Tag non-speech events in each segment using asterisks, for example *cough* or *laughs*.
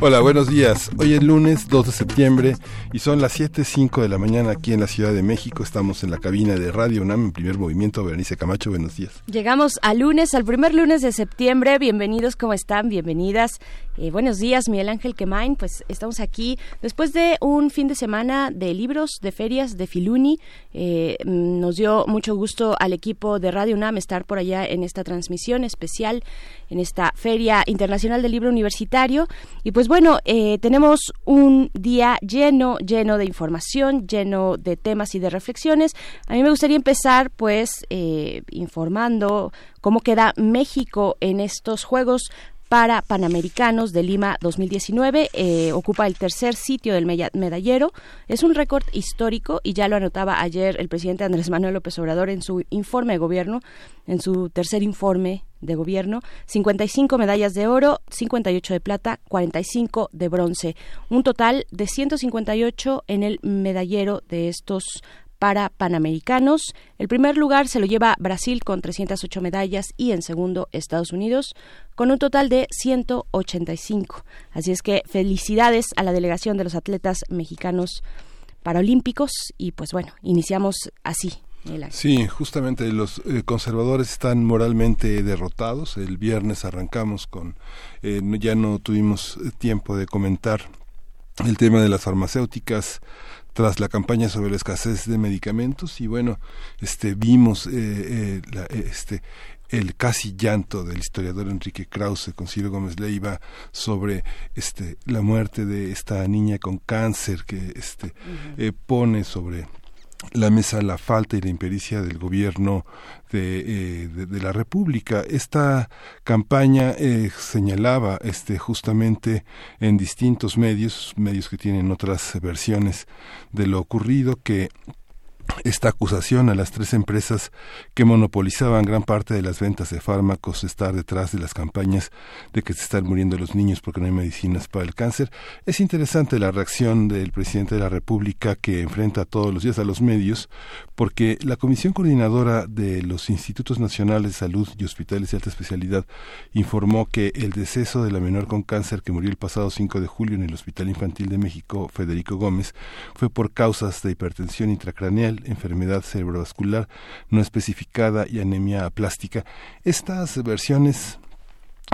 Hola, buenos días. Hoy es lunes 2 de septiembre y son las 7.05 de la mañana aquí en la Ciudad de México. Estamos en la cabina de Radio UNAM en primer movimiento. Berenice Camacho, buenos días. Llegamos al lunes, al primer lunes de septiembre. Bienvenidos, ¿cómo están? Bienvenidas. Eh, buenos días, Miguel Ángel Quemain. Pues estamos aquí después de un fin de semana de libros, de ferias, de Filuni. Eh, nos dio mucho gusto al equipo de Radio UNAM estar por allá en esta transmisión especial, en esta Feria Internacional del Libro Universitario. Y pues bueno, eh, tenemos un día lleno, lleno de información, lleno de temas y de reflexiones. A mí me gustaría empezar pues eh, informando cómo queda México en estos Juegos para Panamericanos de Lima 2019. Eh, ocupa el tercer sitio del medallero. Es un récord histórico y ya lo anotaba ayer el presidente Andrés Manuel López Obrador en su informe de gobierno, en su tercer informe de gobierno, 55 medallas de oro, 58 de plata, 45 de bronce, un total de 158 en el medallero de estos para Panamericanos. El primer lugar se lo lleva Brasil con 308 medallas y en segundo Estados Unidos con un total de 185. Así es que felicidades a la delegación de los atletas mexicanos paralímpicos y pues bueno, iniciamos así Sí, justamente los eh, conservadores están moralmente derrotados. El viernes arrancamos con, eh, ya no tuvimos eh, tiempo de comentar el tema de las farmacéuticas tras la campaña sobre la escasez de medicamentos y bueno, este vimos este el casi llanto del historiador Enrique Krause con Ciro Gómez Leiva sobre este la muerte de esta niña con cáncer que este pone sobre la mesa la falta y la impericia del gobierno de, eh, de, la República. Esta campaña eh, señalaba este, justamente en distintos medios, medios que tienen otras versiones de lo ocurrido, que esta acusación a las tres empresas que monopolizaban gran parte de las ventas de fármacos estar detrás de las campañas de que se están muriendo los niños porque no hay medicinas para el cáncer. Es interesante la reacción del presidente de la República que enfrenta todos los días a los medios porque la Comisión Coordinadora de los Institutos Nacionales de Salud y Hospitales de Alta Especialidad informó que el deceso de la menor con cáncer que murió el pasado 5 de julio en el Hospital Infantil de México, Federico Gómez, fue por causas de hipertensión intracraneal enfermedad cerebrovascular no especificada y anemia plástica. Estas versiones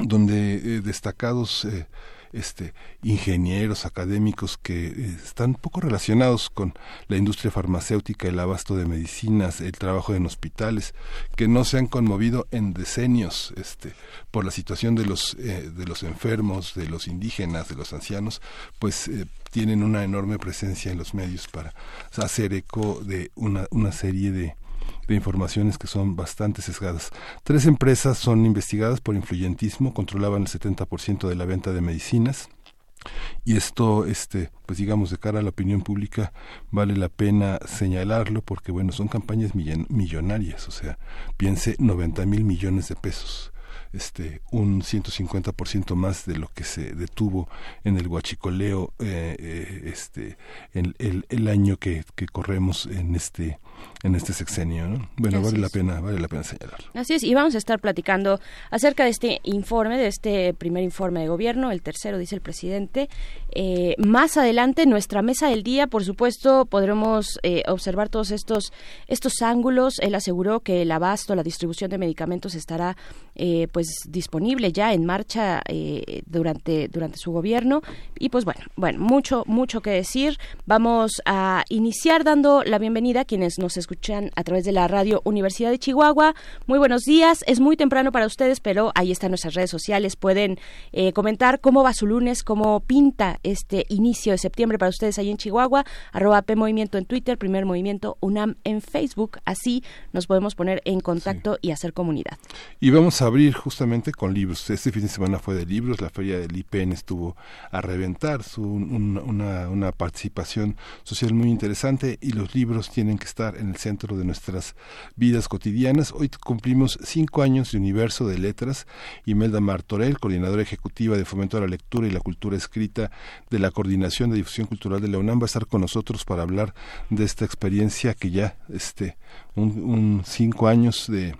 donde eh, destacados eh, este, ingenieros académicos que eh, están poco relacionados con la industria farmacéutica, el abasto de medicinas, el trabajo en hospitales, que no se han conmovido en decenios este, por la situación de los, de los enfermos, de los indígenas, de los ancianos, pues tienen una enorme presencia en los medios para hacer eco de una, una serie de, de informaciones que son bastante sesgadas. Tres empresas son investigadas por influyentismo, controlaban el 70% de la venta de medicinas. Y esto, este, pues digamos, de cara a la opinión pública, vale la pena señalarlo porque, bueno, son campañas millonarias, o sea, piense 90 mil millones de pesos este un 150% más de lo que se detuvo en el huachicoleo eh, eh, este el, el, el, año que, que corremos en este en este sexenio. ¿no? Bueno, vale la pena, vale la pena señalarlo. Así es, y vamos a estar platicando acerca de este informe, de este primer informe de gobierno, el tercero, dice el presidente. Eh, más adelante, nuestra mesa del día, por supuesto, podremos eh, observar todos estos, estos ángulos. Él aseguró que el abasto, la distribución de medicamentos estará eh, pues disponible ya en marcha durante, durante su gobierno. Y pues bueno, bueno, mucho, mucho que decir. Vamos a iniciar dando la bienvenida a quienes nos escuchan a través de la radio Universidad de Chihuahua. Muy buenos días. Es muy temprano para ustedes, pero ahí están nuestras redes sociales. Pueden eh, comentar cómo va su lunes, cómo pinta este inicio de septiembre para ustedes ahí en Chihuahua. Arroba P Movimiento en Twitter, Primer Movimiento UNAM en Facebook. Así nos podemos poner en contacto y hacer comunidad. Y vamos a abrir justamente con libros. Este fin de semana fue de libros, la feria del IPN estuvo a reventar, su, una, una participación social muy interesante y los libros tienen que estar en el centro de nuestras vidas cotidianas. Hoy cumplimos cinco años de Universo de Letras. Imelda Martorell, coordinadora ejecutiva de Fomento a la Lectura y la Cultura Escrita de la Coordinación de Difusión Cultural de la UNAM, va a estar con nosotros para hablar de esta experiencia que ya, este, un cinco años de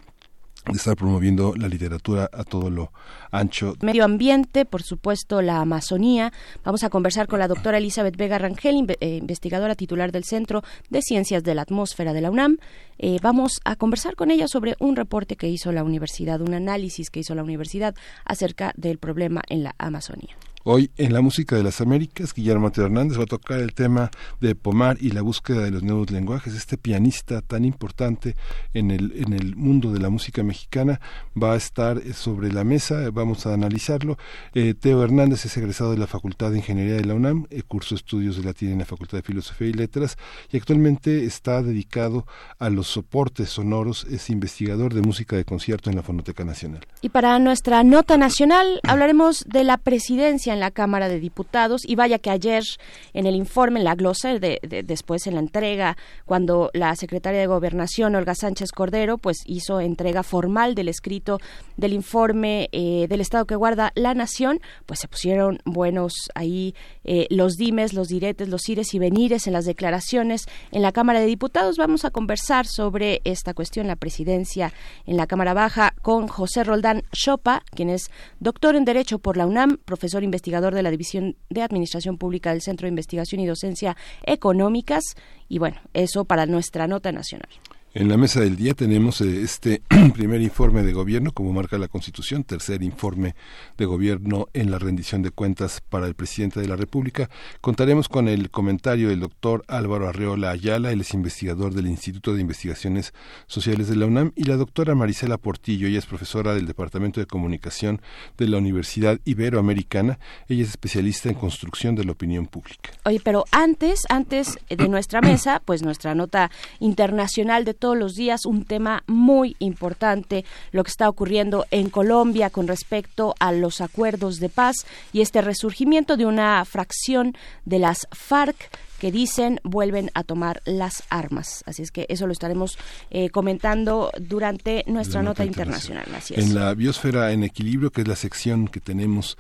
estar promoviendo la literatura a todo lo ancho. Medio ambiente, por supuesto, la Amazonía. Vamos a conversar con la doctora Elizabeth Vega Rangel, eh, investigadora titular del Centro de Ciencias de la Atmósfera de la UNAM. Eh, vamos a conversar con ella sobre un reporte que hizo la universidad, un análisis que hizo la universidad acerca del problema en la Amazonía. Hoy en la música de las Américas, Guillermo Mateo Hernández va a tocar el tema de Pomar y la búsqueda de los nuevos lenguajes. Este pianista tan importante en el, en el mundo de la música mexicana va a estar sobre la mesa, vamos a analizarlo. Eh, Teo Hernández es egresado de la Facultad de Ingeniería de la UNAM, eh, curso estudios de latín en la Facultad de Filosofía y Letras y actualmente está dedicado a los soportes sonoros, es investigador de música de concierto en la Fonoteca Nacional. Y para nuestra nota nacional hablaremos de la presidencia en la Cámara de Diputados y vaya que ayer en el informe, en la glosa, de, después en la entrega, cuando la secretaria de Gobernación, Olga Sánchez Cordero, pues hizo entrega formal del escrito del informe eh, del Estado que guarda la Nación, pues se pusieron buenos ahí eh, los dimes, los diretes, los ires y venires en las declaraciones en la Cámara de Diputados. Vamos a conversar sobre esta cuestión, la presidencia en la Cámara Baja, con José Roldán Chopa, quien es doctor en Derecho por la UNAM, profesor investigador investigador de la División de Administración Pública del Centro de Investigación y Docencia Económicas. Y bueno, eso para nuestra nota nacional. En la mesa del día tenemos eh, este *clears throat* primer informe de gobierno, como marca la Constitución, tercer informe de gobierno en la rendición de cuentas para el presidente de la República. Contaremos con el comentario del doctor Álvaro Arreola Ayala, él es investigador del Instituto de Investigaciones Sociales de la UNAM, y la doctora Marisela Portillo, ella es profesora del Departamento de Comunicación de la Universidad Iberoamericana. Ella es especialista en construcción de la opinión pública. Oye, pero antes, antes de nuestra mesa, pues nuestra nota internacional de todos los días un tema muy importante, lo que está ocurriendo en Colombia con respecto a los acuerdos de paz y este resurgimiento de una fracción de las FARC que dicen vuelven a tomar las armas. Así es que eso lo estaremos eh, comentando durante nuestra nota, internacional. En la biosfera en equilibrio, que es la sección que tenemos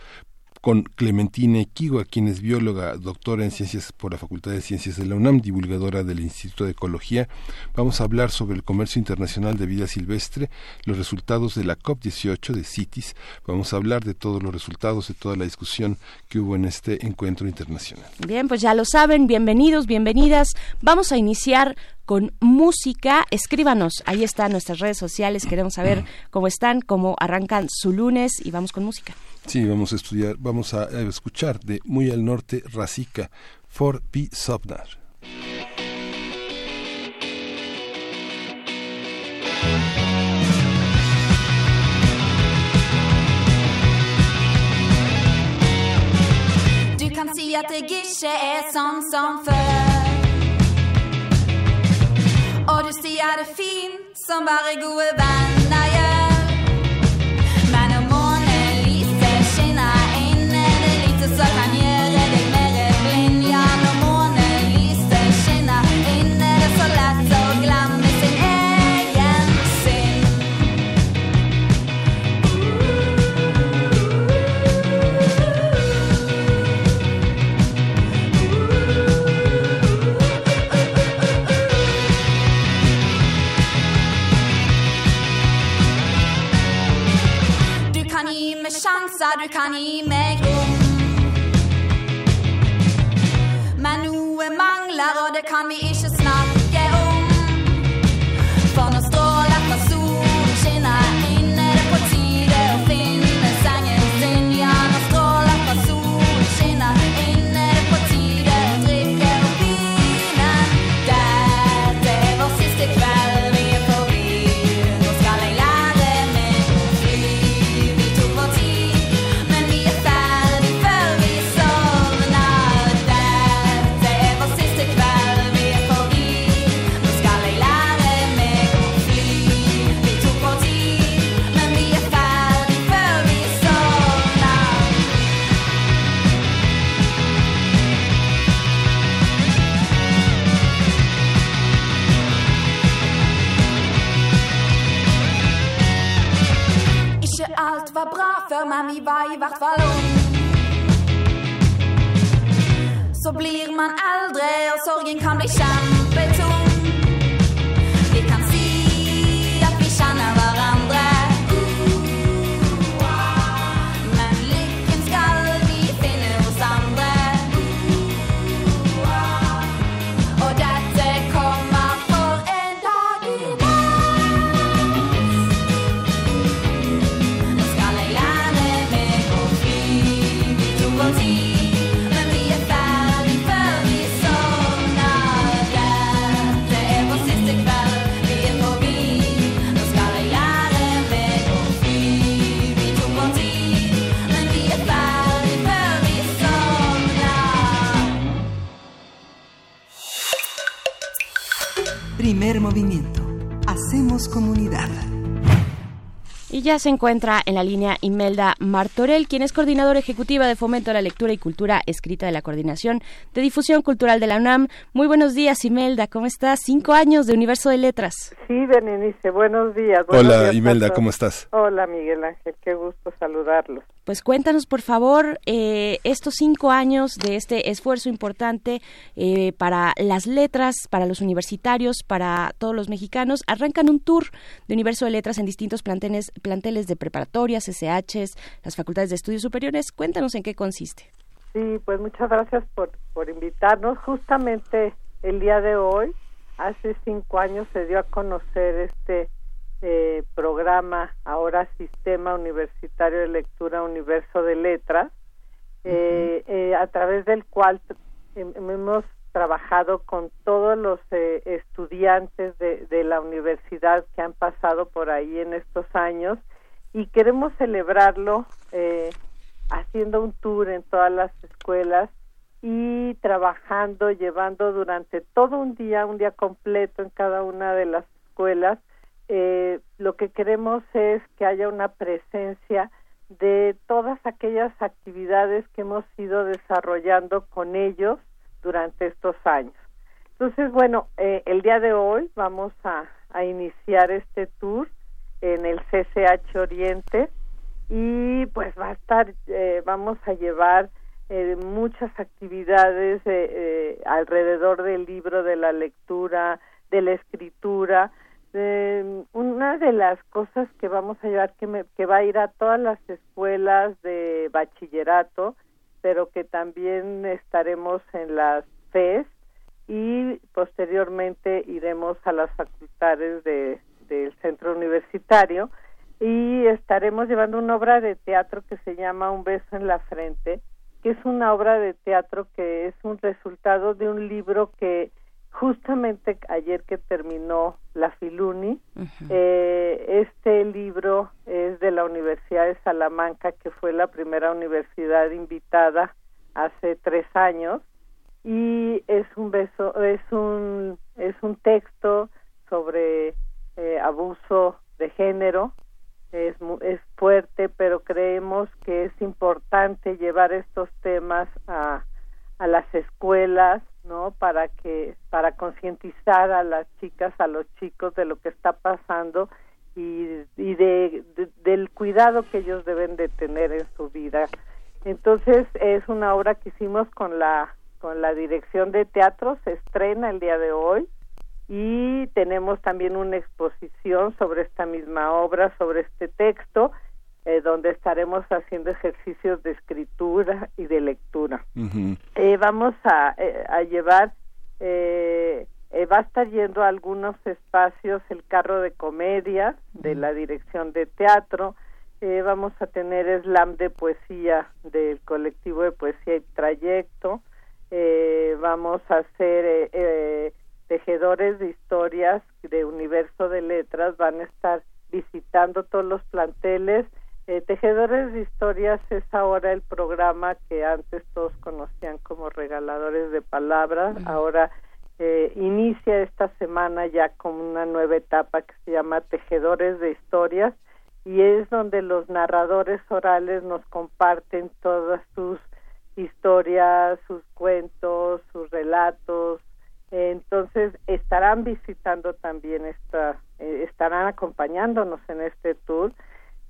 con Clementina Equigua, quien es bióloga, doctora en ciencias por la Facultad de Ciencias de la UNAM, divulgadora del Instituto de Ecología. Vamos a hablar sobre el comercio internacional de vida silvestre, los resultados de la COP18 de CITES. Vamos a hablar de todos los resultados, de toda la discusión que hubo en este encuentro internacional. Bien, pues ya lo saben, bienvenidos, bienvenidas. Vamos a iniciar con música. Escríbanos, ahí están nuestras redes sociales, queremos saber cómo están, cómo arrancan su lunes y vamos con música. Sí, vamos a estudiar, vamos a escuchar de muy al norte Rasica, For P. Sobnar. Du kan si at jeg ikke er sånn som før. Og du sier det fint som bare gode venner gjør. Sjanser, du kan gi meg. Men noe mangler, og det kan vi ikke for men vi var i hvert fall ung. Så blir man eldre, og sorgen kan bli kjempetung. Primer movimiento. Hacemos comunidad. Y ya se encuentra en la línea Imelda Martorell, quien es coordinadora ejecutiva de Fomento a la Lectura y Cultura Escrita de la Coordinación de Difusión Cultural de la UNAM. Muy buenos días, Imelda, ¿cómo estás? Cinco años de Universo de Letras. Sí, Berenice, buenos días. buenos Hola, días Imelda. ¿cómo estás? Hola, Miguel Ángel, qué gusto saludarlos. Pues cuéntanos, por favor, eh, estos cinco años de este esfuerzo importante eh, para las letras, para los universitarios, para todos los mexicanos. Arrancan un tour de Universo de Letras en distintos planteles, planteles de preparatorias, SHs, las facultades de estudios superiores. Cuéntanos en qué consiste. Sí, pues muchas gracias por, por invitarnos. Justamente el día de hoy, hace cinco años, se dio a conocer este eh, programa, ahora Sistema Universitario de Lectura Universo de Letras, eh, eh, a través del cual eh, hemos trabajado con todos los eh, estudiantes de, de la universidad que han pasado por ahí en estos años y queremos celebrarlo eh, haciendo un tour en todas las escuelas y trabajando, llevando durante todo un día, un día completo en cada una de las escuelas. Eh, lo que queremos es que haya una presencia de todas aquellas actividades que hemos ido desarrollando con ellos durante estos años. Entonces, bueno, eh, el día de hoy vamos a, iniciar este tour en el CCH Oriente y pues va a estar, eh, vamos a llevar eh, muchas actividades eh, eh, alrededor del libro, de la lectura, de la escritura. Eh, una de las cosas que vamos a llevar que, me, que va a ir a todas las escuelas de bachillerato, pero que también estaremos en las FES y posteriormente iremos a las facultades de, del centro universitario y estaremos llevando una obra de teatro que se llama Un beso en la frente, que es una obra de teatro que es un resultado de un libro que justamente ayer que terminó la Filuni, eh, este libro es de la Universidad de Salamanca, que fue la primera universidad invitada hace tres años, y es un beso, es un, es un texto sobre eh, abuso de género, es, es fuerte, pero creemos que es importante llevar estos temas a, a las escuelas, ¿no? Para que para concientizar a las chicas, a los chicos de lo que está pasando y, y de, de- del cuidado que ellos deben de tener en su vida. Entonces es una obra que hicimos con la con la dirección de teatro, se estrena el día de hoy y tenemos también una exposición sobre esta misma obra, sobre este texto, eh, donde estaremos haciendo ejercicios de escritura y de lectura. Eh, vamos a, eh, a llevar, eh, eh, va a estar yendo a algunos espacios el carro de comedia de la dirección de teatro, vamos a tener slam de poesía del colectivo de poesía y trayecto, eh, vamos a hacer tejedores de historias de universo de letras, van a estar visitando todos los planteles. Eh, tejedores de historias es ahora el programa que antes todos conocían como regaladores de palabras, ahora eh, inicia esta semana ya con una nueva etapa que se llama tejedores de historias y es donde los narradores orales nos comparten todas sus historias, sus cuentos, sus relatos. Entonces estarán visitando también esta, eh, estarán acompañándonos en este tour.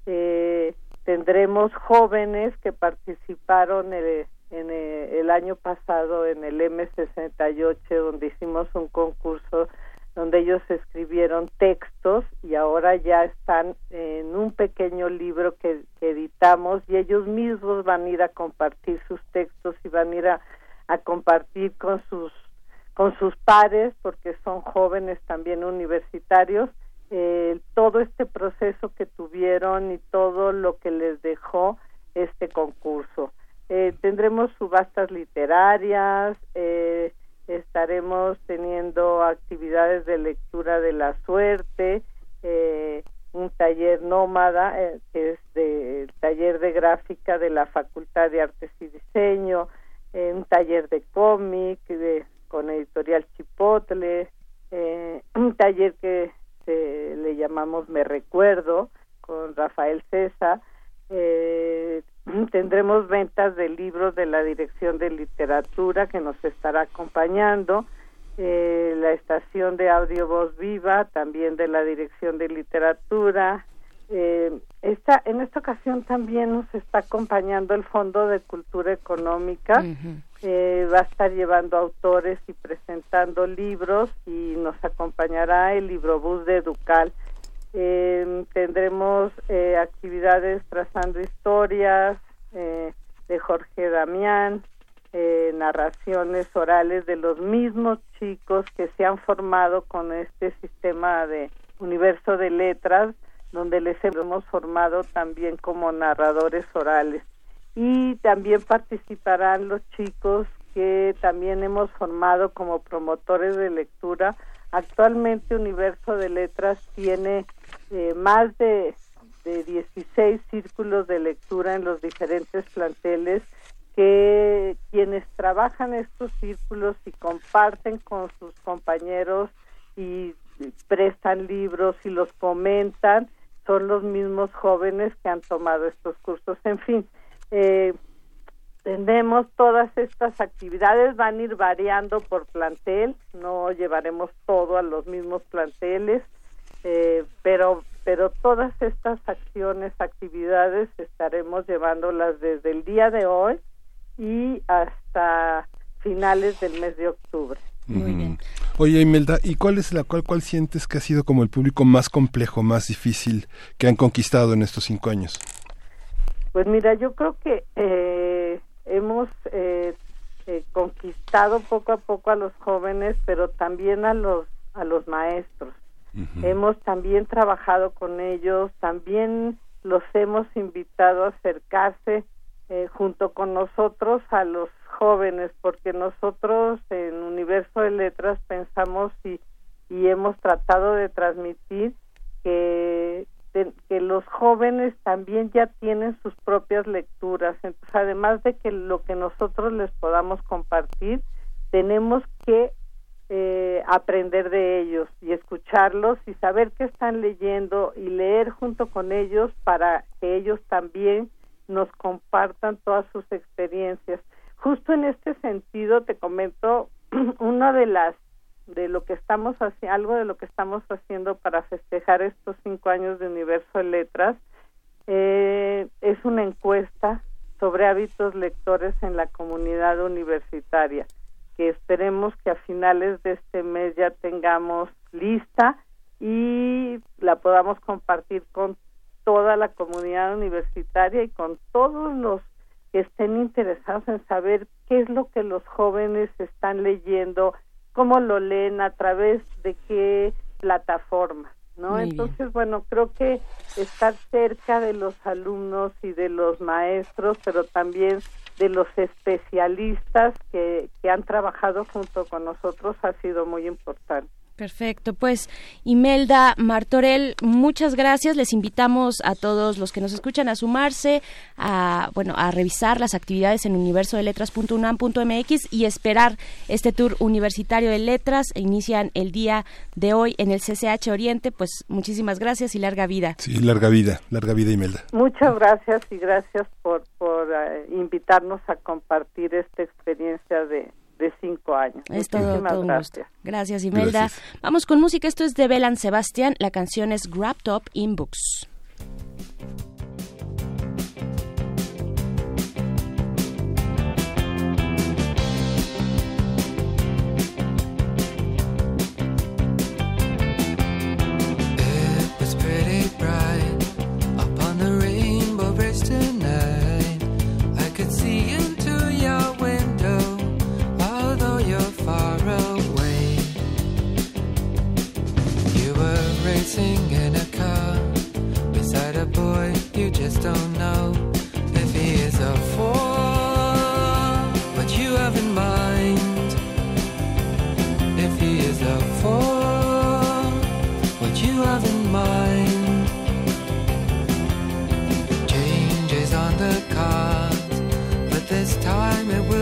Eh, tendremos jóvenes que participaron el, en el, el año pasado en el M68 donde hicimos un concurso donde ellos escribieron textos y ahora ya están en un pequeño libro que, que editamos y ellos mismos van a ir a compartir sus textos y van a ir a, a compartir con sus con sus pares porque son jóvenes también universitarios eh, todo este proceso que tuvieron y todo lo que les dejó este concurso. Eh, tendremos subastas literarias eh, estaremos teniendo actividades de lectura de la suerte, eh, un taller nómada, eh, que es de, el taller de gráfica de la Facultad de Artes y Diseño, eh, un taller de cómic de, con editorial Chipotle, un taller que se, le llamamos Me Recuerdo con Rafael César, eh, tendremos ventas de libros de la Dirección de Literatura que nos estará acompañando, eh, la estación de audio Voz Viva también de la Dirección de Literatura. Eh, esta, en esta ocasión también nos está acompañando el Fondo de Cultura Económica. Ujú. Eh, va a estar llevando autores y presentando libros y nos acompañará el librobús de Educal. Eh, tendremos eh, actividades trazando historias eh, de Jorge Damián, eh, narraciones orales de los mismos chicos que se han formado con este sistema de universo de letras, donde les hemos formado también como narradores orales. Y también participarán los chicos que también hemos formado como promotores de lectura. Actualmente Universo de Letras tiene eh, más de, de 16 círculos de lectura en los diferentes planteles que quienes trabajan estos círculos y comparten con sus compañeros y prestan libros y los comentan son los mismos jóvenes que han tomado estos cursos. En fin, eh, tenemos todas estas actividades, van a ir variando por plantel, no llevaremos todo a los mismos planteles, eh, pero pero todas estas acciones, actividades estaremos llevándolas desde el día de hoy y hasta finales del mes de octubre. Muy bien. Oye, Imelda, ¿y cuál es la cual cuál sientes que ha sido como el público más complejo, más difícil que han conquistado en estos cinco años? Pues mira, yo creo que eh, hemos eh, eh, conquistado poco a poco a los jóvenes, pero también a los a los maestros. Hemos también trabajado con ellos, también los hemos invitado a acercarse eh, junto con nosotros a los jóvenes, porque nosotros en Universo de Letras pensamos y, y hemos tratado de transmitir que, que los jóvenes también ya tienen sus propias lecturas. Entonces, además de que lo que nosotros les podamos compartir, tenemos que eh, aprender de ellos y escucharlos y saber qué están leyendo y leer junto con ellos para que ellos también nos compartan todas sus experiencias. Justo en este sentido te comento *clears throat* una de las de lo que estamos haciendo, algo de lo que estamos haciendo para festejar estos cinco años de Universo de Letras eh, es una encuesta sobre hábitos lectores en la comunidad universitaria que esperemos que a finales de este mes ya tengamos lista y la podamos compartir con toda la comunidad universitaria y con todos los que estén interesados en saber qué es lo que los jóvenes están leyendo, cómo lo leen, a través de qué plataformas, ¿no? Muy bien. Entonces, bueno, creo que estar cerca de los alumnos y de los maestros, pero también de los especialistas que, que han trabajado junto con nosotros ha sido muy importante. Perfecto, pues Imelda Martorell, muchas gracias. Les invitamos a todos los que nos escuchan a sumarse, a bueno, a revisar las actividades en universodeletras.unam.mx y esperar este tour universitario de letras. Inician el día de hoy en el CCH Oriente. Pues muchísimas gracias y larga vida. Sí, larga vida, larga vida, Imelda. Muchas gracias y gracias por, por eh, invitarnos a compartir esta experiencia de, de cinco años. Es Muchísimas todo, todo gracias. Gusto. Gracias, Imelda. Gracias. Vamos con música. Esto es de Belan Sebastián. La canción es Wrapped Up in Books. bright upon the rainbow bridge tonight. I could see you. dancing in a car beside a boy you just don't know if he is a fool, what you have in mind. If he is a fool, what you have in mind. Changes on the cards, but this time it will.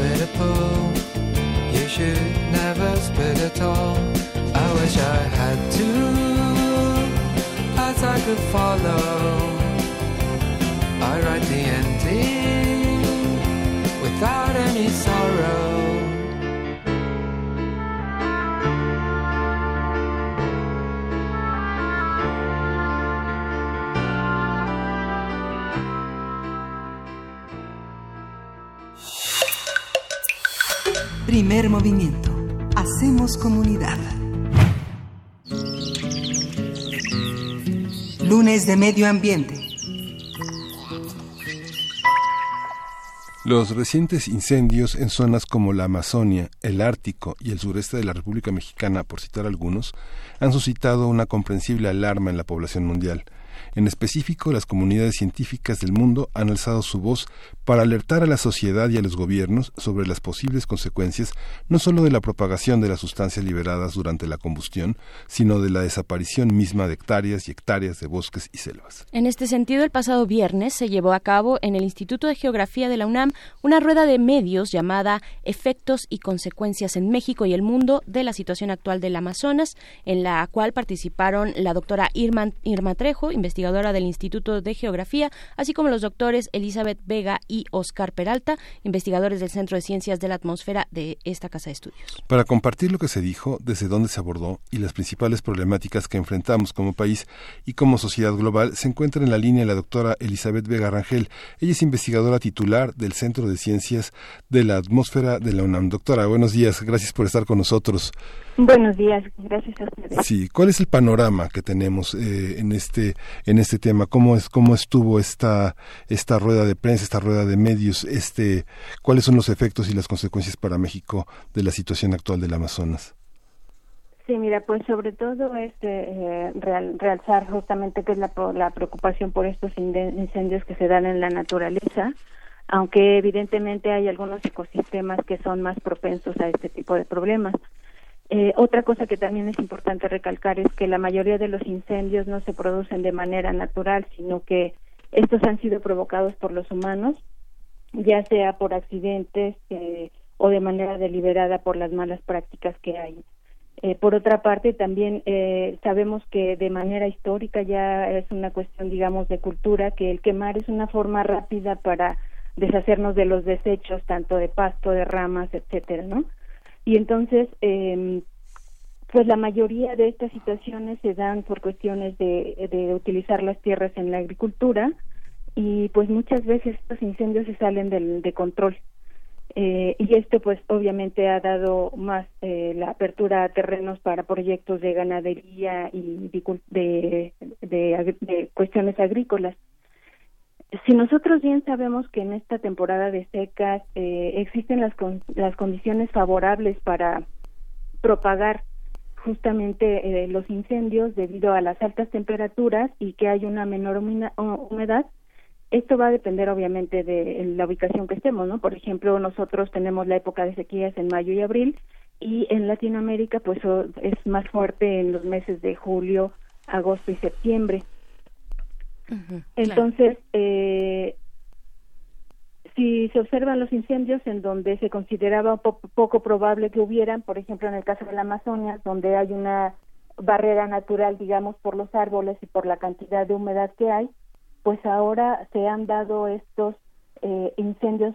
split a pool. You should never spit at all. I wish I had two paths I could follow. I write the ending without any sorrow. Primer movimiento. Hacemos comunidad. Lunes de Medio Ambiente. Los recientes incendios en zonas como la Amazonia, el Ártico y el sureste de la República Mexicana, por citar algunos, han suscitado una comprensible alarma en la población mundial. En específico, las comunidades científicas del mundo han alzado su voz para alertar a la sociedad y a los gobiernos sobre las posibles consecuencias no solo de la propagación de las sustancias liberadas durante la combustión, sino de la desaparición misma de hectáreas y hectáreas de bosques y selvas. En este sentido, el pasado viernes se llevó a cabo en el Instituto de Geografía de la UNAM una rueda de medios llamada Efectos y consecuencias en México y el mundo de la situación actual del Amazonas, en la cual participaron la doctora Irma, Irma Trejo, investigadora del Instituto de Geografía, así como los doctores Elizabeth Vega y Oscar Peralta, investigadores del Centro de Ciencias de la Atmósfera de esta Casa de Estudios. Para compartir lo que se dijo, desde dónde se abordó y las principales problemáticas que enfrentamos como país y como sociedad global, se encuentra en la línea la doctora Elizabeth Vega Rangel. Ella es investigadora titular del Centro de Ciencias de la Atmósfera de la UNAM. Doctora, buenos días, gracias por estar con nosotros. Buenos días, gracias a ustedes. Sí, ¿cuál es el panorama que tenemos eh, en este en este tema? ¿Cómo es cómo estuvo esta esta rueda de prensa, esta rueda de medios? Este, ¿cuáles son los efectos y las consecuencias para México de la situación actual del Amazonas? Sí, mira, pues sobre todo es eh, real- realzar justamente que es la, la preocupación por estos incendios que se dan en la naturaleza, aunque evidentemente hay algunos ecosistemas que son más propensos a este tipo de problemas. Eh, otra cosa que también es importante recalcar es que la mayoría de los incendios no se producen de manera natural, sino que estos han sido provocados por los humanos, ya sea por accidentes eh, o de manera deliberada por las malas prácticas que hay. Eh, por otra parte, también eh, sabemos que de manera histórica ya es una cuestión, digamos, de cultura, que el quemar es una forma rápida para deshacernos de los desechos, tanto de pasto, de ramas, etcétera, ¿no? Y entonces, eh, pues la mayoría de estas situaciones se dan por cuestiones de, de utilizar las tierras en la agricultura y pues muchas veces estos incendios se salen del, de control. Eh, y esto pues obviamente ha dado más eh, la apertura a terrenos para proyectos de ganadería y de, de, agri- de cuestiones agrícolas. Si nosotros bien sabemos que en esta temporada de secas eh, existen las, con- las condiciones favorables para propagar justamente eh, los incendios debido a las altas temperaturas y que hay una menor humedad, esto va a depender obviamente de la ubicación que estemos, ¿no? Por ejemplo, nosotros tenemos la época de sequías en mayo y abril y en Latinoamérica pues es más fuerte en los meses de julio, agosto y septiembre. Entonces, eh, si se observan los incendios en donde se consideraba po- poco probable que hubieran, por ejemplo, en el caso de la Amazonia, donde hay una barrera natural, digamos, por los árboles y por la cantidad de humedad que hay, pues ahora se han dado estos eh, incendios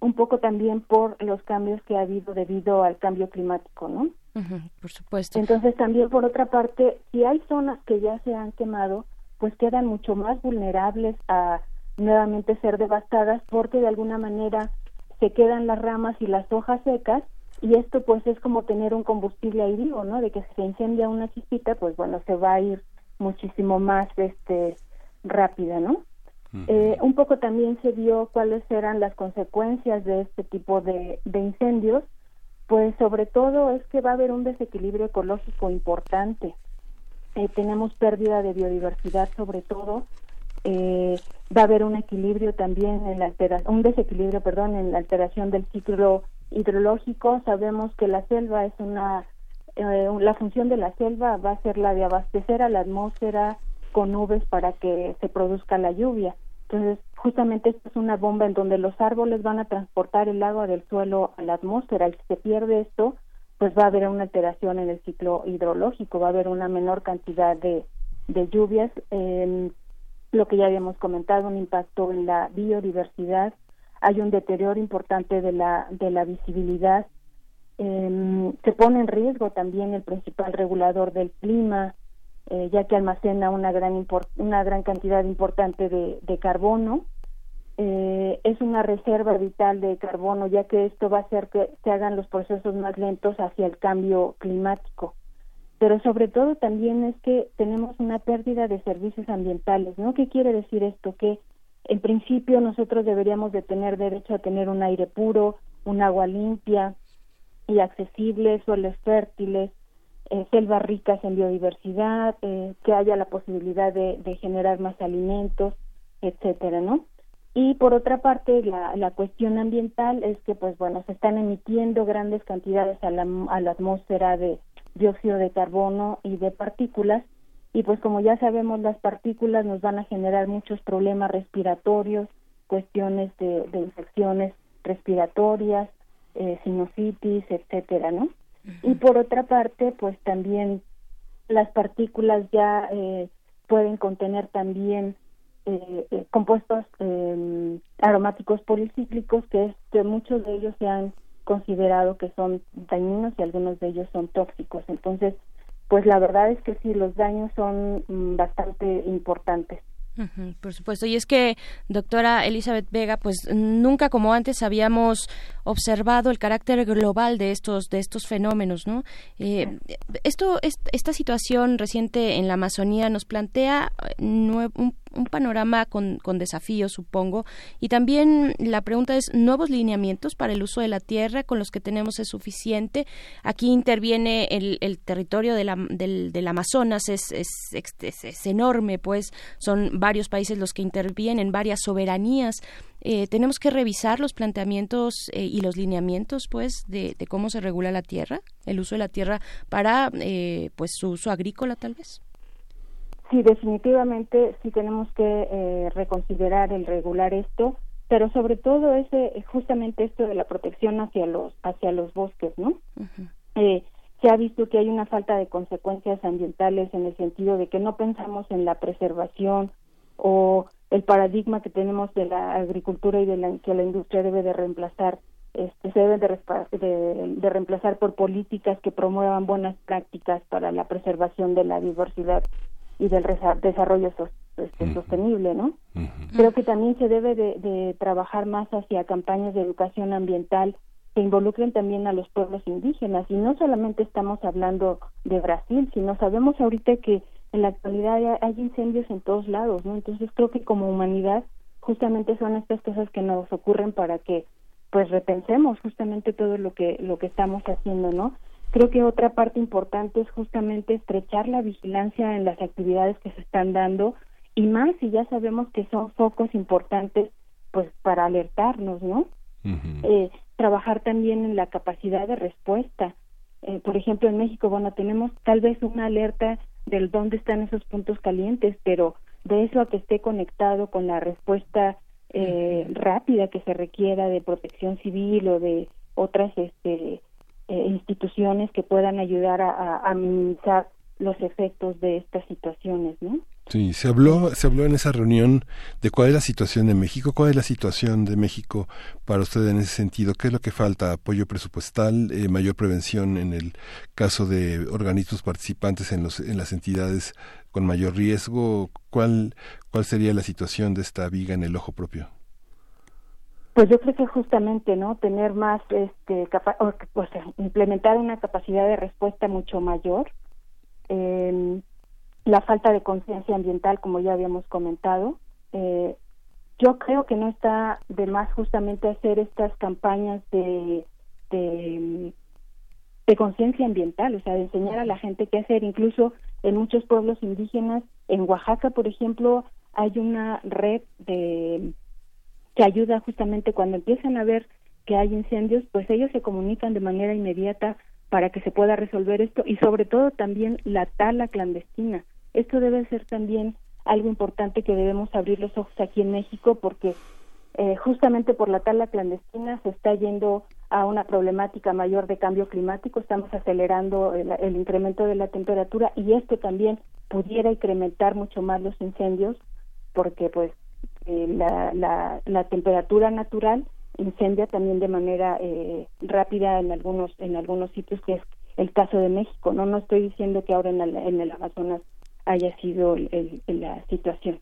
un poco también por los cambios que ha habido debido al cambio climático, ¿no? Por supuesto. Entonces también por otra parte, si hay zonas que ya se han quemado, pues quedan mucho más vulnerables a nuevamente ser devastadas porque de alguna manera se quedan las ramas y las hojas secas y esto pues es como tener un combustible ahí vivo, ¿no? De que si se incendia una chispita, pues bueno, se va a ir muchísimo más este rápida, ¿no? Eh, un poco también se vio cuáles eran las consecuencias de este tipo de, de incendios, pues sobre todo es que va a haber un desequilibrio ecológico importante. Eh, tenemos pérdida de biodiversidad sobre todo, eh, va a haber un equilibrio también en la altera un desequilibrio, perdón, en la alteración del ciclo hidrológico. Sabemos que la selva es una eh, la función de la selva va a ser la de abastecer a la atmósfera con nubes para que se produzca la lluvia. Entonces, justamente esto es una bomba en donde los árboles van a transportar el agua del suelo a la atmósfera y si se pierde esto, pues va a haber una alteración en el ciclo hidrológico, va a haber una menor cantidad de, de lluvias, eh, lo que ya habíamos comentado, un impacto en la biodiversidad, hay un deterioro importante de la, de la visibilidad, eh, se pone en riesgo también el principal regulador del clima, eh, ya que almacena una gran, import- una gran cantidad importante de, de carbono. Eh, es una reserva vital de carbono, ya que esto va a hacer que se hagan los procesos más lentos hacia el cambio climático. Pero sobre todo también es que tenemos una pérdida de servicios ambientales, ¿no? ¿Qué quiere decir esto? Que en principio nosotros deberíamos de tener derecho a tener un aire puro, un agua limpia y accesible, suelos fértiles, eh, selvas ricas en biodiversidad, eh, que haya la posibilidad de, de generar más alimentos, etcétera, ¿no? Y por otra parte, la, la cuestión ambiental es que, pues bueno, se están emitiendo grandes cantidades a la, a la atmósfera de dióxido de carbono y de partículas, y pues como ya sabemos, las partículas nos van a generar muchos problemas respiratorios, cuestiones de, de infecciones respiratorias, eh, sinusitis, etcétera, ¿no? Y por otra parte, pues también las partículas ya eh, pueden contener también eh, eh, compuestos eh, aromáticos policíclicos que, muchos de ellos se han considerado que son dañinos y algunos de ellos son tóxicos. Entonces, pues la verdad es que sí, los daños son mm, bastante importantes. Por supuesto. Y es que, doctora Elizabeth Vega, pues nunca como antes habíamos observado el carácter global de estos de estos fenómenos, ¿no? Eh, esto, est- esta situación reciente en la Amazonía nos plantea eh, nue- un, un panorama con, con desafíos, supongo, y también la pregunta es nuevos lineamientos para el uso de la tierra con los que tenemos es suficiente. Aquí interviene el, el territorio del, del Amazonas es, es, es- es enorme, pues son varios países los que intervienen, varias soberanías. Eh, tenemos que revisar los planteamientos eh, y los lineamientos, pues, de, de cómo se regula la tierra, el uso de la tierra para, eh, pues, su uso agrícola, tal vez. Sí, definitivamente sí tenemos que eh, reconsiderar el regular esto, pero sobre todo ese justamente esto de la protección hacia los hacia los bosques, ¿no? Eh, se ha visto que hay una falta de consecuencias ambientales en el sentido de que no pensamos en la preservación o el paradigma que tenemos de la agricultura y de la que la industria debe de reemplazar este, se deben de, de, de reemplazar por políticas que promuevan buenas prácticas para la preservación de la diversidad y del desarrollo este, sostenible, ¿no? Creo que también se debe de, de trabajar más hacia campañas de educación ambiental que involucren también a los pueblos indígenas y no solamente estamos hablando de Brasil, sino sabemos ahorita que en la actualidad hay incendios en todos lados, ¿no? Entonces creo que como humanidad justamente son estas cosas que nos ocurren para que pues repensemos justamente todo lo que lo que estamos haciendo, ¿no? Creo que otra parte importante es justamente estrechar la vigilancia en las actividades que se están dando y más si ya sabemos que son focos importantes pues para alertarnos, ¿no? eh, trabajar también en la capacidad de respuesta. Eh, por ejemplo, en México, bueno, tenemos tal vez una alerta del dónde están esos puntos calientes, pero de eso a que esté conectado con la respuesta eh, rápida que se requiera de protección civil o de otras este, eh, instituciones que puedan ayudar a, minimizar los efectos de estas situaciones, ¿no? Sí, se habló, se habló en esa reunión de cuál es la situación de México, cuál es la situación de México para usted en ese sentido, qué es lo que falta, apoyo presupuestal, eh, mayor prevención en el caso de organismos participantes en, los, en las entidades con mayor riesgo, cuál, cuál sería la situación de esta viga en el ojo propio. Pues yo creo que justamente, ¿no? Tener más, este, capa o, o sea, implementar una capacidad de respuesta mucho mayor. Eh, la falta de conciencia ambiental, como ya habíamos comentado. Eh, yo creo que no está de más justamente hacer estas campañas de, de, de conciencia ambiental, o sea, de enseñar a la gente qué hacer. Incluso en muchos pueblos indígenas, en Oaxaca, por ejemplo, hay una red de que ayuda justamente cuando empiezan a ver que hay incendios, pues ellos se comunican de manera inmediata para que se pueda resolver esto y sobre todo también la tala clandestina. Esto debe ser también algo importante que debemos abrir los ojos aquí en México porque eh, justamente por la tala clandestina se está yendo a una problemática mayor de cambio climático, estamos acelerando el, el incremento de la temperatura y esto también pudiera incrementar mucho más los incendios porque pues eh, la, la, la temperatura natural incendia también de manera eh, rápida en algunos en algunos sitios que es el caso de México no no estoy diciendo que ahora en el, en el Amazonas haya sido el- el- la situación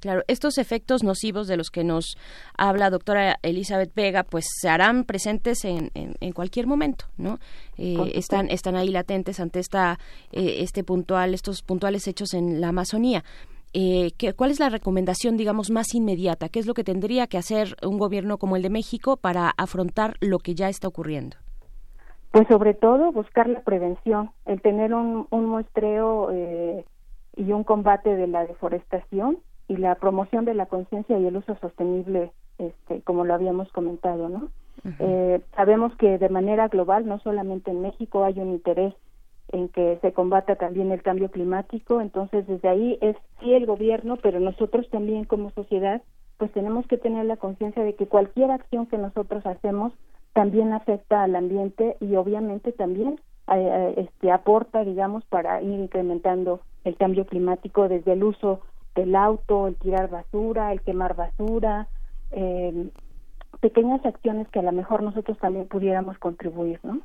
Claro, estos efectos nocivos de los que nos habla doctora Elizabeth Vega, pues se harán presentes en, en, en cualquier momento, ¿no? Eh, están están ahí latentes ante esta eh, este puntual estos puntuales hechos en la Amazonía. Eh, ¿qué- ¿Cuál es la recomendación, digamos, más inmediata? ¿Qué es lo que tendría que hacer un gobierno como el de México para afrontar lo que ya está ocurriendo? Pues sobre todo buscar la prevención, el tener un, un muestreo eh, y un combate de la deforestación y la promoción de la conciencia y el uso sostenible, este, como lo habíamos comentado, ¿no? Eh, sabemos que de manera global, no solamente en México, hay un interés en que se combata también el cambio climático, entonces desde ahí es sí el gobierno, pero nosotros también como sociedad, pues tenemos que tener la conciencia de que cualquier acción que nosotros hacemos también afecta al ambiente y obviamente también eh, eh, este aporta, digamos, para ir incrementando el cambio climático desde el uso del auto, el tirar basura, el quemar basura, eh, pequeñas acciones que a lo mejor nosotros también pudiéramos contribuir, ¿no?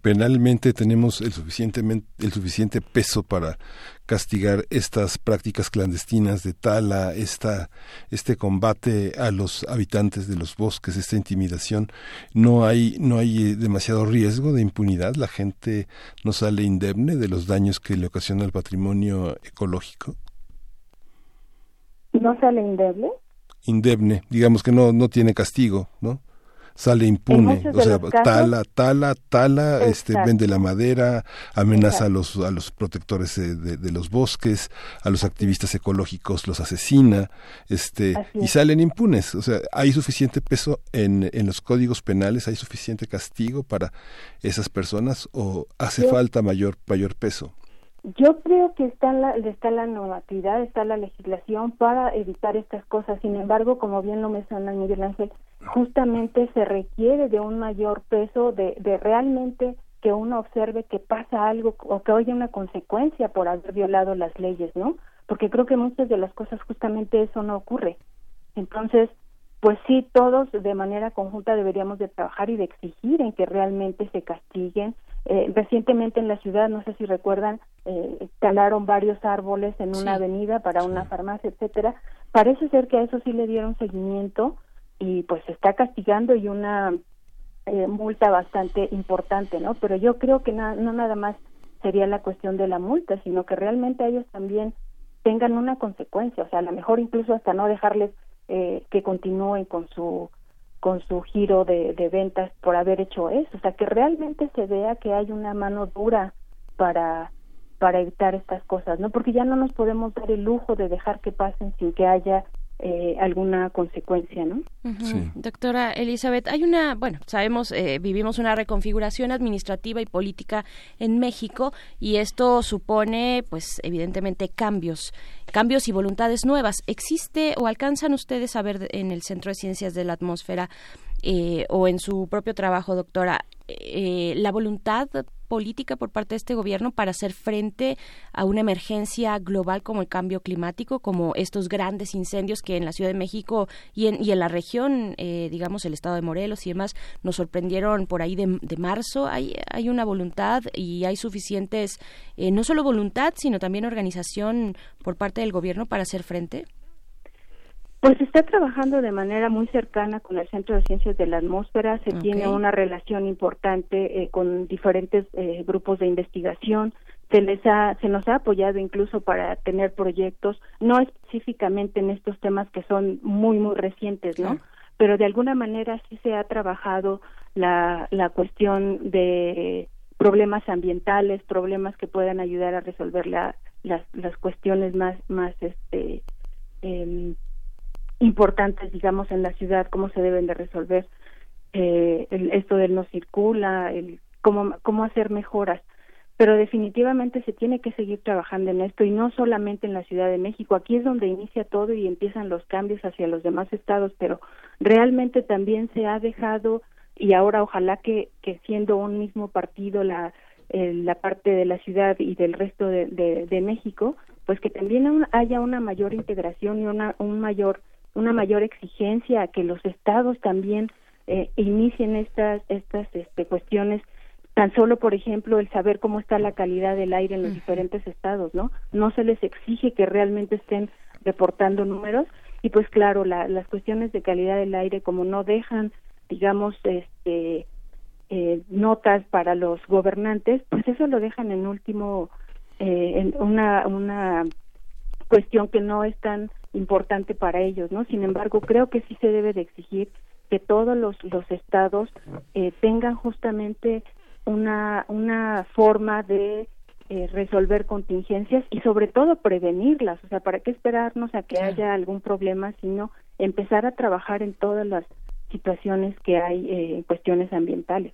Penalmente tenemos el suficientemente el suficiente peso para castigar estas prácticas clandestinas de tala, esta este combate a los habitantes de los bosques, esta intimidación. No hay no hay eh, demasiado riesgo de impunidad. La gente no sale indemne de los daños que le ocasiona el patrimonio ecológico. No sale indemne. Indemne, digamos que no no tiene castigo, ¿no? Sale impune, o de sea, casos- tala, tala, tala, este, vende la madera, amenaza a los a los protectores eh, de, de los bosques, a los activistas ecológicos los asesina, este, y salen impunes. O sea, hay suficiente peso en, en los códigos penales, hay suficiente castigo para esas personas o hace falta mayor mayor peso. Yo creo que está la, está la normatividad, está la legislación para evitar estas cosas. Sin embargo, como bien lo menciona Miguel Ángel, justamente se requiere de un mayor peso, de, de realmente que uno observe que pasa algo o que haya una consecuencia por haber violado las leyes, ¿no? Porque creo que muchas de las cosas justamente eso no ocurre. Entonces, pues sí, todos de manera conjunta deberíamos de trabajar y de exigir en que realmente se castiguen. Eh, recientemente en la ciudad, no sé si recuerdan, eh, talaron varios árboles en una Sí. avenida para una farmacia, etcétera. Parece ser que a eso sí le dieron seguimiento y pues se está castigando y una eh, multa bastante importante, ¿no? Pero yo creo que na- no nada más sería la cuestión de la multa, sino que realmente ellos también tengan una consecuencia, o sea, a lo mejor incluso hasta no dejarles eh, que continúen con su con su giro de, ventas por haber hecho eso, o sea, que realmente se vea que hay una mano dura para para evitar estas cosas, ¿no? Porque ya no nos podemos dar el lujo de dejar que pasen sin que haya eh, alguna consecuencia, ¿no? Sí. Doctora Elizabeth, hay una, bueno, sabemos, eh, vivimos una reconfiguración administrativa y política en México y esto supone, pues, evidentemente cambios, cambios y voluntades nuevas. ¿Existe o alcanzan ustedes a ver en el Centro de Ciencias de la Atmósfera eh, o en su propio trabajo, doctora, eh, la voluntad política por parte de este gobierno para hacer frente a una emergencia global como el cambio climático, como estos grandes incendios que en la Ciudad de México y en, y en la región, eh, digamos el estado de Morelos y demás, nos sorprendieron por ahí de, de marzo. Hay, hay una voluntad y hay suficientes, eh, no solo voluntad, sino también organización por parte del gobierno para hacer frente. Pues se está trabajando de manera muy cercana con el Centro de Ciencias de la Atmósfera, se tiene una relación importante eh, con diferentes eh, grupos de investigación, se les ha, se nos ha apoyado incluso para tener proyectos, no específicamente en estos temas que son muy muy recientes, ¿no? Claro. Pero de alguna manera sí se ha trabajado la, la cuestión de problemas ambientales, problemas que puedan ayudar a resolver la, las, las cuestiones más más este em, importantes, digamos, en la ciudad, cómo se deben de resolver eh, el- esto del no circula, el cómo, cómo hacer mejoras. Pero definitivamente se tiene que seguir trabajando en esto y no solamente en la Ciudad de México. Aquí es donde inicia todo y empiezan los cambios hacia los demás estados, pero realmente también se ha dejado y ahora ojalá que, que siendo un mismo partido la, eh, la parte de la ciudad y del resto de, de, México, pues que también haya una mayor integración y una, un mayor, una mayor exigencia a que los estados también eh, inicien estas, estas este, cuestiones tan solo por ejemplo el saber cómo está la calidad del aire en los diferentes estados no no se les exige que realmente estén reportando números y pues claro la- las cuestiones de calidad del aire como no dejan digamos este eh, notas para los gobernantes pues eso lo dejan en último eh, en una una cuestión que no es tan importante para ellos, ¿no? Sin embargo, creo que sí se debe de exigir que todos los, los estados eh, tengan justamente una, una forma de eh, resolver contingencias y sobre todo prevenirlas, o sea, ¿para qué esperarnos a que haya algún problema, sino empezar a trabajar en todas las situaciones que hay eh, en cuestiones ambientales.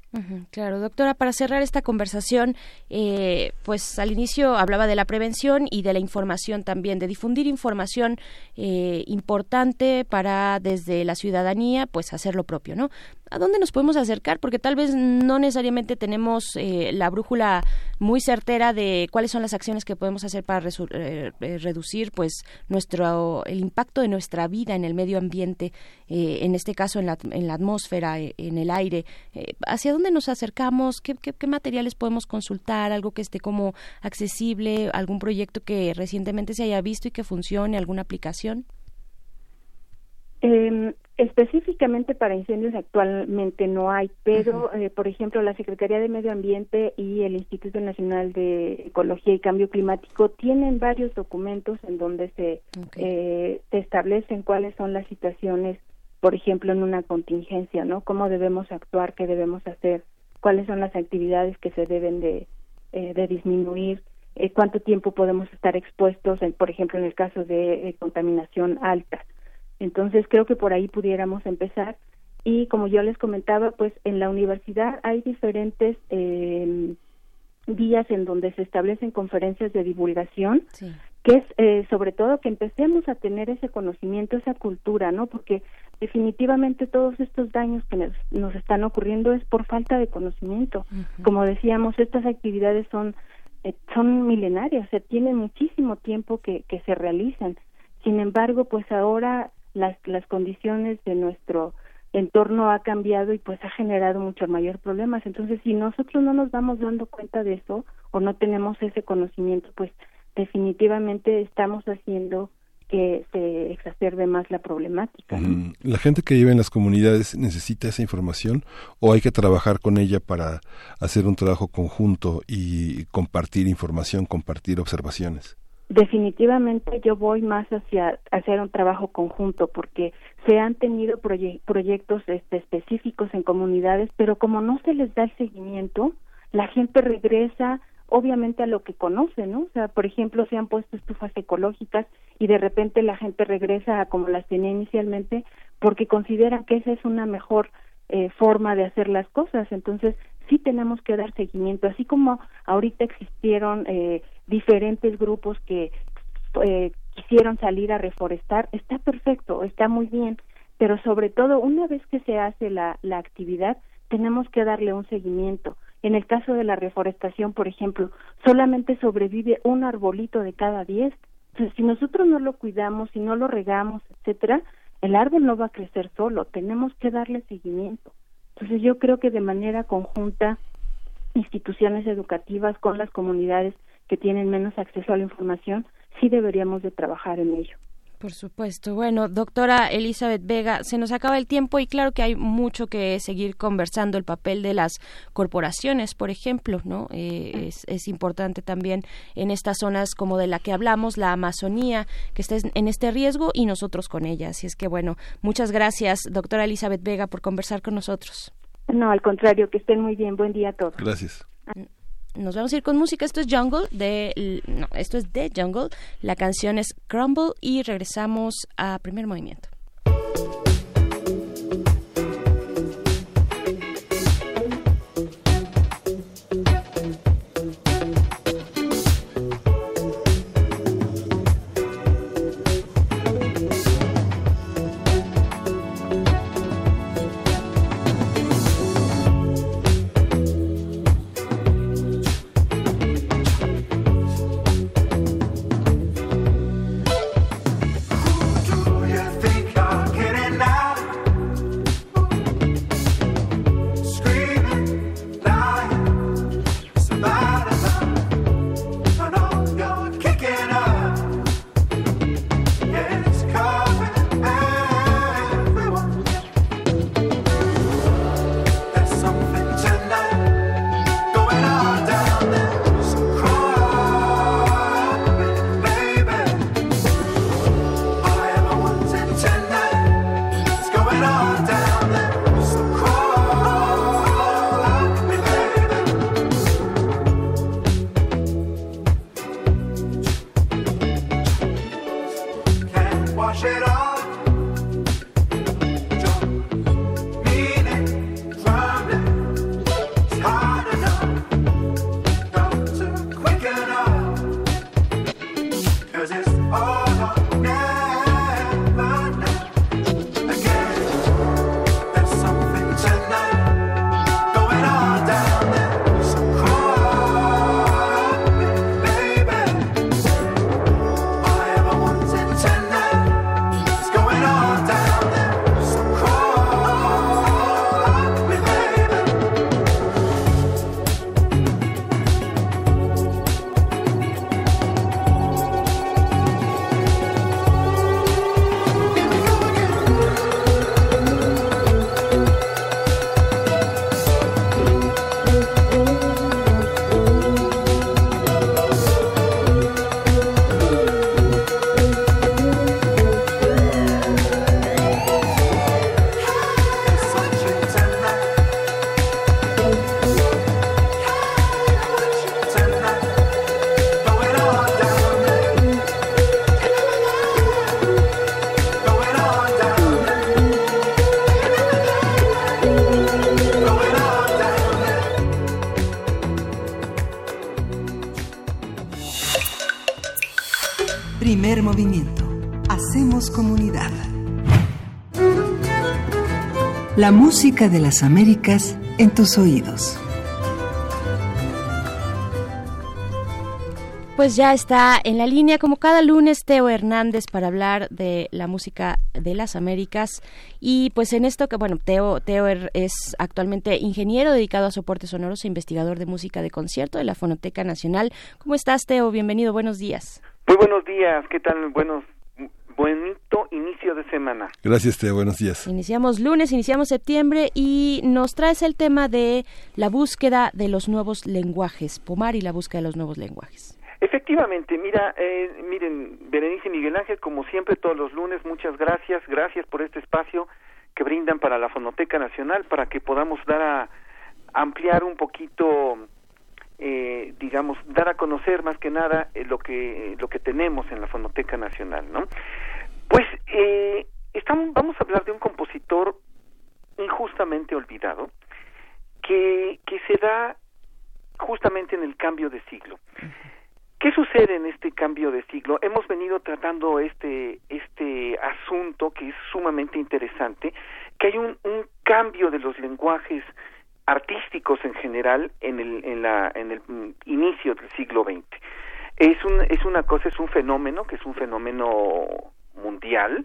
Claro, doctora, para cerrar esta conversación, eh, pues al inicio hablaba de la prevención y de la información también, de difundir información eh, importante para desde la ciudadanía, pues hacer lo propio, ¿no? ¿A dónde nos podemos acercar? Porque tal vez no necesariamente tenemos eh, la brújula muy certera de cuáles son las acciones que podemos hacer para eh, eh, reducir, pues, nuestro el impacto de nuestra vida en el medio ambiente, eh, en este caso en la, en la atmósfera, eh, en el aire. ¿Hacia dónde nos acercamos? ¿Qué, qué, qué materiales podemos consultar? ¿Algo que esté como accesible? ¿Algún proyecto que recientemente se haya visto y que funcione? ¿Alguna aplicación? Eh, específicamente para incendios actualmente no hay, pero eh, por ejemplo la Secretaría de Medio Ambiente y el Instituto Nacional de Ecología y Cambio Climático tienen varios documentos en donde se, eh, se establecen cuáles son las situaciones, por ejemplo en una contingencia, ¿no? Cómo debemos actuar, qué debemos hacer, cuáles son las actividades que se deben de, eh, de disminuir, eh, cuánto tiempo podemos estar expuestos, en, por ejemplo en el caso de contaminación alta. Entonces creo que por ahí pudiéramos empezar y como yo les comentaba, pues en la universidad hay diferentes eh, días en donde se establecen conferencias de divulgación que es eh, sobre todo que empecemos a tener ese conocimiento, esa cultura, ¿no? Porque definitivamente todos estos daños que nos, nos están ocurriendo es por falta de conocimiento. Como decíamos, estas actividades son eh, son milenarias, o sea, tienen muchísimo tiempo que, que se realizan. Sin embargo, pues ahora las, las condiciones de nuestro entorno ha cambiado y pues ha generado muchos mayor problemas. Entonces, si nosotros no nos vamos dando cuenta de eso o no tenemos ese conocimiento, pues definitivamente estamos haciendo que se exacerbe más la problemática. Mm, ¿La gente que vive en las comunidades necesita esa información o hay que trabajar con ella para hacer un trabajo conjunto y compartir información, compartir observaciones? Definitivamente yo voy más hacia hacer un trabajo conjunto porque se han tenido proye- proyectos este, específicos en comunidades, pero como no se les da el seguimiento, la gente regresa obviamente a lo que conoce, ¿no? O sea, por ejemplo, se han puesto estufas ecológicas y de repente la gente regresa a como las tenía inicialmente porque consideran que esa es una mejor eh, forma de hacer las cosas. Entonces, sí tenemos que dar seguimiento, así como ahorita existieron eh, diferentes grupos que eh, quisieron salir a reforestar, está perfecto, está muy bien, pero sobre todo una vez que se hace la, la actividad, tenemos que darle un seguimiento. En el caso de la reforestación, por ejemplo, solamente sobrevive un arbolito de cada diez. Entonces, si nosotros no lo cuidamos, si no lo regamos, etcétera, el árbol no va a crecer solo. Tenemos que darle seguimiento. Entonces, yo creo que de manera conjunta, instituciones educativas con las comunidades que tienen menos acceso a la información, sí deberíamos de trabajar en ello. Por supuesto. Bueno, doctora Elizabeth Vega, se nos acaba el tiempo y claro que hay mucho que seguir conversando. El papel de las corporaciones, por ejemplo, ¿no? Eh, es, es importante también en estas zonas como de la que hablamos, la Amazonía, que está en este riesgo y nosotros con ella. Así es que, bueno, muchas gracias, doctora Elizabeth Vega, por conversar con nosotros. No, al contrario, que estén muy bien. Buen día a todos. Gracias. Nos vamos a ir con música. Esto es Jungle de no, esto es de Jungle. La canción es Crumble y regresamos a Primer Movimiento. La música de las Américas en tus oídos. Pues ya está en la línea, como cada lunes, Teo Hernández para hablar de la música de las Américas. Y pues en esto que, bueno, Teo, Teo er- es actualmente ingeniero dedicado a soportes sonoros e investigador de música de concierto de la Fonoteca Nacional. ¿Cómo estás, Teo? Bienvenido, buenos días. Muy buenos días, ¿qué tal? Buenos, bonito inicio de semana. Gracias, Teo. Buenos días. Iniciamos lunes, iniciamos septiembre y nos traes el tema de la búsqueda de los nuevos lenguajes, Pomar y la búsqueda de los nuevos lenguajes. Efectivamente, mira, eh, miren, Berenice y Miguel Ángel, como siempre todos los lunes, muchas gracias, gracias por este espacio que brindan para la Fonoteca Nacional para que podamos dar a ampliar un poquito, eh, digamos, dar a conocer más que nada eh, lo que lo que tenemos en la Fonoteca Nacional, ¿no? Pues eh, estamos, vamos a hablar de un compositor injustamente olvidado que que se da justamente en el cambio de siglo. ¿Qué sucede en este cambio de siglo? Hemos venido tratando este este asunto que es sumamente interesante, que hay un, un cambio de los lenguajes artísticos en general en el en la en el inicio del siglo XX. Es un es una cosa, es un fenómeno que es un fenómeno mundial.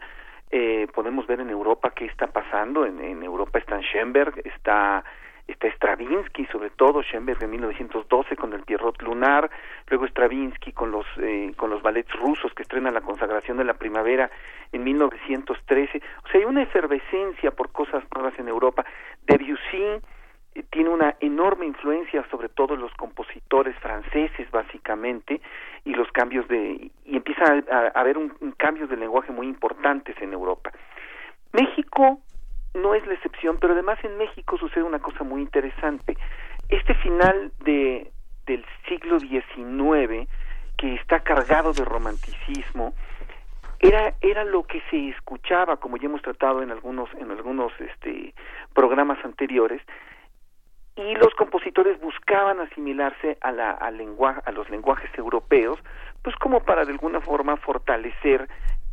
Eh, podemos ver en Europa qué está pasando. En, Europa está Schoenberg, está está Stravinsky, sobre todo Schoenberg en 1912 con el Pierrot Lunar, luego Stravinsky con los eh, con los ballets rusos que estrenan la consagración de la primavera en 1913. O sea, hay una efervescencia por cosas nuevas en Europa. Debussy tiene una enorme influencia sobre todo los compositores franceses básicamente y los cambios de y empieza a, haber un cambios de lenguaje muy importantes en Europa. México no es la excepción, pero además en México sucede una cosa muy interesante. Este final de del siglo XIX que está cargado de romanticismo era era lo que se escuchaba como ya hemos tratado en algunos en algunos este programas anteriores y los compositores buscaban asimilarse a la lengua- a los lenguajes europeos pues como para de alguna forma fortalecer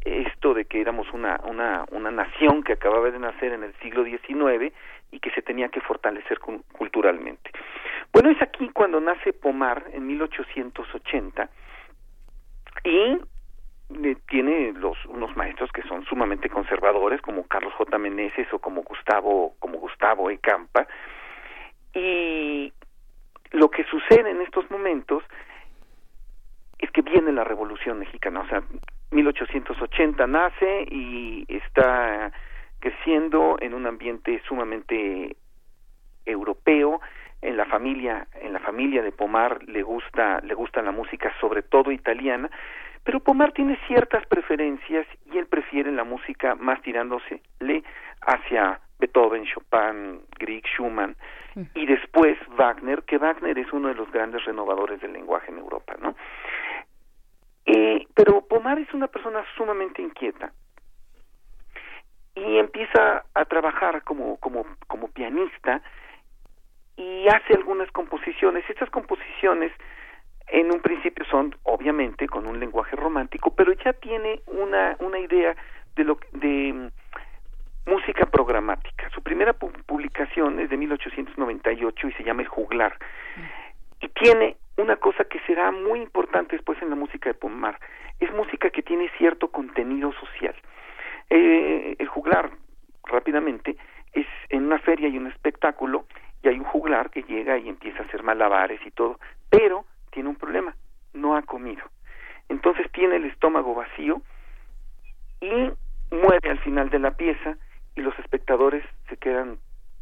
esto de que éramos una una una nación que acababa de nacer en el siglo XIX y que se tenía que fortalecer cu- culturalmente. Bueno, es aquí cuando nace Pomar en 1880 y eh, tiene los unos maestros que son sumamente conservadores como Carlos J. Meneses o como Gustavo como Gustavo E. Y lo que sucede en estos momentos es que viene la Revolución Mexicana, o sea, 1880 nace y está creciendo en un ambiente sumamente europeo, en la familia, en la familia de Pomar le gusta le gusta la música sobre todo italiana, pero Pomar tiene ciertas preferencias y él prefiere la música más tirándosele hacia Beethoven, Chopin, Grieg, Schumann y después Wagner, que Wagner es uno de los grandes renovadores del lenguaje en Europa, ¿no? Eh, pero Pomar es una persona sumamente inquieta y empieza a trabajar como, como, como pianista y hace algunas composiciones. Estas composiciones en un principio son obviamente con un lenguaje romántico, pero ya tiene una, una idea de lo de música programática. Su primera pu- publicación es de 1898 y se llama El Juglar. Y tiene una cosa que será muy importante después en la música de Pomar. Es música que tiene cierto contenido social. Eh, el juglar, rápidamente, es en una feria y un espectáculo y hay un juglar que llega y empieza a hacer malabares y todo, pero tiene un problema, no ha comido. Entonces tiene el estómago vacío y muere al final de la pieza y los espectadores se quedan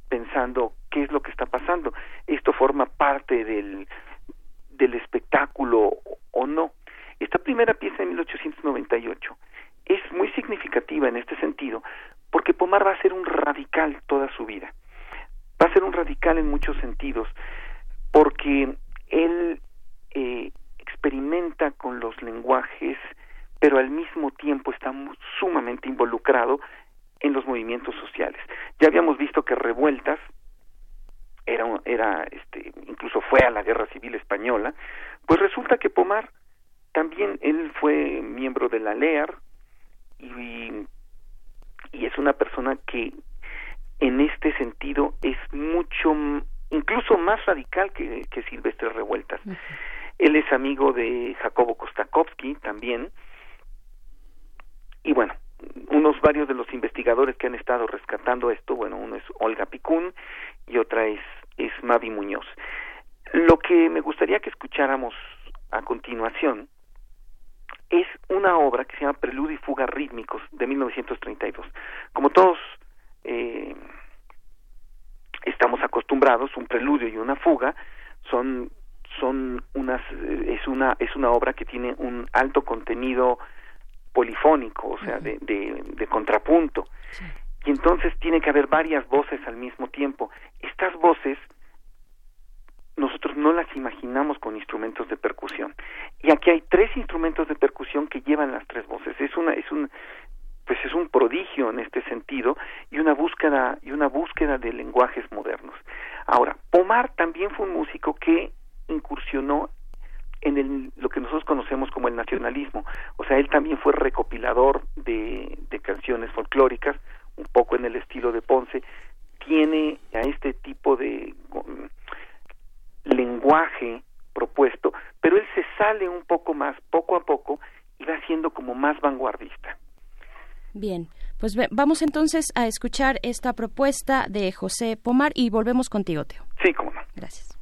pensando qué es lo que está pasando. Esto forma parte del, del espectáculo o- no. Esta primera pieza de 1898 es muy significativa en este sentido porque Pomar va a ser un radical toda su vida. Va a ser un radical en muchos sentidos porque él eh, experimenta con los lenguajes pero al mismo tiempo está sumamente involucrado en los movimientos sociales. Ya habíamos visto que Revueltas era, era este, incluso fue a la Guerra Civil Española, pues resulta que Pomar también él fue miembro de la LEAR y, y es una persona que en este sentido es mucho incluso más radical que, que Silvestre Revueltas. Él es amigo de Jacobo Kostakowski también. Y bueno, unos varios de los investigadores que han estado rescatando esto, bueno, uno es Olga Picún y otra es, es Mavi Muñoz. Lo que me gustaría que escucháramos a continuación es una obra que se llama Preludio y Fuga Rítmicos de 1932. Como todos eh, estamos acostumbrados, un preludio y una fuga son son unas eh, es una es una obra que tiene un alto contenido polifónico, o sea, de, de, de contrapunto. Y entonces tiene que haber varias voces al mismo tiempo. Estas voces nosotros no las imaginamos con instrumentos de percusión. Y aquí hay tres instrumentos de percusión que llevan las tres voces. Es una es un pues es un prodigio en este sentido y una búsqueda y una búsqueda de lenguajes modernos. Ahora, Pomar también fue un músico que incursionó en el, lo que nosotros conocemos como el nacionalismo. O sea, él también fue recopilador de, de canciones folclóricas, un poco en el estilo de Ponce. Tiene a este tipo de um, lenguaje propuesto, pero él se sale un poco más, poco a poco, y va siendo como más vanguardista. Bien, pues ve- vamos entonces a escuchar esta propuesta de José Pomar y volvemos contigo, Teo. Sí, cómo no. Gracias.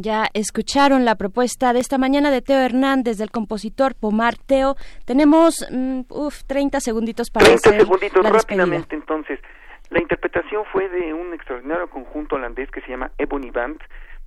Ya escucharon la propuesta de esta mañana de Teo Hernández, del compositor Pomar Teo. Tenemos mm, uf, 30 segunditos para 30 hacer segunditos la despedida. rápidamente entonces. La interpretación fue de un extraordinario conjunto holandés que se llama Ebony Band,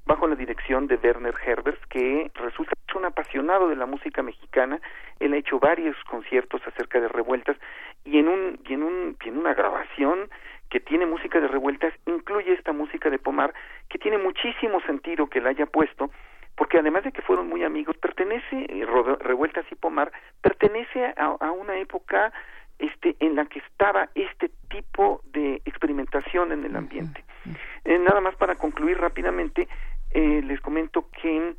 bajo la dirección de Werner Herbers, que resulta un apasionado de la música mexicana. Él ha hecho varios conciertos acerca de revueltas y en un y en un y en una grabación que tiene música de revueltas incluye esta música de Pomar que tiene muchísimo sentido que la haya puesto porque además de que fueron muy amigos pertenece eh, revueltas y Pomar pertenece a, a una época este en la que estaba este tipo de experimentación en el ambiente. Eh, nada más para concluir rápidamente eh, les comento que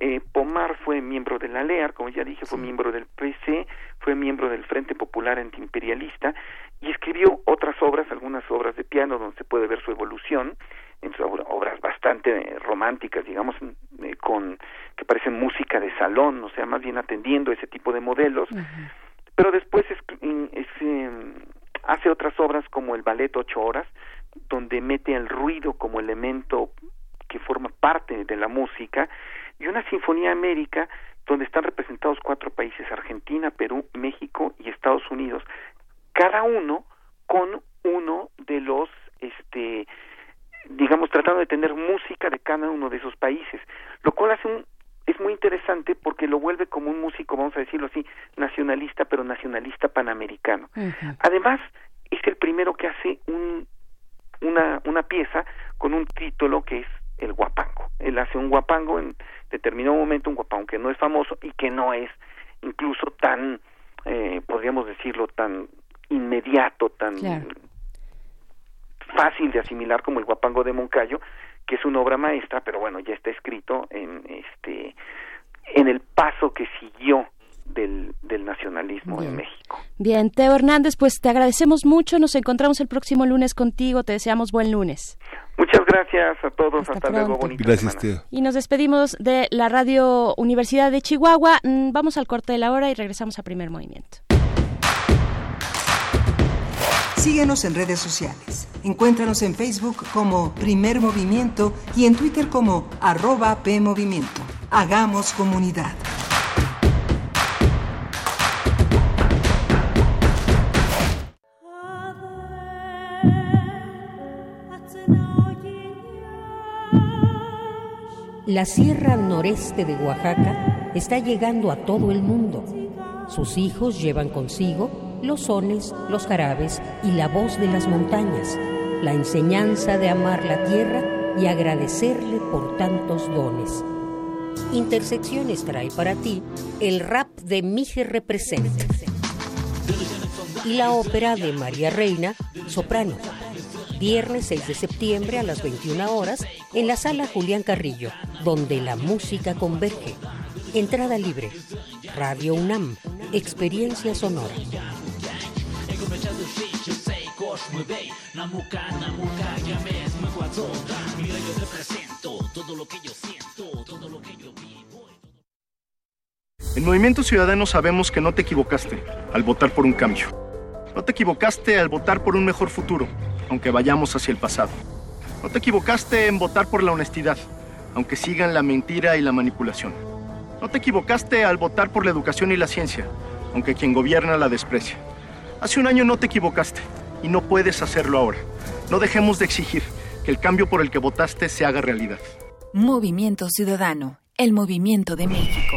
eh, Pomar fue miembro de la LEAR, como ya dije, fue miembro del PC, fue miembro del Frente Popular Antiimperialista y escribió otras obras, algunas obras de piano donde se puede ver su evolución, entre obra- obras bastante eh, románticas, digamos, eh, con que parecen música de salón, o sea, más bien atendiendo ese tipo de modelos. Pero después es, es, eh, hace otras obras como el ballet ocho horas, donde mete el ruido como elemento que forma parte de la música, y una Sinfonía América, donde están representados cuatro países, Argentina, Perú, México y Estados Unidos, cada uno con uno de los, este, digamos, tratando de tener música de cada uno de esos países, lo cual hace un, es muy interesante porque lo vuelve como un músico, vamos a decirlo así, nacionalista, pero nacionalista panamericano. Además, es el primero que hace un, una, una pieza con un título que es el guapango. Él hace un guapango en determinado momento, un guapango que no es famoso y que no es incluso tan, eh, podríamos decirlo, tan inmediato, tan Claro. fácil de asimilar como el guapango de Moncayo, que es una obra maestra, pero bueno, ya está escrito en este en el paso que siguió del, del nacionalismo en México. Bien, Teo Hernández, pues te agradecemos mucho. Nos encontramos el próximo lunes contigo. Te deseamos buen lunes. Muchas gracias a todos, hasta, luego, pronto. bonita Gracias, semana. Teo. Y nos despedimos de la Radio Universidad de Chihuahua. Mm, Vamos al corte de la hora y regresamos a primer movimiento. Síguenos en redes sociales. Encuéntranos en Facebook como Primer Movimiento y en Twitter como arroba PMovimiento. Hagamos comunidad. La sierra noreste de Oaxaca está llegando a todo el mundo. Sus hijos llevan consigo los sones, los jarabes y la voz de las montañas, la enseñanza de amar la tierra y agradecerle por tantos dones. Intersecciones trae para ti el rap de Mije Represent y la ópera de María Reina, soprano. Viernes 6 de septiembre a las 21 horas en la sala Julián Carrillo, donde la música converge. Entrada libre. Radio UNAM. Experiencia sonora. En Movimiento Ciudadano sabemos que no te equivocaste al votar por un cambio. No te equivocaste al votar por un mejor futuro, aunque vayamos hacia el pasado. No te equivocaste en votar por la honestidad, aunque sigan la mentira y la manipulación. No te equivocaste al votar por la educación y la ciencia, aunque quien gobierna la desprecia. Hace un año no te equivocaste y no puedes hacerlo ahora. No dejemos de exigir que el cambio por el que votaste se haga realidad. Movimiento Ciudadano, el movimiento de México.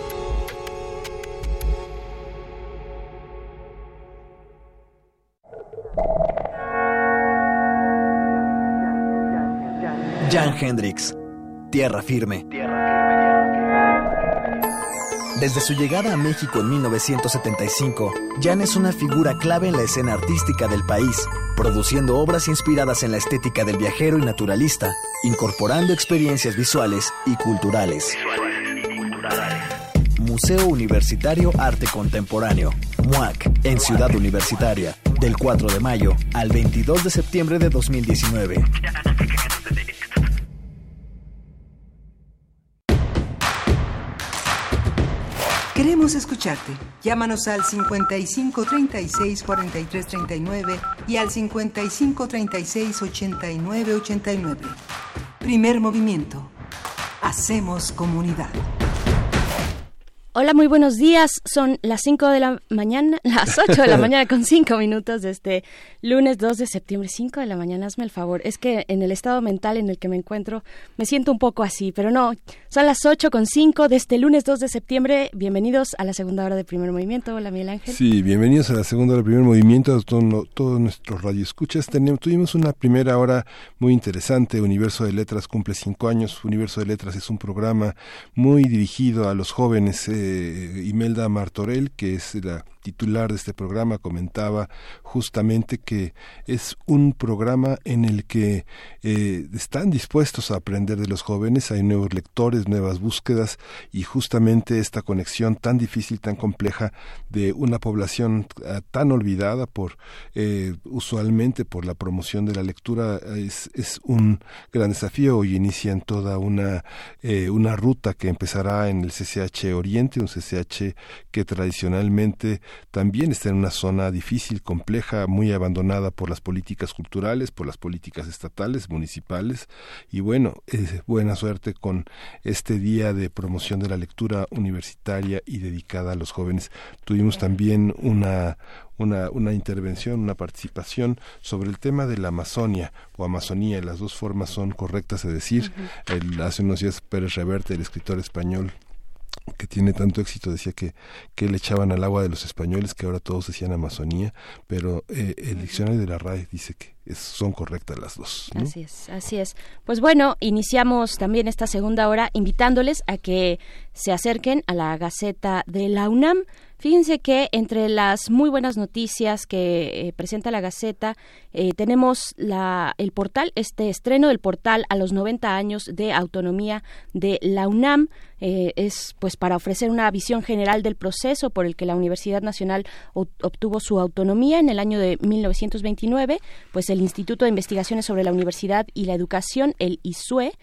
Jan Hendrix, Tierra Firme. Desde su llegada a México en 1975, Jan es una figura clave en la escena artística del país, produciendo obras inspiradas en la estética del viajero y naturalista, incorporando experiencias visuales y culturales. Museo Universitario Arte Contemporáneo, MUAC, en Ciudad Universitaria del 4 de mayo al 22 de septiembre de 2019. Queremos escucharte. Llámanos al 55 36 43 39 y al 55 36 89 89. Primer movimiento. Hacemos comunidad. Hola, muy buenos días. Son las 5 de la mañana, *laughs* las 8 de la *laughs* mañana con 5 minutos de este lunes 2 de septiembre. 5 de la mañana, hazme el favor. Es que en el estado mental en el que me encuentro me siento un poco así, pero no. Son las 8 con 5 de este lunes 2 de septiembre. Bienvenidos a la segunda hora de primer movimiento. Hola, Miguel Ángel. Sí, bienvenidos a la segunda hora del primer movimiento, a todo- todos nuestros radioescuchas. Tenemos, tuvimos una primera hora muy interesante. Universo de Letras cumple cinco años. Universo de Letras es un programa muy dirigido a los jóvenes. Eh, Imelda Martorell, que es la titular de este programa, comentaba justamente que es un programa en el que eh, están dispuestos a aprender de los jóvenes. Hay nuevos lectores, nuevas búsquedas y justamente esta conexión tan difícil, tan compleja de una población ah, tan olvidada por eh, usualmente por la promoción de la lectura es, es un gran desafío. Hoy inician toda una eh, una ruta que empezará en el CCH Oriente, un CCH que tradicionalmente también está en una zona difícil, compleja, muy abandonada por las políticas culturales, por las políticas estatales, municipales y bueno, eh, buena suerte con este día de promoción de la lectura universitaria y dedicada a los jóvenes. Tuvimos también una una, una intervención, una participación sobre el tema de la Amazonia o Amazonía. Las dos formas son correctas de decir. El- hace unos días Pérez Reverte, el escritor español que tiene tanto éxito, decía que, que le echaban al agua de los españoles, que ahora todos decían Amazonía, pero eh, el diccionario de la RAE dice que es- son correctas las dos. ¿no? Así es, así es. Pues bueno, iniciamos también esta segunda hora invitándoles a que se acerquen a la Gaceta de la UNAM. Fíjense que entre las muy buenas noticias que eh, presenta la Gaceta eh, tenemos la, el portal, este estreno del portal a los 90 años de autonomía de la UNAM. Eh, es pues para ofrecer una visión general del proceso por el que la Universidad Nacional obtuvo su autonomía en el año de 1929, pues el Instituto de Investigaciones sobre la Universidad y la Educación, el ISUE,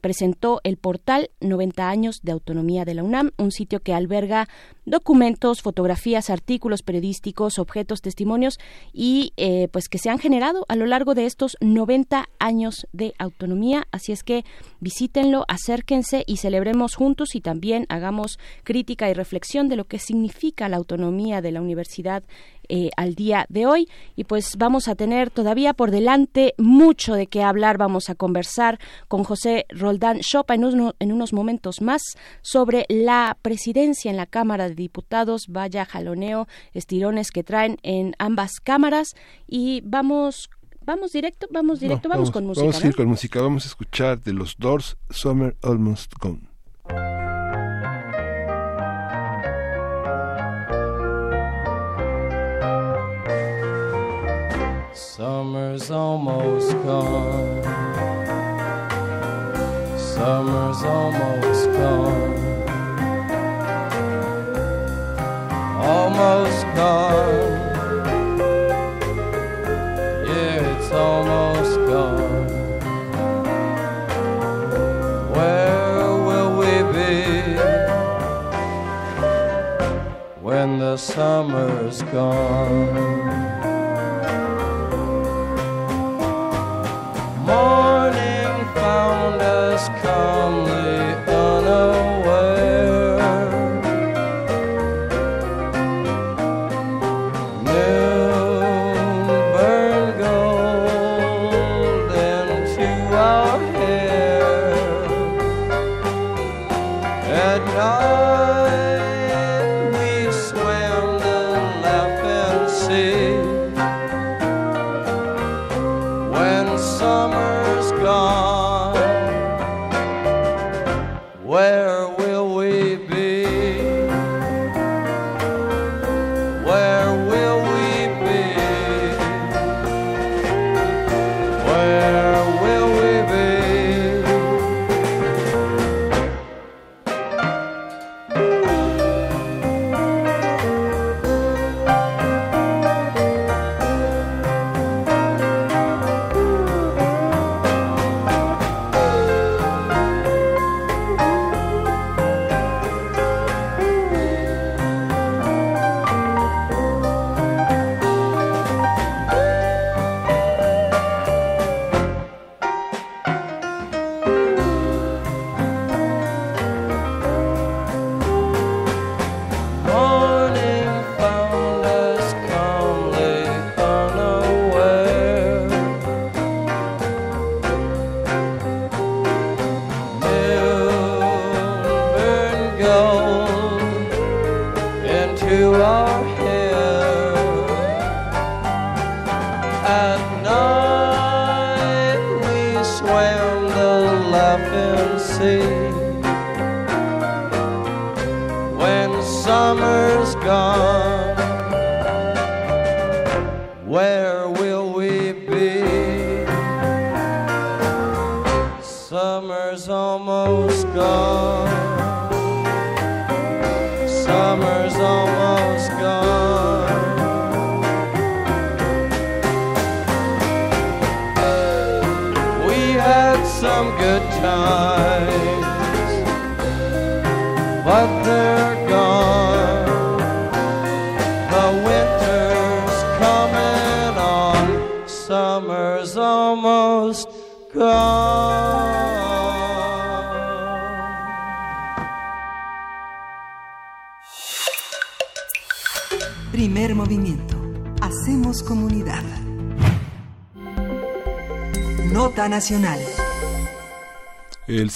presentó el portal 90 años de autonomía de la UNAM, un sitio que alberga documentos, fotografías, artículos periodísticos, objetos, testimonios y eh, pues que se han generado a lo largo de estos 90 años de autonomía. Así es que visítenlo, acérquense y celebremos juntos y también hagamos crítica y reflexión de lo que significa la autonomía de la universidad eh, al día de hoy. Y pues vamos a tener todavía por delante mucho de qué hablar. Vamos a conversar con José Roldán Chopa en, uno- en unos momentos más sobre la presidencia en la Cámara de Diputados. Vaya jaloneo, estirones que traen en ambas cámaras. Y vamos. Vamos directo, vamos directo, No, vamos, con música. Vamos a ¿no? ir con música. Vamos a escuchar de los Doors Summer Almost Gone. Summer's almost gone. Summer's almost gone. Almost gone. Yeah, it's almost gone. Where will we be when the summer's gone? Morning found us calmly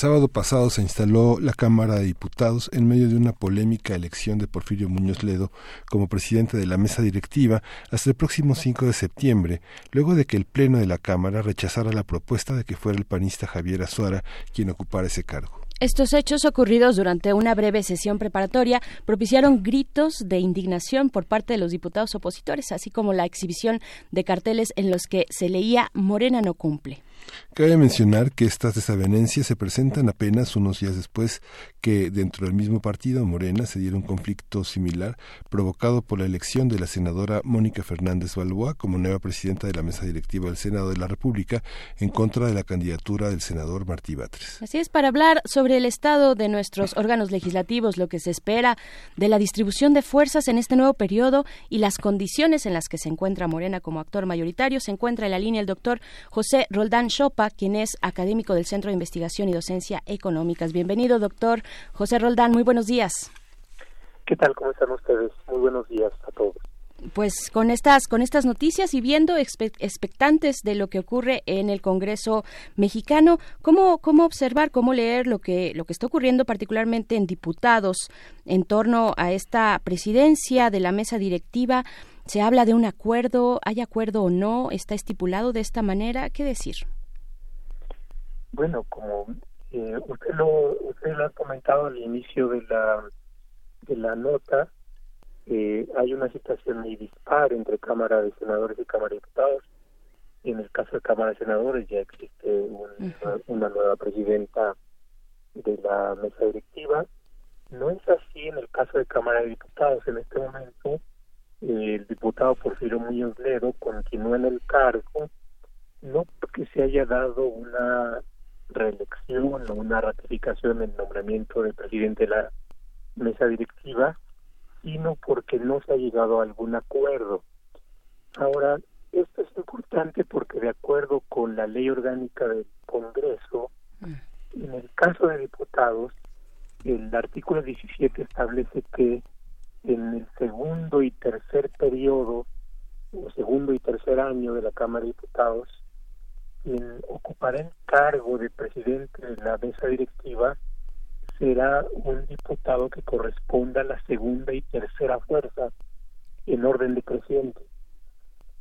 sábado pasado se instaló la Cámara de Diputados en medio de una polémica elección de Porfirio Muñoz Ledo como presidente de la mesa directiva hasta el próximo 5 de septiembre, luego de que el Pleno de la Cámara rechazara la propuesta de que fuera el panista Javier Azuara quien ocupara ese cargo. Estos hechos ocurridos durante una breve sesión preparatoria propiciaron gritos de indignación por parte de los diputados opositores, así como la exhibición de carteles en los que se leía Morena no cumple. Cabe mencionar que estas desavenencias se presentan apenas unos días después que dentro del mismo partido, Morena, se diera un conflicto similar provocado por la elección de la senadora Mónica Fernández Balboa como nueva presidenta de la mesa directiva del Senado de la República en contra de la candidatura del senador Martí Batres. Así es, para hablar sobre el estado de nuestros órganos legislativos, lo que se espera de la distribución de fuerzas en este nuevo periodo y las condiciones en las que se encuentra Morena como actor mayoritario, se encuentra en la línea el doctor José Roldán Chopa, quien es académico del Centro de Investigación y Docencia Económicas. Bienvenido, doctor José Roldán. Muy buenos días. ¿Qué tal? ¿Cómo están ustedes? Muy buenos días a todos. Pues con estas con estas noticias y viendo expe- expectantes de lo que ocurre en el Congreso mexicano, cómo cómo observar, cómo leer lo que lo que está ocurriendo particularmente en diputados en torno a esta presidencia de la mesa directiva. Se habla de un acuerdo, hay acuerdo o no, está estipulado de esta manera, ¿qué decir? Bueno, como eh, usted lo usted lo ha comentado al inicio de la de la nota, eh, hay una situación muy dispar entre Cámara de Senadores y Cámara de Diputados. En el caso de Cámara de Senadores ya existe un- una nueva presidenta de la mesa directiva. No es así en el caso de Cámara de Diputados. En este momento, eh, el diputado Porfirio Muñoz Ledo continúa en el cargo, no porque se haya dado una reelección o una ratificación en el nombramiento del presidente de la mesa directiva, sino porque no se ha llegado a algún acuerdo. Ahora, esto es importante porque de acuerdo con la ley orgánica del Congreso, en el caso de diputados, el artículo 17 establece que en el segundo y tercer periodo, o segundo y tercer año de la Cámara de Diputados, quien ocupará el cargo de presidente de la mesa directiva será un diputado que corresponda a la segunda y tercera fuerza en orden decreciente.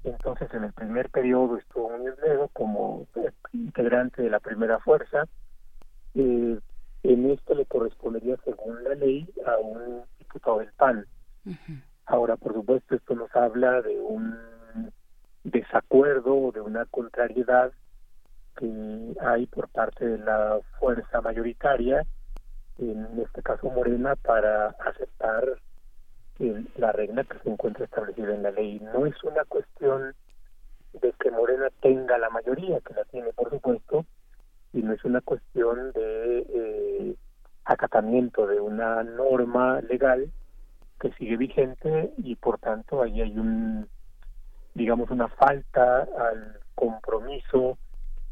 Entonces, en el primer periodo estuvo Muñoz Ledo como integrante de la primera fuerza. Eh, en esto le correspondería, según la ley, a un diputado del PAN. Ahora, por supuesto, esto nos habla de un desacuerdo o de una contrariedad que hay por parte de la fuerza mayoritaria, en este caso Morena, para aceptar la regla que se encuentra establecida en la ley. No es una cuestión de que Morena tenga la mayoría, que la tiene por supuesto, y no es una cuestión de eh, acatamiento de una norma legal que sigue vigente y por tanto ahí hay un digamos una falta al compromiso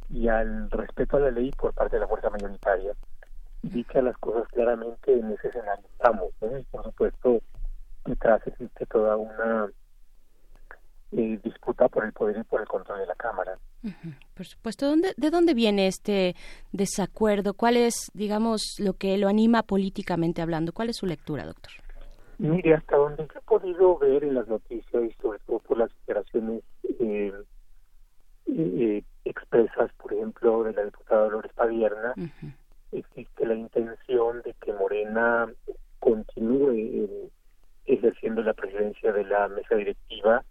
y al respeto a la ley por parte de la fuerza mayoritaria. Dichas las cosas claramente en ese escenario estamos, ¿no? Y por supuesto detrás existe toda una eh, disputa por el poder y por el control de la Cámara. Por supuesto, ¿dónde, ¿de dónde viene este desacuerdo? ¿Cuál es, digamos, lo que lo anima políticamente hablando? ¿Cuál es su lectura, doctor? Mire, hasta donde yo he podido ver en las noticias y sobre todo por las declaraciones eh, eh, expresas, por ejemplo, de la diputada Dolores Padierna, existe la intención de que Morena continúe eh, ejerciendo la presidencia de la mesa directiva